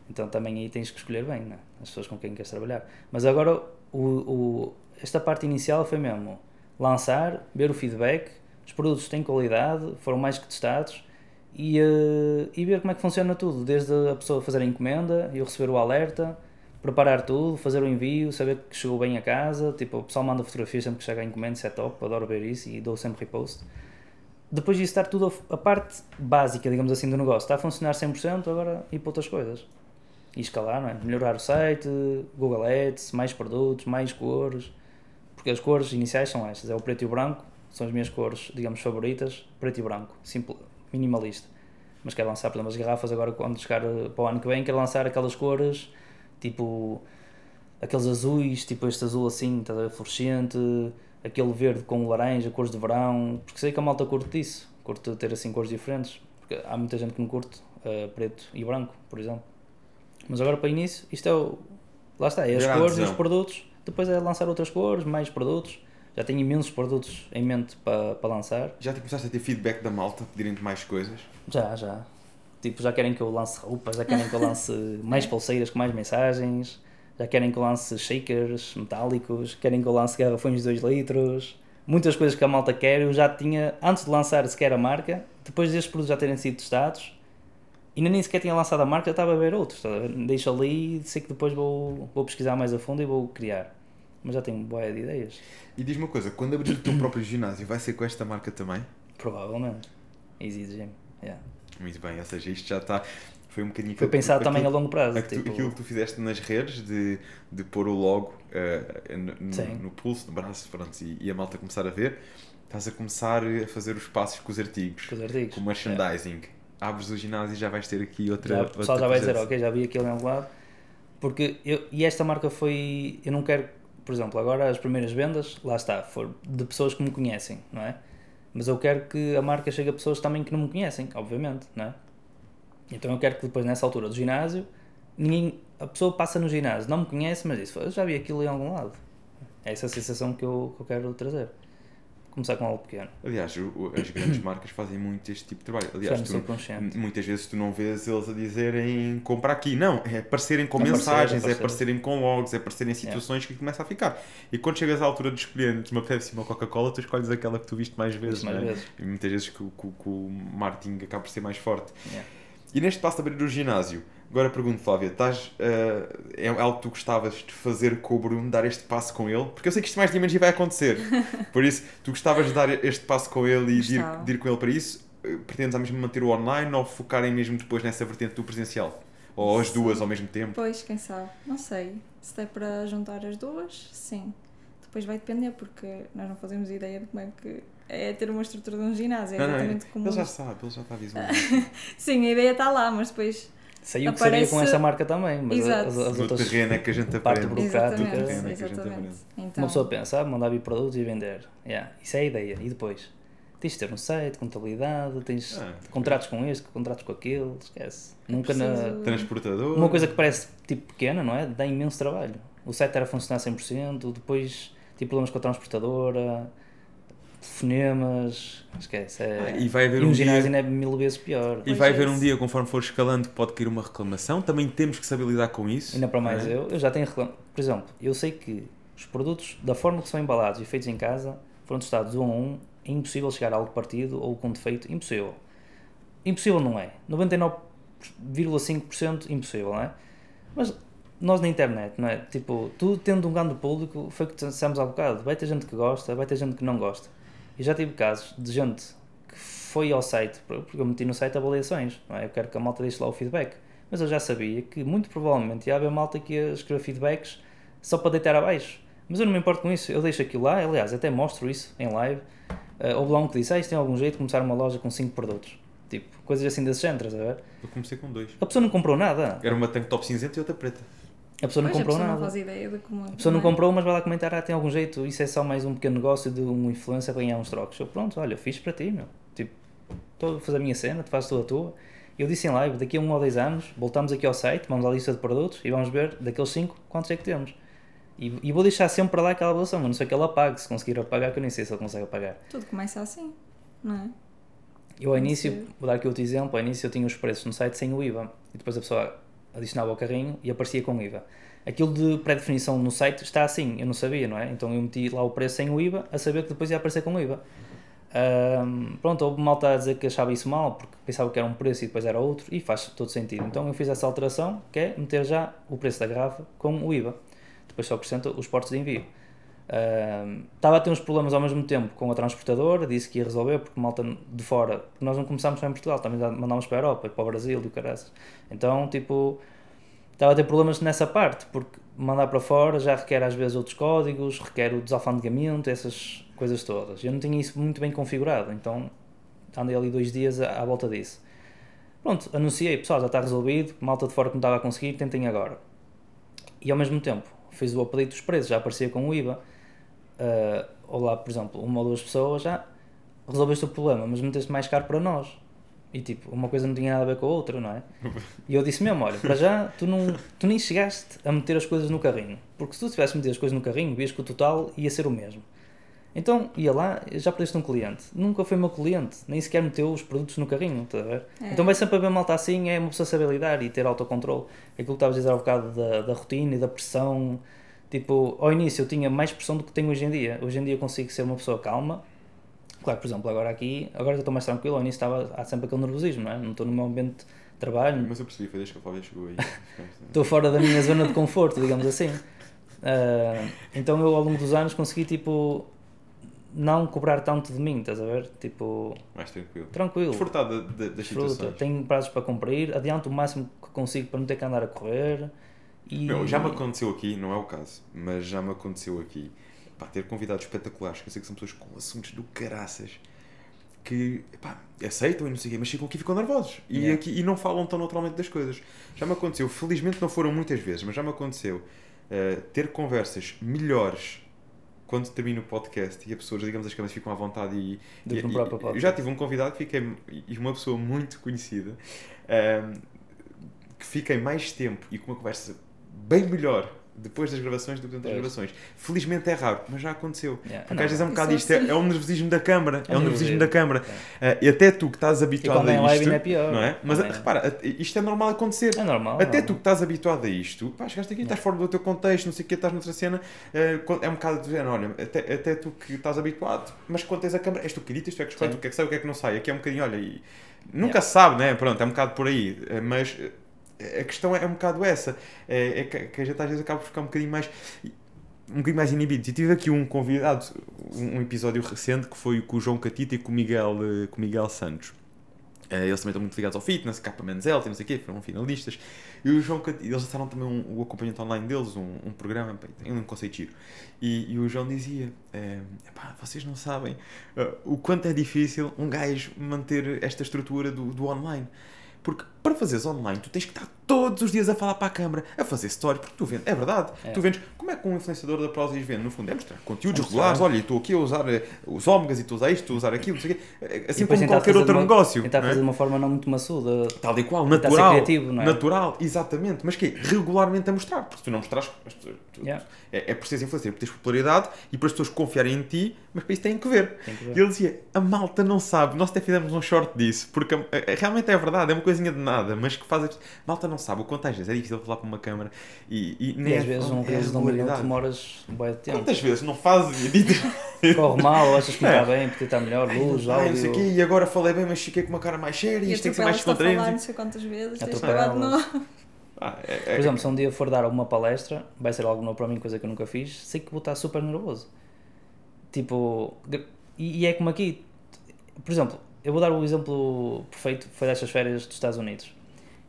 Então também aí tens que escolher bem, né? as pessoas com quem queres trabalhar. Mas agora o, o, esta parte inicial foi mesmo lançar, ver o feedback, os produtos têm qualidade, foram mais que testados e, uh, e ver como é que funciona tudo, desde a pessoa fazer a encomenda, eu receber o alerta, preparar tudo, fazer o envio, saber que chegou bem a casa, tipo, o pessoal manda fotografias sempre que chega a encomenda, isso é top, adoro ver isso e dou sempre repost. Depois disso estar tudo, a, a parte básica, digamos assim, do negócio, está a funcionar 100%, agora ir para outras coisas e escalar, não é? Melhorar o site, Google Ads, mais produtos, mais cores, porque as cores iniciais são estas, é o preto e o branco, são as minhas cores, digamos, favoritas, preto e branco, simples, minimalista. Mas quero lançar, por exemplo, as garrafas agora, quando chegar eh, para o ano que vem, quero lançar aquelas cores, tipo, aqueles azuis, tipo este azul assim, tá, fluorescente, aquele verde com laranja, cores de verão, porque sei que a malta curte disso, curte ter assim cores diferentes, porque há muita gente que não curte uh, preto e branco, por exemplo. Mas agora para início, isto é o. Lá está, é as Grande cores e os produtos. Depois é lançar outras cores, mais produtos. Já tenho imensos produtos em mente para, para lançar. Já te começaste a ter feedback da malta, pedirem-te mais coisas? Já, já. Tipo, já querem que eu lance roupas, já querem que eu lance mais pulseiras com mais mensagens, já querem que eu lance shakers metálicos, querem que eu lance garrafões de 2 litros. Muitas coisas que a malta quer, eu já tinha, antes de lançar sequer a marca, depois destes produtos já terem sido testados, ainda nem sequer tinha lançado a marca, já estava a ver outros. Tá? Deixo ali e sei que depois vou, vou pesquisar mais a fundo e vou criar. Mas já tenho boa de ideias. E diz uma coisa, quando abrir o teu próprio ginásio, vai ser com esta marca também? Provavelmente. Easy Gym. Yeah. Muito bem, ou seja, isto já está. Foi um bocadinho. Foi pensado também a longo prazo. Aquilo, tipo... aquilo que tu fizeste nas redes de, de pôr o logo uh, no, no, pulso, no braço, pronto, e, e, a malta começar a ver, estás a começar a fazer os passos com os artigos. Com os artigos. Com o merchandising. Abres o ginásio e já vais ter aqui outra. Já, o pessoal já vai dizer, ok, já vi aquilo em algum lado. Porque eu, e esta marca foi. Eu não quero, por exemplo, agora as primeiras vendas, lá está, foram de pessoas que me conhecem, não é? Mas eu quero que a marca chegue a pessoas também que não me conhecem, obviamente, não é? Então eu quero que depois, nessa altura do ginásio, ninguém, a pessoa passa no ginásio, não me conhece, mas diz, eu já vi aquilo em algum lado. É essa a sensação que eu, que eu quero trazer começar com algo pequeno. Aliás, o, as grandes marcas fazem muito este tipo de trabalho. Aliás, tu, muitas vezes tu não vês eles a dizerem compra aqui. Não, é aparecerem com mensagens, é aparecerem com logs, é aparecerem em situações yeah. que começa a ficar. E quando chegas à altura de escolher uma Pepsi e uma Coca-Cola, tu escolhes aquela que tu viste mais vezes. Mais é? vezes. E muitas vezes que, que, que, o marketing acaba por ser mais forte. Yeah. E neste passo de abrir o ginásio, Agora pergunto, Flávia, estás, uh, é algo que tu gostavas de fazer com o Bruno, dar este passo com ele? Porque eu sei que isto mais de menos vai acontecer. Por isso, tu gostavas de dar este passo com ele e de ir, de ir, com ele para isso? Eh, pretendes ao mesmo manter o online ou focarem mesmo depois nessa vertente do presencial? Ou as duas ao mesmo tempo? Pois, quem sabe? Não sei. Se é para juntar as duas, sim. Depois vai depender, porque nós não fazemos ideia de como é que é ter uma estrutura de um ginásio. É exatamente não, não, como. Ele já sabe, ele já está visualizando. sim, a ideia está lá, mas depois Saiu que sabia com essa marca também, mas Exato. as, as outras. O terreno é que a gente parte burocrática. Exatamente, é exatamente. Então. Uma pessoa pensa, ah, mandar vir produtos e vender. Yeah, isso é a ideia. E depois? Tens de ter um site, contabilidade, tens ah, contratos com este, contratos com aquele, esquece. Nunca na. Transportador. Uma coisa que parece tipo pequena, não é? Dá imenso trabalho. O site era a funcionar 100%, depois tipo problemas com a transportadora fonemas, esquece. É... Ah, e vai haver e um, um ginásio dia... é mil vezes pior. E vai haver um dia, conforme for escalando, que pode cair uma reclamação. Também temos que saber lidar com isso. Ainda para mais, é? eu, eu já tenho reclamação. Por exemplo, eu sei que os produtos, da forma que são embalados e feitos em casa, foram testados um a um. É impossível chegar a algo partido ou com defeito. Impossível. Impossível não é. 99,5% impossível, não é? Mas nós na internet, não é? Tipo, tu tendo um grande público, foi o que dissemos há bocado. Vai ter gente que gosta, vai ter gente que não gosta. E já tive casos de gente que foi ao site, porque eu meti no site avaliações, não é? Eu quero que a malta deixe lá o feedback. Mas eu já sabia que muito provavelmente ia haver malta que ia escrever feedbacks só para deitar abaixo. Mas eu não me importo com isso, eu deixo aquilo lá, aliás, até mostro isso em live. Uh, houve lá um que disse, ah, isto tem algum jeito de começar uma loja com 5 produtos. Tipo, coisas assim desse género, estás a ver? Eu comecei com dois. A pessoa não comprou nada. Era uma tank top cinzenta e outra preta. A pessoa não Pois, comprou a pessoa nada. não faz ideia de como. A pessoa não é? comprou, mas vai lá comentar, ah, tem algum jeito, isso é só mais um pequeno negócio de um influencer ganhar uns trocos. Eu, pronto, olha, fiz para ti, meu. Tipo, estou a fazer a minha cena, tu fazes tu a tua. Eu disse em live, daqui a um ou dois anos, voltamos aqui ao site, vamos à lista de produtos e vamos ver, daqueles cinco, quantos é que temos. E, e vou deixar sempre para lá aquela avaliação, a não sei que ele apague, se conseguir apagar, que eu nem sei se ele consegue apagar. Tudo começa assim, não é? Eu ao início, vou dar aqui outro exemplo, ao início eu tinha os preços no site sem o IVA e depois a pessoa adicionava ao carrinho e aparecia com IVA. Aquilo de pré-definição no site está assim, eu não sabia, não é? Então eu meti lá o preço sem o IVA a saber que depois ia aparecer com o IVA. Ahm, pronto, houve malta a dizer que achava isso mal porque pensava que era um preço e depois era outro e faz todo sentido. Então eu fiz essa alteração que é meter já o preço da garrafa com o IVA. Depois só acrescenta os portos de envio. Ahm, Estava a ter uns problemas ao mesmo tempo com a transportadora, disse que ia resolver porque malta de fora, porque nós não começámos só em Portugal, também mandámos para a Europa e para o Brasil e o caraças. Então, tipo, estava a ter problemas nessa parte, porque mandar para fora já requer às vezes outros códigos, requer o desalfandegamento, essas coisas todas. Eu não tinha isso muito bem configurado, então andei ali dois dias à, à volta disso. Pronto, anunciei, pessoal, já está resolvido, malta de fora que não estava a conseguir, tentem agora. E ao mesmo tempo, fiz o update dos preços, já aparecia com o IVA. Uh, ou lá, por exemplo, uma ou duas pessoas já resolveste o problema, mas meteste mais caro para nós. E tipo, uma coisa não tinha nada a ver com a outra, não é? E eu disse mesmo, olha, para já tu, não, tu nem chegaste a meter as coisas no carrinho. Porque se tu tivesse metido as coisas no carrinho, vias que o total ia ser o mesmo. Então, ia lá, já perdeste um cliente. Nunca foi meu cliente, nem sequer meteu os produtos no carrinho, estás a ver? É. Então vai sempre haver malta assim, é uma pessoa saber lidar e ter autocontrole. Aquilo que estavas a dizer há bocado da, da rotina e da pressão. Tipo, ao início eu tinha mais pressão do que tenho hoje em dia. Hoje em dia eu consigo ser uma pessoa calma. Claro, por exemplo, agora aqui, agora já estou mais tranquilo, ao início estava, há sempre aquele nervosismo, não é? Não estou no meu ambiente de trabalho, Mas eu percebi, foi desde que a Flávia chegou aí. estou fora da minha zona de conforto, digamos assim. Ah, então eu ao longo dos anos consegui, tipo, não cobrar tanto de mim, estás a ver? Tipo, Mais tranquilo. tranquilo. Desfrutar de- de- das Desfruta. situações. Tenho prazos para cumprir, adianto o máximo que consigo para não ter que andar a correr. E... Meu, já me aconteceu aqui, não é o caso, mas já me aconteceu aqui, pá, ter convidados espetaculares, que eu sei que são pessoas com assuntos do caraças, que, pá, aceitam e não sei o quê, mas chegam aqui e ficam nervosos. E, Yeah. aqui, e não falam tão naturalmente das coisas. Já me aconteceu, felizmente não foram muitas vezes, mas já me aconteceu eh, ter conversas melhores quando termino o podcast e as pessoas, digamos, as câmeras ficam à vontade e... E- e- Eu já tive um convidado que fiquei, e uma pessoa muito conhecida, ehm, que fiquei mais tempo e com uma conversa bem melhor depois das gravações do que durante as gravações. Felizmente é raro, mas já aconteceu. Yeah, Porque não, às vezes é um bocado é isto, é, assim. é o nervosismo da câmara, é, É o um nervosismo da câmara. É. Eh, e até tu que estás habituado a é isto, live ainda é pior. não é? Mas é- repara, isto é normal acontecer. É normal. Até normal. tu que estás habituado a isto, pá, chegaste aqui, estás fora do teu contexto, não sei o que, estás noutra cena, quando- é um bocado de género, olha, até, até tu que estás habituado, mas quando tens a câmera, és tu que editas, tu é que escolhes o que é que sai, o que é que não sai. Aqui é um bocadinho, olha, e nunca Yeah. se sabe, né? Pronto, é um bocado por aí, eh, mas a questão é, um bocado essa, é, é que, a gente às vezes acaba por ficar um bocadinho mais. Um bocadinho mais inibido. E tive aqui um convidado, um, episódio recente que foi com o João Catita e com o Miguel, eh, com o Miguel Santos. Eh, eles também estão muito ligados ao fitness, capa Menzel, o quê, foram finalistas. E o João Cat- eles lançaram também um, o acompanhamento online deles, um, um programa, tem um conceito giro. E, e o João dizia: eh, "Epá, vocês não sabem o quanto é difícil um gajo manter esta estrutura do, do online. Porque para fazeres online, tu tens que estar todos os dias a falar para a câmara, a fazer stories, porque tu vendes, é verdade, É. tu vendes, como é que um influenciador da Prozis vende? No fundo, é mostrar conteúdos É regulares, olha, estou aqui a usar eh, os ômegas e estou a usar isto, estou a usar aquilo, não sei o quê, Eh, E assim como qualquer outro uma- negócio. Tentar é? fazer de uma forma não muito maçuda. Tal e qual, natural. criativo, não é? Natural, exatamente. Mas que é regularmente a mostrar, porque se tu não mostrares, as pessoas- tu- Yeah. é, é por seres influencer, por teres popularidade e para as pessoas confiarem em ti, mas para isso têm que ver. Tem que E ver. ele dizia: a malta não sabe, nós até fizemos um short disso, porque realmente é verdade, é uma coisinha de nada, mas que faz. Malta não sabe o quanto às vezes é difícil falar para uma câmara e, e nem E às é- vezes um é reels de um minuto demoras um bom tempo. Quantas vezes não fazes e Corre mal, achas que não É. está bem, porque está melhor, luz, "Ai, não sei o quê, áudio. e agora falei bem, mas fiquei com uma cara mais séria, E isto tem que ser mais a falar não sei quantas vezes, tens acabado no... Ah, é- é- Por exemplo, se um dia for dar alguma palestra, vai ser algo novo para mim, coisa que eu nunca fiz, sei que vou estar super nervoso. Tipo, e, e é como aqui, por exemplo, eu vou dar o exemplo perfeito, foi destas férias dos Estados Unidos.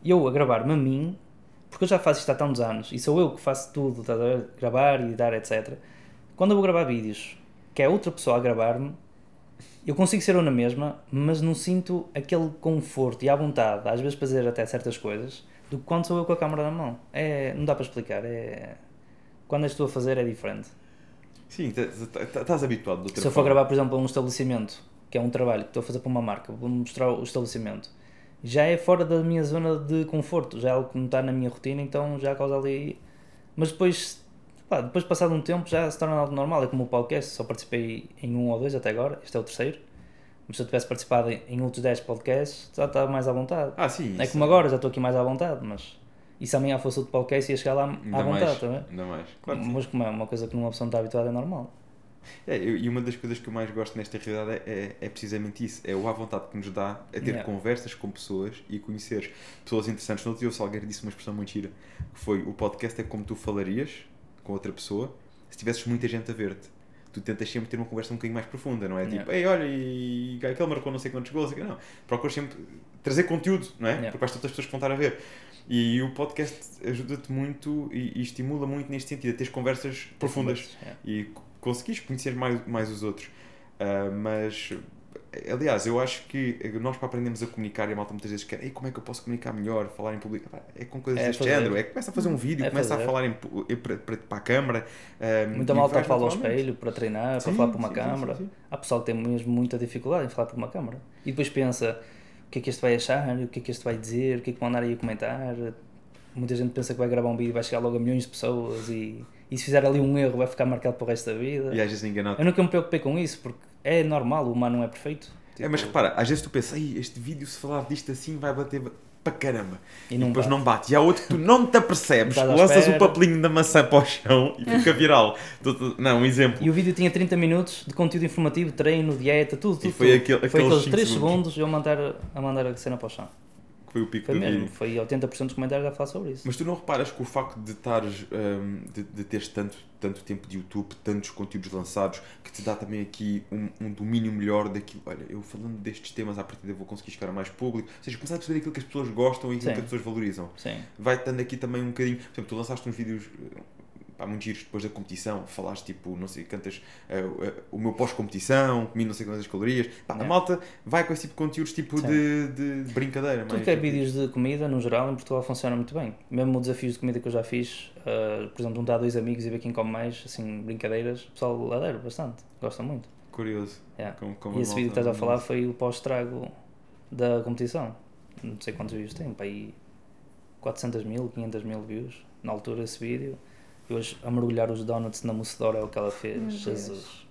Eu a gravar-me a mim, porque eu já faço isto há tantos anos, e sou eu que faço tudo, ver? gravar, editar, etc. Quando eu vou gravar vídeos, que é outra pessoa a gravar-me, eu consigo ser eu na mesma, mas não sinto aquele conforto e à vontade, às vezes, para fazer até certas coisas, do que quando sou eu com a câmera na mão. É, não dá para explicar. É, quando és tu a fazer é diferente. Sim, tá, tá, tá, estás habituado Se eu for gravar, por exemplo, a um estabelecimento, que é um trabalho que estou a fazer para uma marca, vou mostrar o estabelecimento, já é fora da minha zona de conforto, já é algo que não está na minha rotina, então já causa ali. Mas depois, pá, depois passado um tempo, já se torna algo normal. É como o podcast, só participei em um ou dois até agora, este é o terceiro. Mas se eu tivesse participado em- outros 10 podcasts, já estava mais à vontade. Ah, sim. é como agora, já estou aqui mais à vontade, mas. E se amanhã fosse outro podcast, ia chegar lá Ainda à vontade mais, também. ainda mais. Claro. Mas como é uma coisa que uma pessoa não está habituada, é normal. É, eu- e uma das coisas que eu mais gosto nesta realidade é, é, é precisamente isso. É o à vontade que nos dá a ter Yeah. conversas com pessoas e conhecer pessoas interessantes. No outro dia o Salgueiro disse uma expressão muito gira, que foi o podcast é como tu falarias com outra pessoa se tivesses muita gente a ver-te. Tu tentas sempre ter uma conversa um bocadinho mais profunda, não é? Yeah. Tipo, ei, olha, e aquele marcou não sei quantos gols, não. Procuras sempre trazer conteúdo, não é? Yeah. Porque vais outras pessoas que vão estar a ver. E o podcast ajuda-te muito e, e estimula muito neste sentido, a teres conversas profundas Yeah. e c- conseguis conhecer mais, mais os outros. Ah, mas, aliás, eu acho que nós para aprendermos a comunicar, e a malta muitas vezes quer, Ei, como é que eu posso comunicar melhor, falar em público? É com coisas É deste fazer. género, é começa a fazer um vídeo, É começa fazer. a falar em, para, para, para a câmara. ah, Muita malta fala ao espelho para treinar, para Sim, falar para uma sim, câmara. sim, sim. Há pessoal que tem mesmo muita dificuldade em falar para uma câmara. E depois pensa o que é que este vai achar, o que é que este vai dizer, o que é que vão andar aí a comentar. Muita gente pensa que vai gravar um vídeo e vai chegar logo a milhões de pessoas e, e se fizer ali um erro vai ficar marcado para o resto da vida. E às vezes enganado. Eu nunca me preocupei com isso porque é normal, o humano não é perfeito. É, mas Tipo, repara, às vezes tu pensas, "Ei, este vídeo se falar disto assim vai bater ba- para caramba. E E, não depois bate. não bate. E há outro que tu não te apercebes, Não lanças o espera. papelinho da maçã para o chão e fica viral. Não, um exemplo. E o vídeo tinha 30 minutos de conteúdo informativo, treino, dieta, tudo. tudo foi tudo. aquele- foi aqueles aqueles cinco 3 segundos. segundos eu mandar, a mandar a cena para o chão. Foi o pico Foi do mesmo, vídeo. foi 80% dos comentários a falar sobre isso. Mas tu não reparas que o facto de estares, hum, de, de teres tanto, tanto tempo de YouTube, tantos conteúdos lançados, que te dá também aqui um, um domínio melhor daquilo. Olha, eu falando destes temas à partida vou conseguir chegar a mais público. Ou seja, começar a perceber aquilo que as pessoas gostam e aquilo Sim. que as pessoas valorizam. Sim. Vai dando aqui também um bocadinho. Por exemplo, tu lançaste uns vídeos. Pá, muito giros depois da competição, falaste tipo, não sei, cantas eh, eh, o meu pós-competição, comi não sei quantas calorias. Pá, A Yeah. malta vai com esse tipo de conteúdos tipo de, de, de brincadeira. Tudo mais que é tipo- vídeos de comida, no geral, em Portugal funciona muito bem. Mesmo desafios de comida que eu já fiz, uh, por exemplo, juntar dois amigos e ver quem come mais, assim, brincadeiras, o pessoal adera bastante, gosta muito. Curioso. Yeah. Como- como e a esse vídeo que estás a falar foi o pós-estrago da competição. Não sei quantos views tem, para aí 400 mil, 500 mil views. Na altura, esse vídeo. E hoje, a mergulhar os donuts na mocedora é o que ela fez. Meu Deus. Jesus.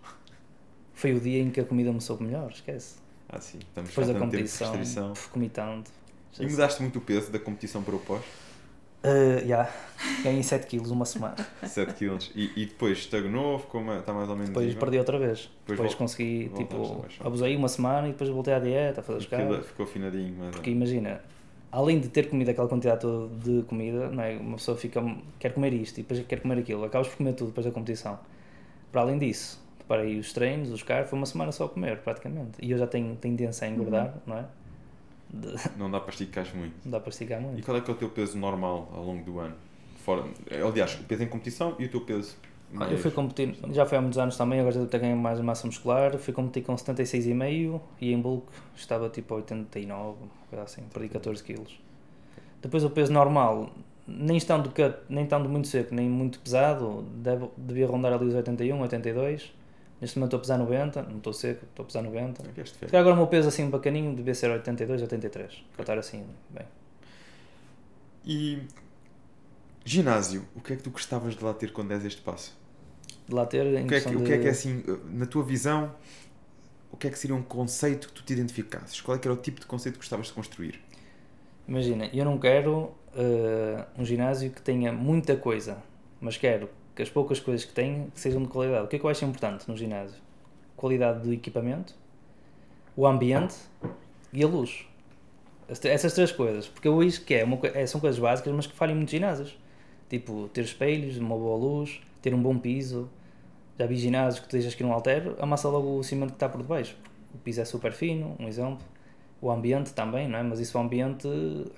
Foi o dia em que a comida me soube melhor, esquece. Ah, sim. Estamos Depois da de competição, restrição. puf, comi tanto. E mudaste muito o peso da competição para o pós? Uh, yeah. Ganhei 7 quilos uma semana. 7 kg. E, e depois estagnou, ficou ma- está mais ou menos Depois perdi outra vez. Depois Depois, consegui, tipo, abusei uma semana e depois voltei à dieta, a fazer os ficou afinadinho. Mas, Porque imagina, além de ter comido aquela quantidade toda de comida, não é? uma pessoa fica, quer comer isto e depois quer comer aquilo, acabas por comer tudo depois da competição. Para além disso, reparei os treinos, os carros, foi uma semana só a comer praticamente. E eu já tenho tendência a engordar, não é? De- Não dá para esticar muito. não dá para esticar E muito. qual é que é o teu peso normal ao longo do ano? Fora, aliás, o peso em competição e o teu peso Ah, mais... Eu fui competir, já foi há muitos anos também, agora já até ganho mais massa muscular. Fui competir com 76,5 e em bulk estava tipo a 89, coisa assim, perdi 14 quilos. Depois o peso normal, nem estando, cut, nem estando muito seco, nem muito pesado, deve, devia rondar ali os 81, 82. Neste momento estou a pesar 90, não estou seco, estou a pesar 90. Não queres de Se férias? calhar agora o meu peso assim bacaninho devia ser 82, 83, para estar assim, bem. E ginásio, o que é que tu gostavas de lá ter quando és este passo? De lá ter em O que, é que, questão o que é de- que é assim, na tua visão, o que é que seria um conceito que tu te identificasses? Qual é que era o tipo de conceito que gostavas de construir? Imagina, eu não quero eh, um ginásio que tenha muita coisa, mas quero que as poucas coisas que tenha que sejam de qualidade. O que é que eu acho importante no ginásio? Qualidade do equipamento, o ambiente e a luz. As- Essas três coisas. Porque eu acho que é uma, é, são coisas básicas, mas que falham muitos ginásios. Tipo, ter espelhos, uma boa luz, ter um bom piso. Já vi ginásios que tu deixas que não altere, amassa logo o cimento que está por debaixo. O piso é super fino, um exemplo. O ambiente também, não é? Mas isso o ambiente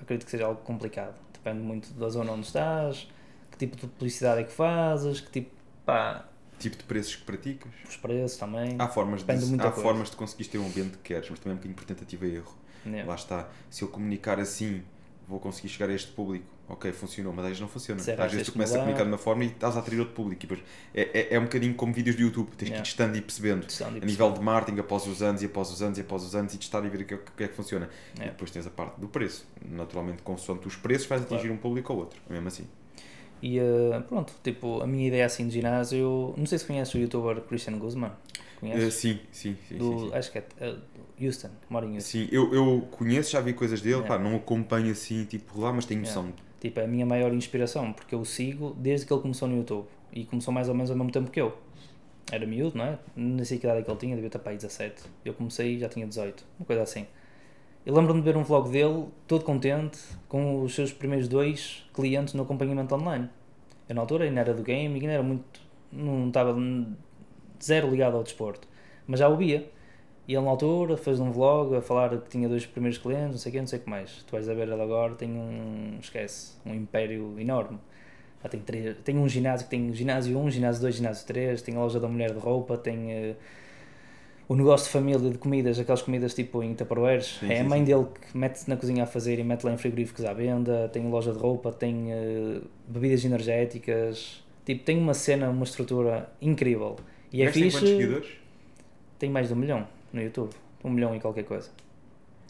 acredito que seja algo complicado. Depende muito da zona onde estás, que tipo de publicidade é que fazes, que tipo. pá. Tipo de preços que praticas? Os preços também. Há formas de, Depende de muita há coisa. formas de conseguires ter um ambiente que queres, mas também é um bocadinho por tentativa e erro. Yeah. Lá está. Se eu comunicar assim, vou conseguir chegar a este público. Ok, funcionou, mas às vezes não funciona. Certo, às vezes tu começas a comunicar de uma forma e estás a atrair outro público. E depois é, é, é um bocadinho como vídeos do YouTube. Tens que ir Yeah. testando e percebendo. Testando e A nível de marketing, após os anos e após os anos e após os anos, e testar e ver o que, é- que é que funciona. E Yeah. depois tens a parte do preço. Naturalmente, consoante os preços, vais atingir um público ou outro. Mesmo assim. E eh, pronto, tipo, a minha ideia assim de ginásio. Não sei se conheces o youtuber Christian Guzman. Conheces? sim, sim, sim. Do, sim, sim. Acho que é eh, Houston, mora em Houston. Sim, eu, eu conheço, já vi coisas dele, Yeah. pá, não acompanho assim, tipo, lá, mas tenho Yeah. Tipo, é a minha maior inspiração, porque eu o sigo desde que ele começou no YouTube. E começou mais ou menos ao mesmo tempo que eu. Era miúdo, não é? Nem sei que idade é que ele tinha, devia estar para aí 17. Eu comecei já tinha 18, uma coisa assim. Eu lembro-me de ver um vlog dele, todo contente, com os seus primeiros dois clientes no acompanhamento online. Eu na altura ainda era do game ainda era muito. não estava zero ligado ao desporto. Mas já o via. E ele na altura fez um vlog a falar que tinha dois primeiros clientes, não sei o que, não sei o que mais. Tu vais a ver ele agora, tem um, esquece, um império enorme. Já tem, três, tem um ginásio que tem ginásio 1, ginásio 2, ginásio 3, tem a loja da mulher de roupa, tem eh, o negócio de família de comidas, aquelas comidas tipo em Tupperwares. Sim, é a mãe sim. dele que mete na cozinha a fazer e mete lá em frigoríficos à venda, tem loja de roupa, tem eh, bebidas energéticas. Tipo, tem uma cena, uma estrutura incrível. E é Mas fixe. quantos seguidores? Tem mais de um milhão no YouTube. Um milhão e qualquer coisa.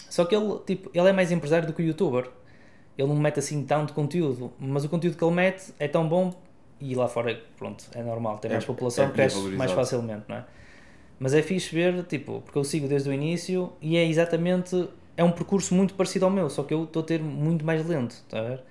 Só que ele, tipo, ele é mais empresário do que o youtuber. Ele não mete assim tanto conteúdo, mas o conteúdo que ele mete é tão bom e lá fora, pronto, é normal, tem É- mais população, é cresce mais facilmente, não é? Mas é fixe ver, tipo, porque eu sigo desde o início e é exatamente, é um percurso muito parecido ao meu, só que eu estou a ter muito mais lento, está a ver?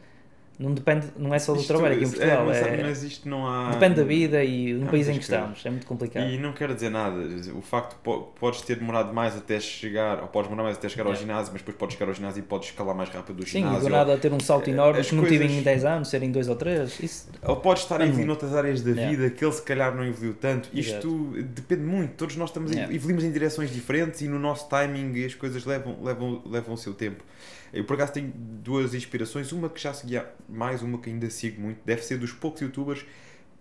Não depende, não é só do Isto- trabalho aqui em Portugal, mas, é, mas isto não há. depende da vida e do Não, país em que que- estamos, é muito complicado. E não quero dizer nada. O facto de po- podes ter demorado mais até chegar, ou podes demorar mais até chegar ao Yeah. ginásio, mas depois podes chegar ao ginásio e podes escalar mais rápido do Sim, ginásio. do nada ter um salto enorme as que não tive em 10 anos, ser em 2 ou 3. Isso, Ou podes estar a É evoluir muito. noutras áreas da vida que ele se calhar não evoluiu tanto. Exato. Isto depende muito. Todos nós estamos evoluímos em direções diferentes e no nosso timing as coisas levam, levam, levam o seu tempo. Eu por acaso tenho duas inspirações, uma que já seguia mais, uma que ainda sigo muito. Deve ser dos poucos youtubers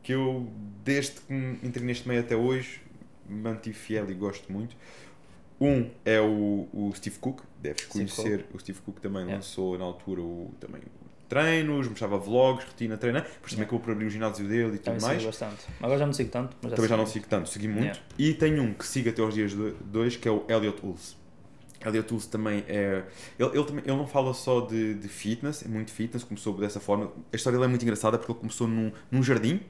que eu, desde que entrei neste meio até hoje, mantive fiel e gosto muito. Um é o, o Steve Cook, deves conhecer. O Steve Cook também Yeah. lançou na altura o, também treinos, mostrava vlogs, rotina de treinar. Depois também Yeah. acabou por abrir o ginásio dele e tudo também mais. bastante. Agora já não sigo tanto, mas já Também já não sigo. tanto, segui muito. Yeah. E tenho um que sigo até aos dias dois, que é o Elliot Ulse. Elliot Ulse também é. Ele, ele, ele não fala só de, de fitness, é muito fitness, começou dessa forma. A história dele é muito engraçada porque ele começou num, num jardim.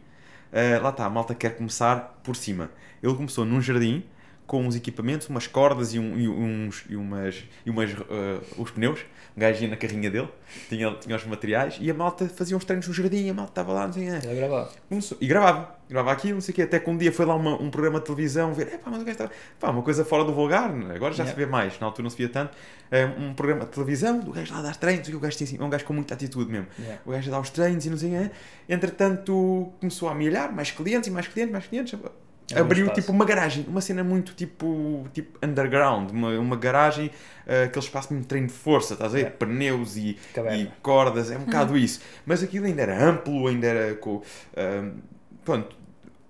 Ah, lá está, a malta quer começar por cima. Ele começou num jardim com uns equipamentos, umas cordas e, um- e uns, e umas, e umas ah, os pneus. Um gajo ia na carrinha dele, tinha, tinha os materiais e a malta fazia uns treinos no jardim. A malta estava lá, não sei o. Já gravava. E gravava, gravava aquilo, não sei o quê, até que um dia foi lá uma- um programa de televisão ver, "Epá, mas o gajo está... Pá, uma coisa fora do vulgar, né? agora já Yeah. se vê mais, na altura não se via tanto, É, um programa de televisão, do gajo lá dar treinos, e o gajo tinha assim, é um gajo com muita atitude mesmo, Yeah. o gajo dá os treinos e não sei o quê, entretanto começou a milhar, mais clientes e mais clientes, mais clientes, É abriu espaço. tipo uma garagem, uma cena muito tipo, tipo underground, uma, uma garagem, eh, aquele espaço mesmo de treino de força, estás a ver? Yeah. Pneus e, e cordas, é um bocado isso. Mas aquilo ainda era amplo, ainda era com. ahm, pronto,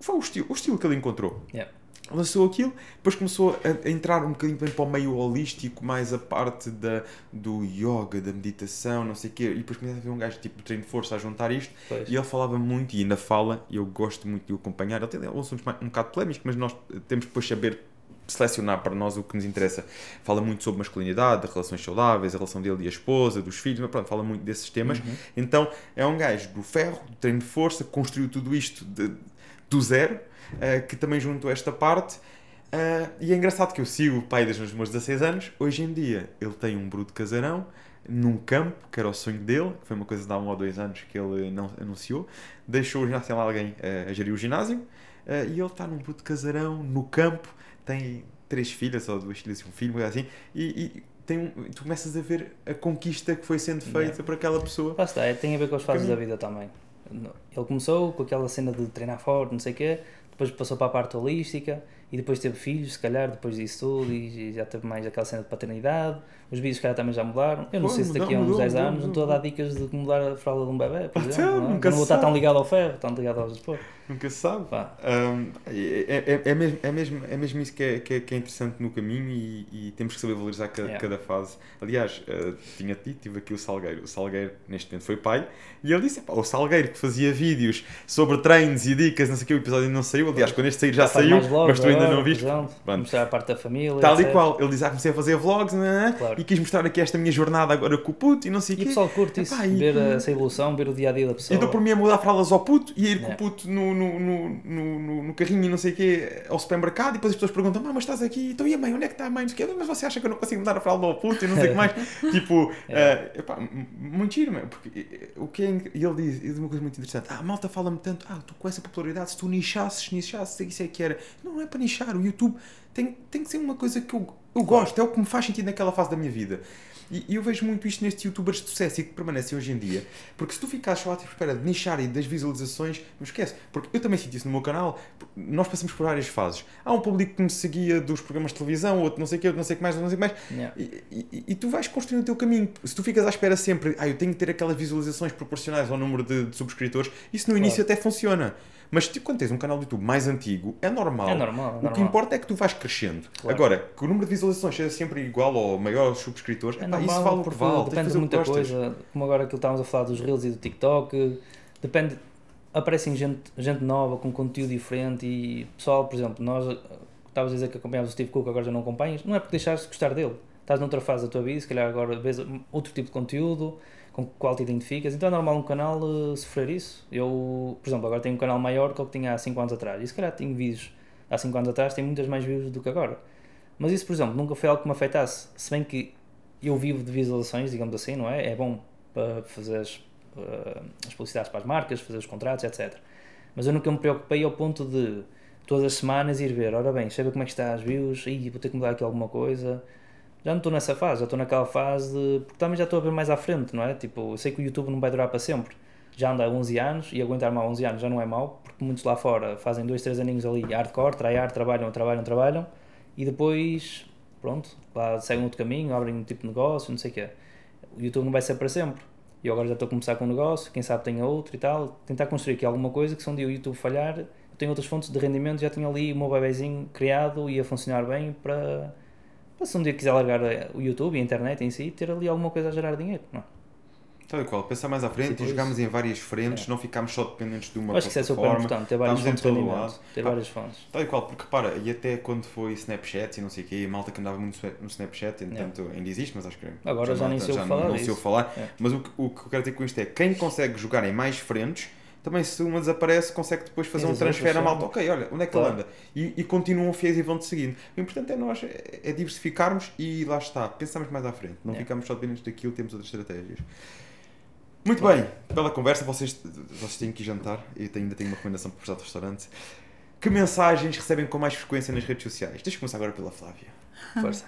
foi o estilo, o estilo que ele encontrou. Yeah. Lançou aquilo, depois começou a, entrar um bocadinho para o meio holístico, mais a parte da, do yoga, da meditação, não sei o quê. E depois começa a ver um gajo tipo treino de força a juntar isto. Pois. E ele falava muito, e ainda fala, e eu gosto muito de o acompanhar. Ele tem assuntos um bocado polémicos, mas nós temos depois saber selecionar para nós o que nos interessa. Fala muito sobre masculinidade, de relações saudáveis, a relação dele e a esposa, dos filhos, mas pronto, fala muito desses temas. Uhum. Então é um gajo do ferro, do treino de força, construiu tudo isto de- do zero, eh, que também juntou esta parte. eh, e é engraçado que eu sigo o pai desde os meus 16 anos. Hoje em dia ele tem um bruto casarão num campo, que era o sonho dele, que foi uma coisa de há um ou dois anos que ele não anunciou. Deixou o ginásio, lá alguém eh, a gerir o ginásio. eh, e ele está num bruto casarão, no campo, tem três filhas, ou duas filhas e um filho, assim. E, e tem um, tu começas a ver a conquista que foi sendo feita Yeah. por aquela pessoa. Lá está, é- tem a ver com as fases da Caminho. vida também. Ele começou com aquela cena de treinar forte, não sei o quê, depois passou para a parte holística e depois teve filhos, se calhar, depois disso tudo, e já teve mais aquela cena de paternidade. Os vídeos, se calhar, também já mudaram. Eu não Pô, sei se daqui a uns 10 mudou, anos não estou a dar dicas de mudar a fralda de um bebê, por exemplo. não, é? não vou estar tão ligado ao ferro, tão ligado aos desportos. Nunca se sabe. Um, é, é, é, mesmo, é, mesmo, é mesmo isso que é, que é, que é interessante no caminho e, e temos que saber valorizar cada, Yeah. cada fase. Aliás, uh, tinha-te dito, tive aqui o Salgueiro. O Salgueiro, neste momento, foi pai e ele disse: "Epá, o Salgueiro que fazia vídeos sobre treinos e dicas, não sei o que, o episódio ainda não saiu. Aliás, quando este sair já faz saiu, vlogs mas tu ainda agora, não viste. Mostrar a parte da família. Tal e qual. Ele diz: ah, comecei a fazer vlogs né? Claro. e quis mostrar aqui esta minha jornada agora com o puto e não sei o E o pessoal curte isso, Epá, e- ver essa evolução, ver o dia a dia da E pessoa. dou por mim a mudar fraldas ao puto e ir com o Yeah. puto no, no, no, no, carrinho e não sei o quê ao supermercado e depois as pessoas perguntam, "Ah, mas estás aqui, então e a mãe, onde é que está a mãe? Mas você acha que eu não consigo mudar a fralda ao puto e não sei o que mais? tipo, eh, epá, m- muito giro, meu, porque eh, o que é, e ele diz, ele diz uma coisa muito interessante, ah, a malta fala-me tanto, ah, tu com essa popularidade, se tu nichasses, nichasses, isso é que era. Não, não é para nichar, o YouTube tem, tem que ser uma coisa que eu, eu gosto, é o que me faz sentido naquela fase da minha vida. E e eu vejo muito isto nestes youtubers de sucesso e que permanecem hoje em dia. Porque se tu ficares só à tipo, espera de nichar e das visualizações, não esquece. Porque eu também sinto isso no meu canal. Nós passamos por várias fases. Há um público que me seguia dos programas de televisão, outro não sei o quê, outro não sei o que mais, outro não sei o que mais. Yeah. E, e- e tu vais construindo o teu caminho. Se tu ficas à espera sempre, ah, eu tenho que ter aquelas visualizações proporcionais ao número de, de subscritores, isso no Claro. início até funciona. Mas tipo, quando tens um canal do YouTube mais antigo, é normal. É normal, é O que normal. importa é que tu vais crescendo. Claro. Agora, que o número de visualizações seja sempre igual ou maior aos subscritores, É epá, normal, isso vale o que vale. Depende de que muita coisa, como agora que estávamos a falar dos Reels e do TikTok, depende, aparecem gente, gente nova com conteúdo diferente e pessoal, por exemplo, nós eh, estavas a dizer que acompanhavas o Steve Cook, agora já não acompanhas, não é porque deixares de gostar dele, estás noutra fase da tua vida, se calhar agora vês outro tipo de conteúdo com o qual te identificas, então é normal um canal eh, sofrer isso. Eu, por exemplo, agora tenho um canal maior que o que tinha há 5 anos atrás, e se calhar tenho vídeos há 5 anos atrás, tem muitas mais views do que agora. Mas isso, por exemplo, nunca foi algo que me afetasse, se bem que eu vivo de visualizações, digamos assim, não é? É bom para fazer as, eh, as publicidades para as marcas, fazer os contratos, etc. Mas eu nunca me preocupei ao ponto de todas as semanas ir ver, ora bem, ver como é que está as views, e vou ter que mudar aqui alguma coisa. Já não estou nessa fase, já estou naquela fase de. Porque também já estou a ver mais à frente, não é? Tipo, eu sei que o YouTube não vai durar para sempre. Já anda há 11 anos e aguentar-me há 11 anos já não é mau, porque muitos lá fora fazem 2, 3 aninhos ali hardcore, tryhard, trabalham, trabalham, trabalham e depois, pronto, lá seguem outro caminho, abrem um tipo de negócio, não sei o quê. O YouTube não vai ser para sempre. E agora já estou a começar com um negócio, quem sabe tenha outro e tal, tentar construir aqui alguma coisa que se um dia o YouTube falhar, eu tenho outras fontes de rendimento, já tenho ali o meu bebezinho criado e a funcionar bem para, para se um dia quiser largar eh, o YouTube e a internet em si, ter ali alguma coisa a gerar dinheiro. Não. Tal e qual, pensar mais à frente e jogarmos em várias frentes, É. não ficarmos só dependentes de uma Acho que isso é super plataforma. importante, ter várias fontes de lado. ter Pá, várias fontes. Tal e qual, porque repara, e até quando foi Snapchat e não sei o quê, a malta que andava muito no Snapchat, entanto ainda existe, mas acho que Agora já nem não- se ouve já falar não falar. É. Mas o que, o que eu quero dizer com isto é quem consegue jogar em mais frentes, também se uma desaparece, consegue depois fazer Sim, um transfer a malta. Ok, olha, onde é que Claro. ele anda? E, e continuam fiéis e vão-te seguindo. O importante é nós, é, é diversificarmos e lá está, pensamos mais à frente. Não É. ficamos só dependentes daquilo, temos outras estratégias. Muito bem, bela conversa, vocês, vocês têm que ir jantar, eu ainda tenho uma recomendação para prestar do restaurante. Que mensagens recebem com mais frequência nas redes sociais? Deixa eu começar agora pela Flávia. Força.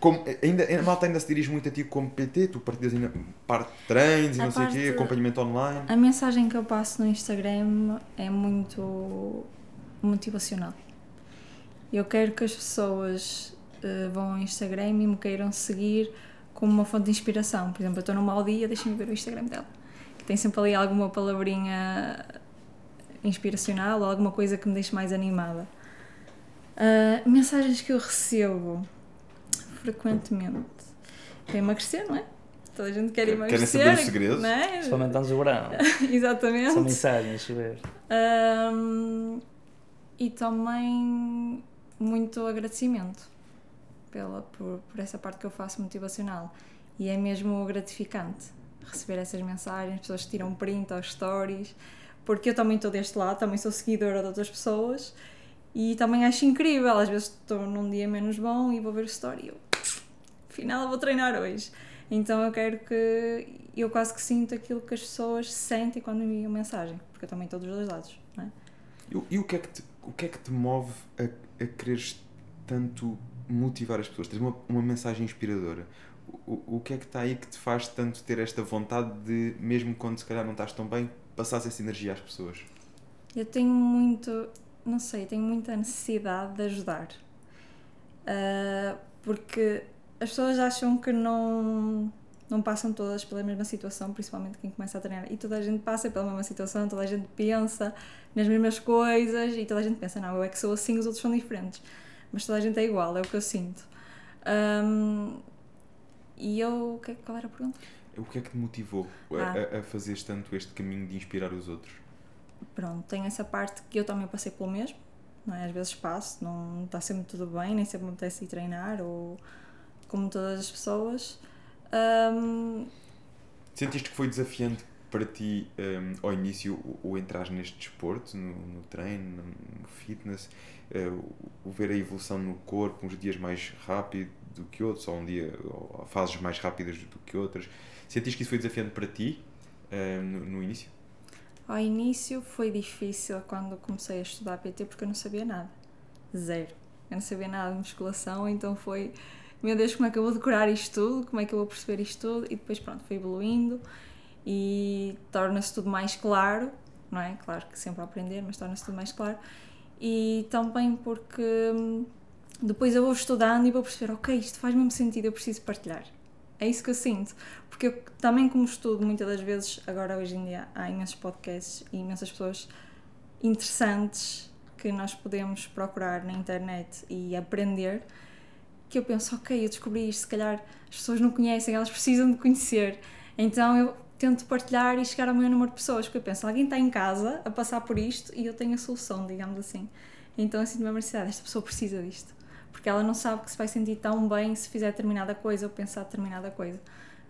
Como, ainda, a malta ainda se dirige muito a ti como PT, tu partilhas ainda parte de treinos e A não sei o quê, acompanhamento online. A mensagem que eu passo no Instagram é muito motivacional. Eu quero que as pessoas eh, vão ao Instagram e me queiram seguir como uma fonte de inspiração. Por exemplo, eu estou num mau dia, deixem-me ver o Instagram dela. Que tem sempre ali alguma palavrinha inspiracional ou alguma coisa que me deixe mais animada. Ah, mensagens que eu recebo frequentemente. Para emagrecer, não é? Toda a gente quer Querem emagrecer. saber os segredos? Não é? Principalmente antes do verão. Exatamente. São mensagens, chover. Ahm, e também muito agradecimento pela, por, por essa parte que eu faço motivacional. E é mesmo gratificante receber essas mensagens, pessoas que tiram print aos stories, porque eu também estou deste lado, também sou seguidora de outras pessoas e também acho incrível. Às vezes estou num dia menos bom e vou ver o story e eu, afinal, vou treinar hoje. Então eu quero que. Eu quase que sinto aquilo que as pessoas sentem quando me enviam mensagem, porque eu também estou dos dois lados, não é? E, o- e o, que é que te, o que é que te move a, a quereres tanto motivar as pessoas? Tens uma, uma mensagem inspiradora. O, o, o que é que está aí que te faz tanto ter esta vontade de, mesmo quando se calhar não estás tão bem, passares essa energia às pessoas? Eu tenho muito, não sei, tenho muita necessidade de ajudar. Uh, porque as pessoas acham que não, não passam todas pela mesma situação, principalmente quem começa a treinar. E toda a gente passa pela mesma situação, toda a gente pensa nas mesmas coisas e toda a gente pensa, não, eu é que sou assim, os outros são diferentes. Mas toda a gente é igual, é o que eu sinto. Um, e eu. Qual era a pergunta? O que é que te motivou ah. a, a fazer tanto este caminho de inspirar os outros? Pronto, tem essa parte que eu também passei pelo mesmo, não é? Às vezes passo, não está sempre tudo bem, nem sempre me apetece ir treinar, ou como todas as pessoas. Um... Sentiste que foi desafiante para ti um, ao início o, entrar neste desporto, no, no treino, no fitness, uh, o ver a evolução no corpo, uns dias mais rápido do que outros, ou um dia, ou fases mais rápidas do que outras? Sentiste que isso foi desafiante para ti uh, no, no, início? Ao início foi difícil quando comecei a estudar PT porque eu não sabia nada. Zero. Eu não sabia nada de musculação, então foi, meu Deus, como é que eu vou decorar isto tudo? Como é que eu vou perceber isto tudo? E depois, pronto, foi evoluindo e torna-se tudo mais claro, não é? Claro que sempre a aprender, mas torna-se tudo mais claro. E também porque hum, depois eu vou estudando e vou perceber, ok, isto faz mesmo sentido, eu preciso partilhar. É isso que eu sinto. Porque eu também, como estudo, muitas das vezes, agora hoje em dia, há imensos podcasts e imensas pessoas interessantes que nós podemos procurar na internet e aprender. Que eu penso, ok, eu descobri isto, se calhar as pessoas não conhecem, elas precisam de conhecer. Então eu tento partilhar e chegar ao maior número de pessoas, porque eu penso, alguém está em casa a passar por isto e eu tenho a solução, digamos assim. Então eu sinto-me a necessidade, esta pessoa precisa disto porque ela não sabe que se vai sentir tão bem se fizer determinada coisa ou pensar determinada coisa.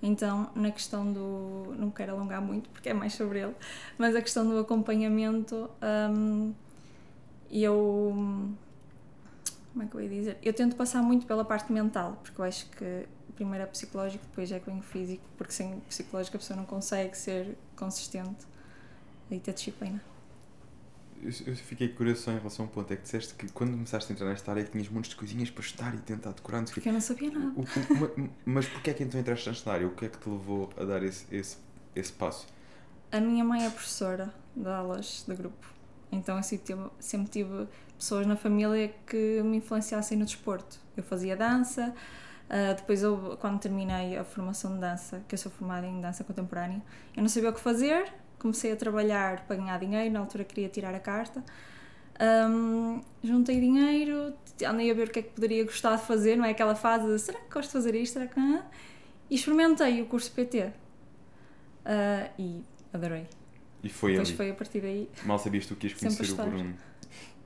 Então, na questão do. Não quero alongar muito porque é mais sobre ele, mas a questão do acompanhamento, um, eu. Como é que eu ia dizer? Eu tento passar muito pela parte mental, porque eu acho que primeiro é psicológico, depois é que vem o físico, porque sem psicológico a pessoa não consegue ser consistente e ter disciplina eu fiquei curioso só em relação a um ponto. É que disseste que quando começaste a entrar nesta área tinhas muitos de coisinhas para estudar e tentar decorar. Não sei Porque eu não sabia nada. O, o, mas porquê é que então entraste nesta área? O que é que te levou a dar esse, esse, esse passo? A minha mãe é professora de aulas de grupo. Então eu sempre tive, pessoas na família que me influenciassem no desporto. Eu fazia dança. Uh, depois, eu, quando terminei a formação de dança, que eu sou formada em dança contemporânea, eu não sabia o que fazer, comecei a trabalhar para ganhar dinheiro, na altura queria tirar a carta. Um, juntei dinheiro, andei a ver o que é que poderia gostar de fazer, não é aquela fase de será que gosto de fazer isto, será que? E experimentei o curso PT uh, ah, e adorei. E foi Depois ali. foi a partir daí. Mal sabias tu que ias conhecer o Bruno.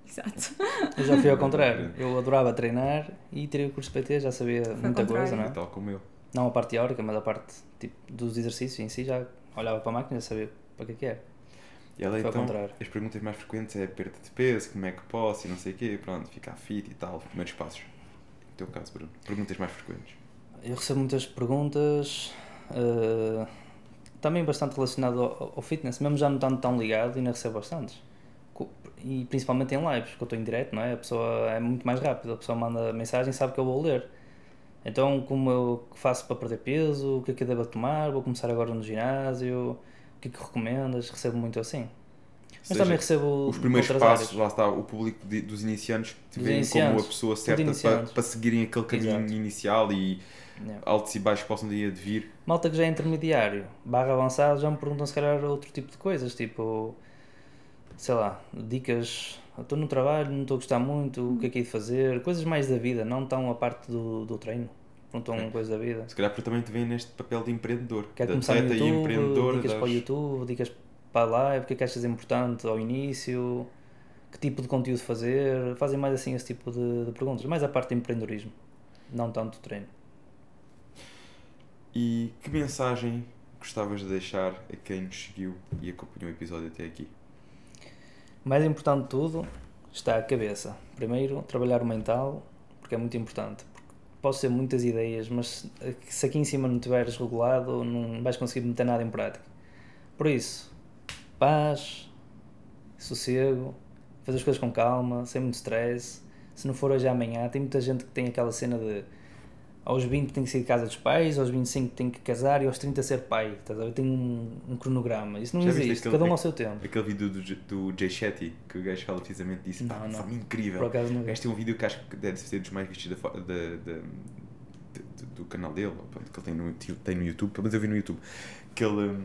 Exato. Eu já fui ao contrário. Eu adorava treinar e tirei o curso PT, já sabia foi muita coisa, não é? Tal como eu. Não a parte teórica, mas a parte tipo, dos exercícios em si, já olhava para a máquina e já sabia para que é que é. E ela Foi então, as perguntas mais frequentes é perda de peso, como é que posso e não sei o quê, pronto, ficar fit e tal, os primeiros passos. No teu caso, Bruno, perguntas mais frequentes. Eu recebo muitas perguntas, uh, também bastante relacionado ao, ao, fitness, mesmo já não estando tão ligado, ainda recebo bastantes. E principalmente em lives, porque eu estou em direto, não é? A pessoa é muito mais rápida, a pessoa manda mensagem e sabe que eu vou ler. Então, como eu faço para perder peso, o que é que eu devo tomar, vou começar agora no ginásio, o que é que recomendas? Recebo muito assim. Mas seja, também recebo. Os primeiros passos, áreas. lá está, o público de, dos iniciantes te veem como a pessoa certa para, para seguirem aquele caminho Exato. inicial e yeah. altos e baixos que possam de vir. Malta que já é intermediário, barra avançado, já me perguntam se calhar outro tipo de coisas, tipo, sei lá, dicas. Estou no trabalho, não estou a gostar muito, o que é que é de fazer, coisas mais da vida, não tão a parte do, do treino perguntam é. coisa da vida. Se calhar porque também te vem neste papel de empreendedor. Quer começar no YouTube, e empreendedor dicas das... para o YouTube, dicas para a live, o que é que achas importante ao início, que tipo de conteúdo fazer, fazem mais assim esse tipo de, de perguntas, mais a parte de empreendedorismo, não tanto treino. E que mensagem gostavas de deixar a quem nos seguiu e acompanhou o episódio até aqui? Mais importante de tudo está a cabeça. Primeiro, trabalhar o mental, porque é muito importante posso ter muitas ideias, mas se aqui em cima não tiveres regulado, não vais conseguir meter nada em prática. Por isso, paz, sossego, fazer as coisas com calma, sem muito stress. Se não for hoje amanhã, tem muita gente que tem aquela cena de aos 20 tem que sair de casa dos pais, aos 25 tem que casar e aos 30 ser pai. Estás a ver? Tem um, um cronograma. Isso não Já existe, aquele- cada um ao seu tempo. Aquele vídeo do, do Jay Shetty, que o gajo fala precisamente disso. Não, Pá, não. incrível. Por acaso não O vi. gajo tem um vídeo que acho que deve ser dos mais vistos da, da, da- de- do canal dele, que ele tem no, tem no YouTube, pelo menos eu vi no YouTube, que ele.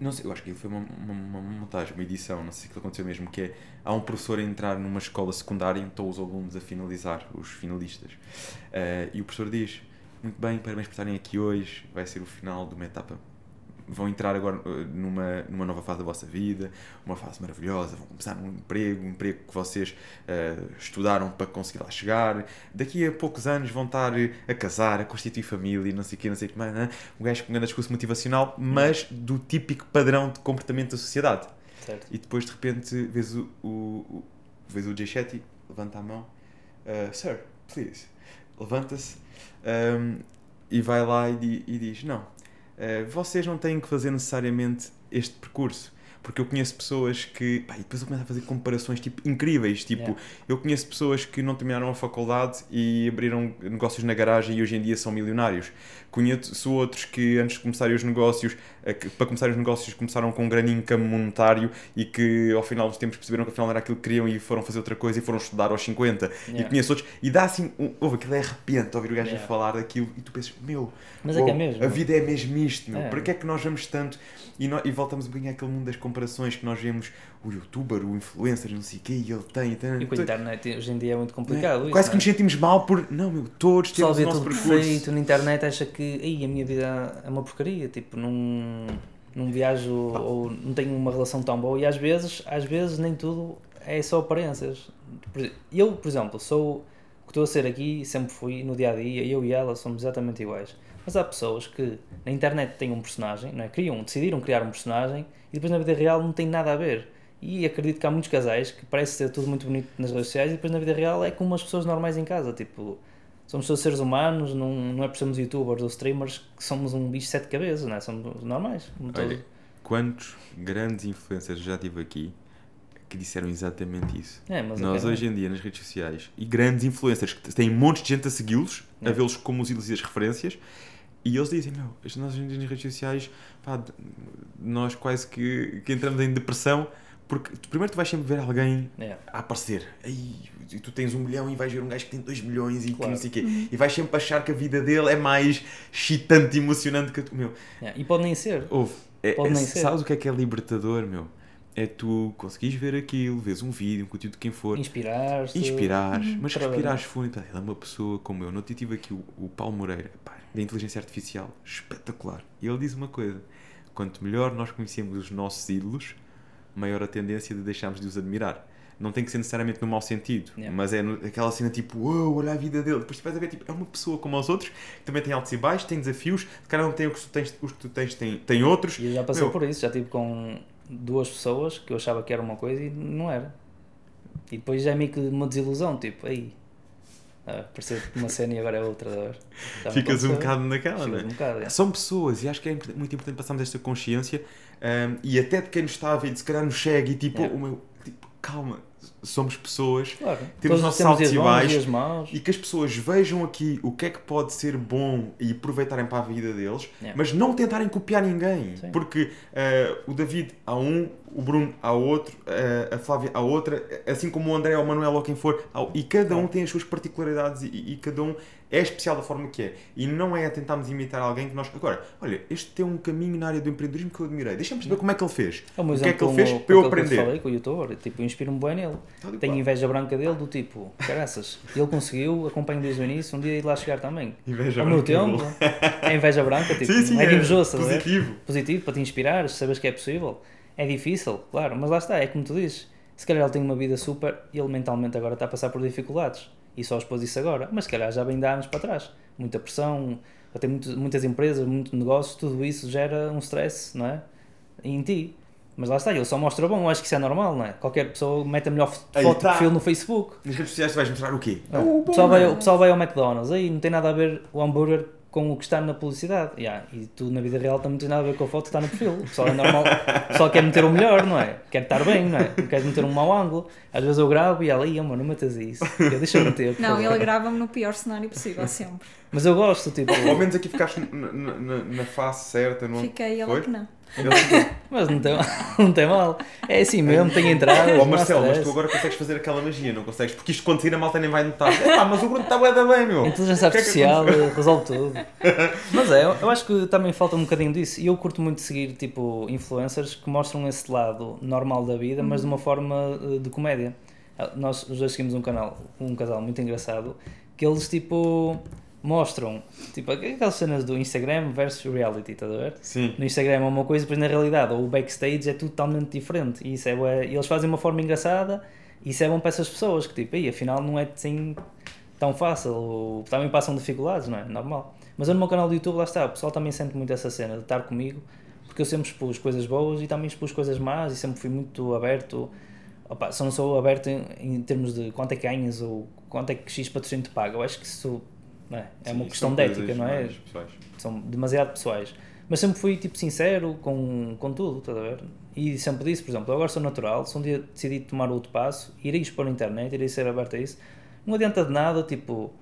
Não sei, eu acho que foi uma, uma, uma montagem, uma edição, não sei se aquilo aconteceu mesmo, que é há um professor a entrar numa escola secundária e estão os alunos a finalizar, os finalistas. Eh, e o professor diz: Muito bem, parabéns por estarem aqui hoje, vai ser o final de uma etapa. Vão entrar agora eh, numa, numa nova fase da vossa vida, uma fase maravilhosa, vão começar um emprego, um emprego que vocês eh, estudaram para conseguir lá chegar. Daqui a poucos anos vão estar eh, a casar, a constituir família, não sei o que, não sei o que mais. né? Um gajo com um grande discurso motivacional, mas do típico padrão de comportamento da sociedade. Certo. E depois de repente vês o, o, o, vês o Jay Shetty, levanta a mão, uh, Sir, please, levanta-se um, e vai lá e, e diz: Não, uh, vocês não têm que fazer necessariamente este percurso. Porque eu conheço pessoas que. Pá, e depois eu começo a fazer comparações tipo, incríveis. Tipo, Yeah. eu conheço pessoas que não terminaram a faculdade e abriram negócios na garagem e hoje em dia são milionários. Conheço outros que antes de começarem os negócios, eh, que para começarem os negócios começaram com um grande income monetário e que ao final dos tempos perceberam que afinal era aquilo que queriam e foram fazer outra coisa e foram estudar aos 50. E Yeah. conheço outros. E dá assim, um, ouve, aquilo é arrepiante ouvir o gajo Yeah. falar daquilo e tu pensas, meu, Mas é que é mesmo. a vida é mesmo isto, meu. É. Para que é que nós vamos tanto? E, nó- e voltamos um bocadinho àquele mundo das comparações que nós vemos o youtuber, o influencer, não sei o quê, e ele tem. tem E com a internet hoje em dia é muito não é? complicado. isso, Quase que é? nos sentimos mal por. Não, meu, todos temos o nosso tudo percurso. perfeito na internet acha que "Ei, a minha vida é uma porcaria, tipo, não, não viajo ou não tenho uma relação tão boa e às vezes, às vezes nem tudo é só aparências. Eu, por exemplo, sou o que estou a ser aqui, sempre fui no dia a dia, eu e ela somos exatamente iguais. Mas há pessoas que na internet têm um personagem, não é? Criam, decidiram criar um personagem e depois na vida real não tem nada a ver. E acredito que há muitos casais que parece ser tudo muito bonito nas redes sociais e depois na vida real é como as pessoas normais em casa, tipo, somos todos seres humanos, não, não é por sermos youtubers ou streamers que somos um bicho de sete cabeças, não é? Somos normais. Olha, quantos grandes influencers já tive aqui que disseram exatamente isso? É, Nós hoje em dia nas redes sociais e grandes influencers que têm um monte de gente a segui-los, a É. vê-los como os ídolos e as referências, e eles dizem: Meu, as- nas redes sociais, pá, nós quase que, que entramos em depressão, porque primeiro tu vais sempre ver alguém É, a aparecer. E tu tens um milhão e vais ver um gajo que tem dois milhões e que Claro. não sei o quê. E vais sempre achar que a vida dele é mais excitante e emocionante que a tu. Meu, é. E pode nem ser. ouve, é, Pode é- nem ser. sabes o que é que é libertador, meu? É tu conseguires ver aquilo, vês um vídeo, um conteúdo de quem for, Inspirar-se. inspirares, mas Trabalhar. respirares fundo. É uma pessoa como eu. Não te tive aqui o, o Paulo Moreira, pá, da inteligência artificial, espetacular. E ele diz uma coisa: quanto melhor nós conhecemos os nossos ídolos, maior a tendência de deixarmos de os admirar. Não tem que ser necessariamente no mau sentido, Yeah. mas é no- aquela cena tipo, uou, olha a vida dele. Depois tu vais a ver, tipo, é uma pessoa como os outros, que também tem altos e baixos, tem desafios, cada um tem o que tu tens, os que tu tens, tem, tem outros. E eu já passei Meu. por isso, já tive com duas pessoas que eu achava que era uma coisa e não era. E depois já é meio que uma desilusão, tipo, aí, ah, parecia uma cena e agora é outra. tá me Ficas um bocado naquela, Ficas não é? um bocado, é. São pessoas e acho que é muito importante passarmos esta consciência um, e até de quem nos está a ver, se calhar nos chega e tipo, É. o meu, tipo, calma, somos pessoas Claro. Temos Todos nossos temos altos e baixos. maus. e que as pessoas vejam aqui o que é que pode ser bom e aproveitarem para a vida deles, É. mas não tentarem copiar ninguém, Sim. porque uh, o David há um, o Bruno há outro, uh, a Flávia há outra, assim como o André ou o Manuel ou quem for, há- e cada um tem as suas particularidades e, e cada um é especial da forma que é. E não é tentarmos imitar alguém que nós. Agora, olha, este tem um caminho na área do empreendedorismo que eu admirei. Deixa-me perceber como é que ele fez. É o meu o que é que ele fez o- para eu que aprender? falei com o youtuber, tipo, eu inspiro-me bem nele. Tenho inveja branca dele, do tipo, caraças, ele conseguiu, acompanho desde o início, um dia ir lá chegar também. Inveja Ao meu branca, tempo, é inveja branca, tipo, Sim, sim, é é de invejoso, estás a ver? positivo. positivo para te inspirar, sabes que é possível. É difícil, claro, mas lá está, é como tu dizes. Se calhar ele tem uma vida super e ele mentalmente agora está a passar por dificuldades e só expôs isso agora, mas se calhar já vem de anos para trás. Muita pressão, tem muito- muitas empresas, muitos negócios, tudo isso gera um stress, não é? Em ti. Mas lá está, ele só mostra bom, eu acho que isso é normal, não é? Qualquer pessoa mete a melhor Aí foto de tá. perfil no Facebook. Nas redes sociais tu vais mostrar o quê? É. O pessoal vai, o pessoal vai ao McDonald's, aí não tem nada a ver o hambúrguer com o que está na publicidade. Yeah, e tu na vida real também não tens nada a ver com a foto que está no perfil. O pessoal é normal, o pessoal quer meter o melhor, não é? Quer estar bem, não é? Não quer meter um mau ângulo. Às vezes eu gravo e ela, ia, mano, não metas isso. Eu, Deixa eu meter. por Não, favor." ele grava-me no pior cenário possível, sempre. Mas eu gosto, tipo. Ao menos aqui ficaste na, na- na- face certa. No... Fiquei Foi? ele que não. Mas não tem, não tem mal. É assim mesmo, tem entradas. Ó há Marcelo, mas tu agora consegues fazer aquela magia, não consegues? Porque isto quando sair a malta nem vai notar. Epá, mas o Bruno está bué bem, meu. Inteligência é artificial resolve tudo. Mas é, eu acho que também falta um bocadinho disso. E eu curto muito seguir tipo influencers que mostram esse lado normal da vida, mas de uma forma eh, de comédia. Ah, Nós os dois seguimos um canal, um casal muito engraçado, que eles tipo mostram tipo aquelas cenas do Instagram versus reality, estás a ver? Sim. No Instagram é uma coisa, depois na realidade, ou o backstage é totalmente diferente. E isso é eles fazem uma forma engraçada e isso é bom para essas pessoas que tipo, aí afinal não é assim tão fácil, ou também passam dificuldades, não é? Normal. Mas eu no meu canal do YouTube, lá está, o pessoal também sente muito essa cena de estar comigo, porque eu sempre expus coisas boas e também expus coisas más e sempre fui muito aberto. Opa, só não sou aberto em, em termos de quanto é que ganhas ou quanto é que X patrocínio te paga. Eu acho que isso é, é Sim, uma questão de ética, não é? pessoais. são demasiado pessoais. Mas sempre fui tipo sincero com, com tudo, estás a ver? E sempre disse, por exemplo, eu agora sou natural, se um dia decidi tomar outro passo, irei expor na internet, irei ser aberto a isso. Não adianta de nada, tipo,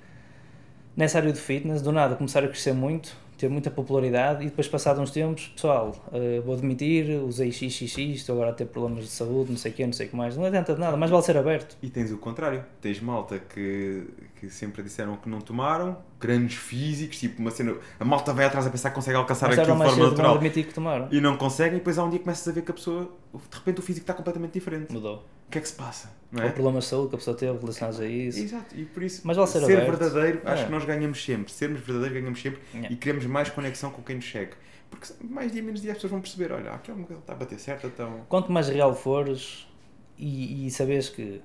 nessa área do fitness, do nada começar a crescer muito, ter muita popularidade e depois, passado uns tempos, pessoal, eh, vou admitir, usei XXX, estou agora a ter problemas de saúde, não sei o quê, não sei o que mais. Não adianta de nada, mais vale ser aberto. E tens o contrário. Tens malta que, que sempre disseram que não tomaram, grandes físicos, tipo uma cena. A malta vai atrás a pensar que consegue alcançar Mas aquilo de forma natural que tomaram. e não conseguem, e depois há um dia começas a ver que a pessoa, de repente o físico está completamente diferente. Mudou. O que é que se passa? Ou é? problemas de saúde que a pessoa teve relacionados a isso. Exato, e por isso Mas vale ser ser aberto. verdadeiro, acho É. que nós ganhamos sempre. Sermos verdadeiros ganhamos sempre Yeah. e queremos mais conexão com quem nos segue. Porque mais dia menos dia as pessoas vão perceber, olha, aquele modelo está a bater certo, então. quanto mais real fores e, e sabes que,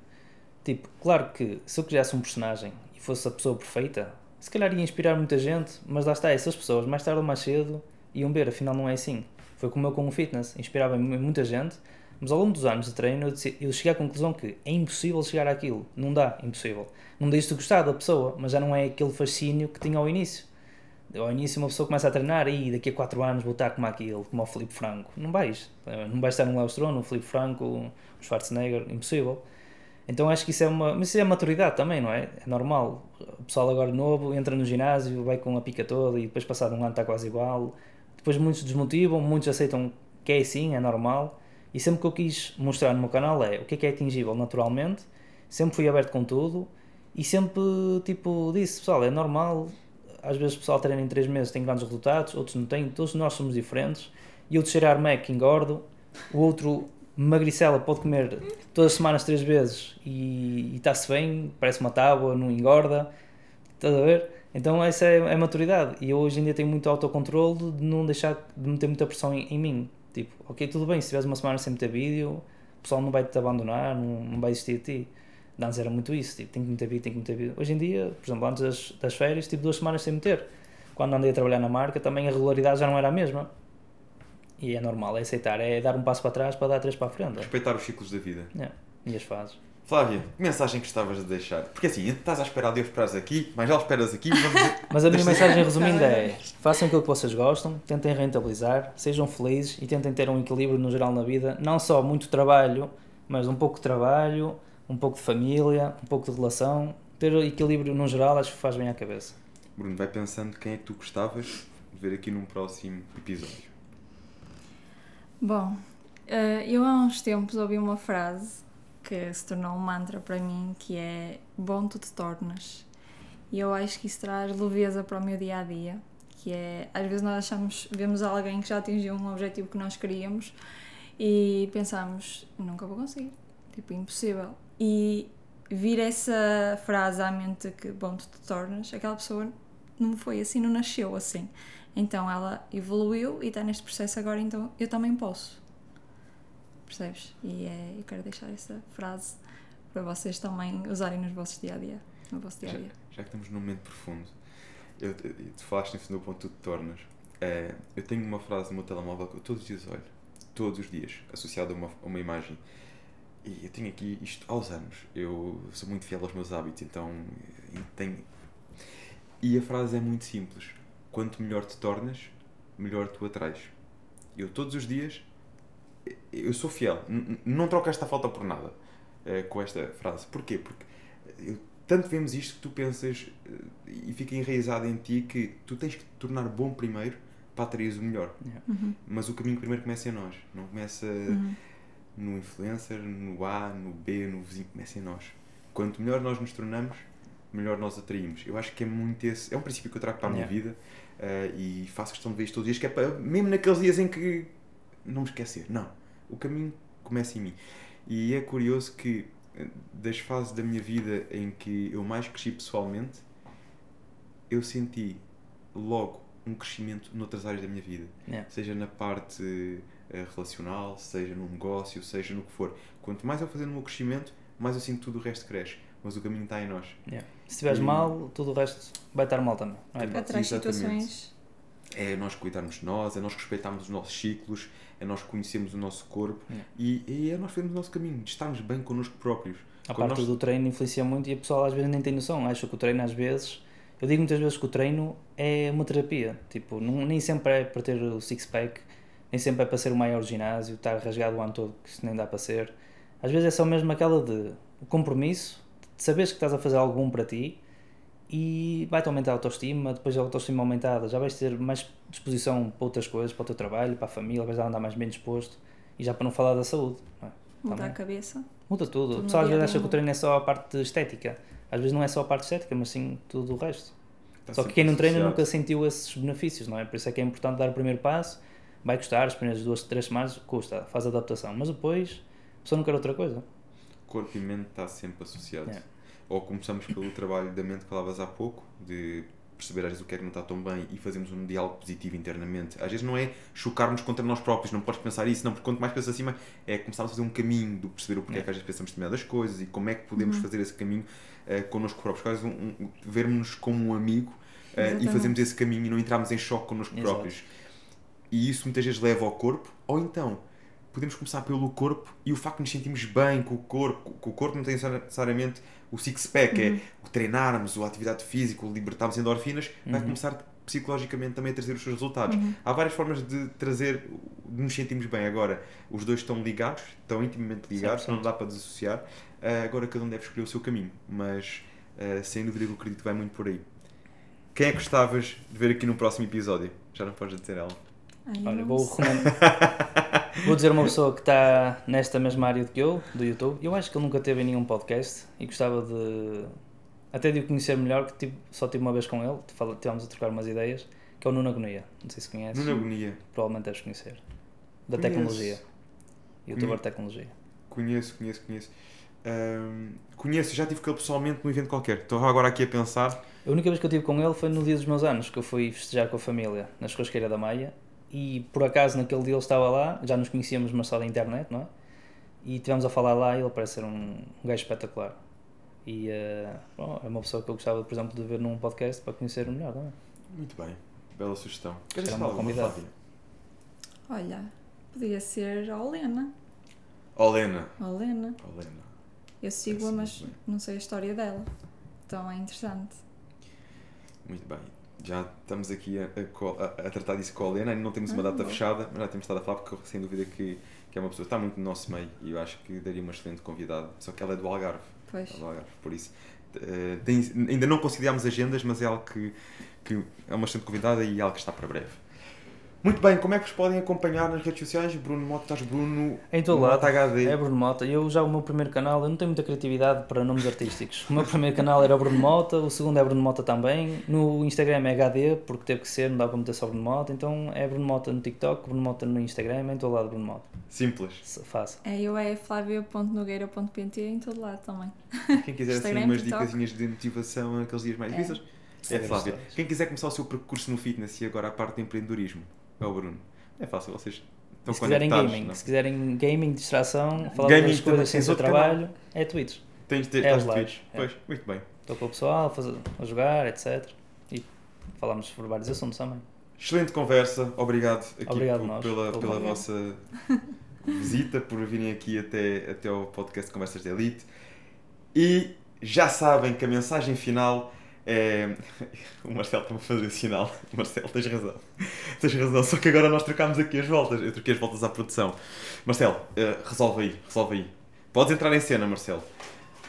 tipo, claro que se eu quisesse um personagem e fosse a pessoa perfeita, se calhar ia inspirar muita gente, mas lá está, essas pessoas mais tarde ou mais cedo iam ver, afinal não é assim. Foi como eu com o fitness, inspirava mu- muita gente, mas ao longo dos anos de treino eu, disse- eu cheguei à conclusão que é impossível chegar àquilo, não dá, impossível. Não deixo de gostar da pessoa, mas já não é aquele fascínio que tinha ao início. Ao início uma pessoa começa a treinar e daqui a 4 anos vou estar como aquele, como o Filipe Franco. Não vais. Não vais estar um Léo Strone, um Filipe Franco, um Schwarzenegger, impossível. Então acho que isso é uma. Mas isso é maturidade também, não é? É normal. O pessoal agora novo entra no ginásio, vai com a pica toda e depois passado um ano está quase igual. Depois muitos desmotivam, muitos aceitam que é assim, é normal. E sempre que eu quis mostrar no meu canal é o que é que é atingível naturalmente. Sempre fui aberto com tudo e sempre tipo disse, pessoal, é normal. Às vezes o pessoal treina em 3 meses tem grandes resultados, outros não têm, todos nós somos diferentes. E eu de cheirar Mac engordo, o outro magricela pode comer todas as semanas três vezes e está-se bem, parece uma tábua, não engorda. Estás a ver? Então essa é, é a maturidade. E eu hoje em dia tenho muito autocontrole de não deixar de meter muita pressão em, em mim. Tipo, ok, tudo bem, se tiveres uma semana sem meter vídeo, o pessoal não vai te abandonar, não, não vai existir de ti. Antes era muito isso, tipo, tem que meter vídeo, tem que meter vídeo. Hoje em dia, por exemplo, antes das, das férias, tive duas semanas sem meter. Quando andei a trabalhar na marca, também a regularidade já não era a mesma. E é normal, é aceitar, é dar um passo para trás para dar três para a frente. Respeitar os ciclos da vida. É, e as fases. Flávia, que mensagem que estavas de deixar? Porque assim, estás à espera de eu esperas aqui, mas já o esperas aqui, vamos. Mas a minha mensagem resumindo é: façam aquilo que vocês gostam, tentem rentabilizar, sejam felizes e tentem ter um equilíbrio no geral na vida. Não só muito trabalho, mas um pouco de trabalho, um pouco de família, um pouco de relação. Ter equilíbrio no geral acho que faz bem à cabeça. Bruno, vai pensando quem é que tu gostavas de ver aqui num próximo episódio. Bom, eh, eu há uns tempos ouvi uma frase que se tornou um mantra para mim, que é bom tu te tornas. E eu acho que isso traz leveza para o meu dia a dia, que é às vezes nós achamos, vemos alguém que já atingiu um objetivo que nós queríamos e pensamos, nunca vou conseguir, tipo, impossível. E vir essa frase à mente que bom tu te tornas, aquela pessoa não foi assim, não nasceu assim. Então ela evoluiu e está neste processo agora, então eu também posso. Percebes? E é, eu quero deixar essa frase para vocês também usarem nos vossos dia a dia. No vosso dia a Já, dia. já que estamos num momento profundo, eu, eu- tu falaste nisso no ponto que tu te tornas. É, eu tenho uma frase no meu telemóvel que eu todos os dias olho, todos os dias, associada a uma, a uma imagem. E eu tenho aqui isto aos anos. Eu sou muito fiel aos meus hábitos, então tenho. E a frase é muito simples: quanto melhor te tornas, melhor tu atrais. Eu todos os dias, eu sou fiel, N- não troco esta falta por nada eh, com esta frase. Porquê? Porque eu, tanto vemos isto que tu pensas eh, e fica enraizado em ti que tu tens que te tornar bom primeiro para atrair o melhor. Uhum. Mas o caminho primeiro começa em nós, não começa Uhum. no influencer, no A, no B, no vizinho, começa em nós. Quanto melhor nós nos tornamos, melhor nós atraímos. Eu acho que é muito esse, é um princípio que eu trago para a minha Yeah. vida eh, e faço questão de ver isto todos os dias, que é para, mesmo naqueles dias em que não me esquecer, não, o caminho começa em mim. E é curioso que eh, das fases da minha vida em que eu mais cresci pessoalmente, eu senti logo um crescimento noutras áreas da minha vida Yeah. seja na parte eh, relacional, seja no negócio, seja no que for. Quanto mais eu fazer no meu crescimento, mais eu sinto que tudo o resto cresce. Mas o caminho está em nós. Yeah. Se estiveres E- mal, tudo o resto vai estar mal também. Não é? Atrai situações. É nós cuidarmos de nós, é nós respeitarmos os nossos ciclos, é nós conhecermos o nosso corpo Yeah. e, e é nós fazermos o nosso caminho, de estarmos bem connosco próprios. A Quando parte nós- do treino influencia muito e a pessoa às vezes nem tem noção. Acha que o treino às vezes. Eu digo muitas vezes que o treino é uma terapia. Tipo, não, nem sempre é para ter o six-pack, nem sempre é para ser o maior ginásio, estar rasgado o ano todo, que isso nem dá para ser. Às vezes é só mesmo aquela de o compromisso, de saberes que estás a fazer algo bom para ti e vai-te aumentar a autoestima. Depois da autoestima aumentada, já vais ter mais disposição para outras coisas, para o teu trabalho, para a família, vais andar mais bem disposto e já para não falar da saúde. Não é? Muda Também. a cabeça. Muda tudo. Tudo O pessoal às a vezes acha que o treino é só a parte estética. Às vezes não é só a parte estética, mas sim tudo o resto. Está só que quem não treina associado. nunca sentiu esses benefícios, não é? Por isso é que é importante dar o primeiro passo. Vai custar, as primeiras duas, três semanas, custa, faz adaptação. Mas depois, a pessoa não quer outra coisa. Corpo e mente está sempre associado. Yeah. Ou começamos pelo trabalho da mente que falavas há pouco, de perceber às vezes o que é que não está tão bem e fazermos um diálogo positivo internamente. Às vezes não é chocarmos contra nós próprios, não podes pensar isso, não, porque quanto mais pensas acima é começar a fazer um caminho do perceber o porquê é que às vezes pensamos determinadas coisas e como é que podemos Uhum. fazer esse caminho uh, connosco próprios. Quase um, um, vermos-nos como um amigo uh, e fazermos esse caminho e não entrarmos em choque connosco Exato. próprios. E isso muitas vezes leva ao corpo, ou então podemos começar pelo corpo e o facto de nos sentirmos bem com o corpo, que o corpo não tem necessariamente o six-pack, é o treinarmos, a atividade física, o libertarmos endorfinas, vai Uhum. começar psicologicamente também a trazer os seus resultados. Uhum. Há várias formas de trazer, de nos sentirmos bem. Agora, os dois estão ligados, estão intimamente ligados, 100%. não dá para desassociar. Ah, agora cada um deve escolher o seu caminho, mas ah, sem dúvida que eu acredito que vai muito por aí. Quem é que gostavas de ver aqui no próximo episódio? Já não podes dizer ela. Ai, Olha, vou vou dizer uma pessoa que está nesta mesma área do que eu, do YouTube. Eu acho que ele nunca teve em nenhum podcast e gostava de. Até de o conhecer melhor, que tipo, só tive uma vez com ele, fala- tivemos a trocar umas ideias, que é o Nuno Agonia. Não sei se conheces. Nuna Agonia. Provavelmente deves conhecer. Da Conheço. tecnologia. Youtuber de tecnologia. Conheço, conheço, conheço. Ahm, conheço, já tive com ele pessoalmente num evento qualquer. Estou agora aqui a pensar. A única vez que eu tive com ele foi no dia dos meus anos, que eu fui festejar com a família na churrasqueira da Maia e por acaso naquele dia ele estava lá, já nos conhecíamos mas só da internet, não é? E tivemos a falar lá e ele parece ser um, um gajo espetacular. E eh, bom, é uma pessoa que eu gostava, por exemplo, de ver num podcast para conhecer o melhor, não é? Muito bem, bela sugestão. Queres falar uma alguma, convidada. Flávia? Olha, podia ser a Olena. Olena. Olena. Olena. Eu sigo-a, mas não sei a história dela. Então é interessante. Muito bem. Já estamos aqui a, a a- tratar disso com a Olena, ainda não temos uma data boa. fechada, mas já temos estado a falar porque sem dúvida que, que é uma pessoa que está muito no nosso meio e eu acho que daria uma excelente convidada. Só que ela é do Algarve. Pois. É do Algarve, por isso. eh, tem- ainda não consideramos agendas, mas é algo que, que é uma excelente convidada e algo que está para breve. Muito bem, como é que vos podem acompanhar nas redes sociais? Bruno Mota, estás Bruno Em todo Mota lado. HD. É Bruno Mota. Eu já o meu primeiro canal, eu não tenho muita criatividade para nomes artísticos. O meu primeiro canal era Bruno Mota, o segundo é Bruno Mota também. No Instagram é HD, porque teve que ser, não dá para meter só Bruno Mota. Então é Bruno Mota no TikTok, Bruno Mota no Instagram, em todo lado Bruno Mota. Simples. Fácil. É, eu é flavia.nogueira.pt em todo lado também. Quem quiser assim Instagram, umas TikTok. dicasinhas de motivação naqueles dias mais É. difíceis, é É Flávia. Quem quiser começar o seu percurso no fitness e agora a parte de empreendedorismo, é o Bruno. É fácil, vocês estão se quiserem gaming, não? se quiserem gaming, distração, falar Gaming das coisas sem ser outro trabalho, é Twitch. Tens de ter É Twitch. é. Pois, muito bem. Estou com o pessoal a, fazer, a jogar, etc. E falamos sobre vários assuntos também. Excelente conversa, obrigado aqui Obrigado por- nós. pela, pela vossa visita, por virem aqui até, até ao podcast Conversas de Elite. E já sabem que a mensagem final É... O Marcelo está-me a fazer sinal. Marcelo, tens razão. Tens razão, só que agora nós trocámos aqui as voltas. Eu troquei as voltas à produção. Marcelo, eh, resolve aí, resolve aí. Podes entrar em cena, Marcelo.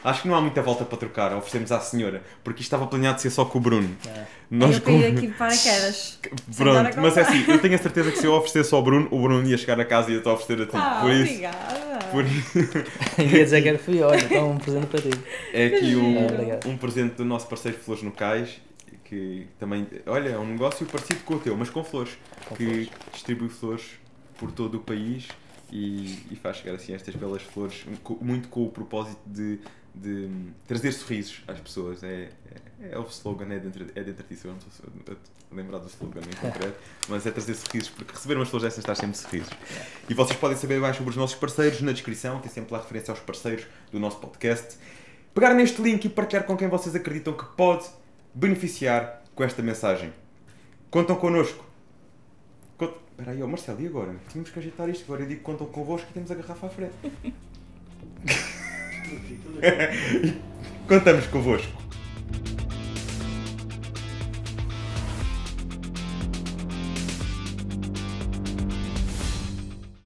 Acho que não há muita volta para trocar, oferecemos à senhora, porque isto estava planeado ser só com o Bruno. É. Nós eu caí com- aqui de paraquedas. Pronto, mas é assim, eu tenho a certeza que se eu oferecesse ao Bruno, o Bruno ia chegar a casa e ia-te oferecer a ti. Ah, por isso, obrigada. por isso Ia dizer que era fui, olha, então um presente para ti. é aqui um, um presente do nosso parceiro Flores no Cais, que também, olha, é um negócio parecido com o teu, mas com flores, Com que flores. distribui flores por todo o país e, e faz chegar assim estas belas flores, muito com o propósito de, de trazer sorrisos às pessoas. É, é, é o slogan, é dentro, é dentro disso, eu não estou a lembrar do slogan em concreto, mas é trazer sorrisos, porque receber umas flores dessas está sempre sorrisos. E vocês podem saber mais sobre os nossos parceiros na descrição, tem sempre lá referência aos parceiros do nosso podcast. Pegar neste link e partilhar com quem vocês acreditam que pode beneficiar com esta mensagem. Contam connosco. Cont... Espera aí, ó Marcelo, e agora? Tínhamos que ajeitar isto. Agora eu digo que contam convosco e temos a garrafa à frente. Contamos convosco.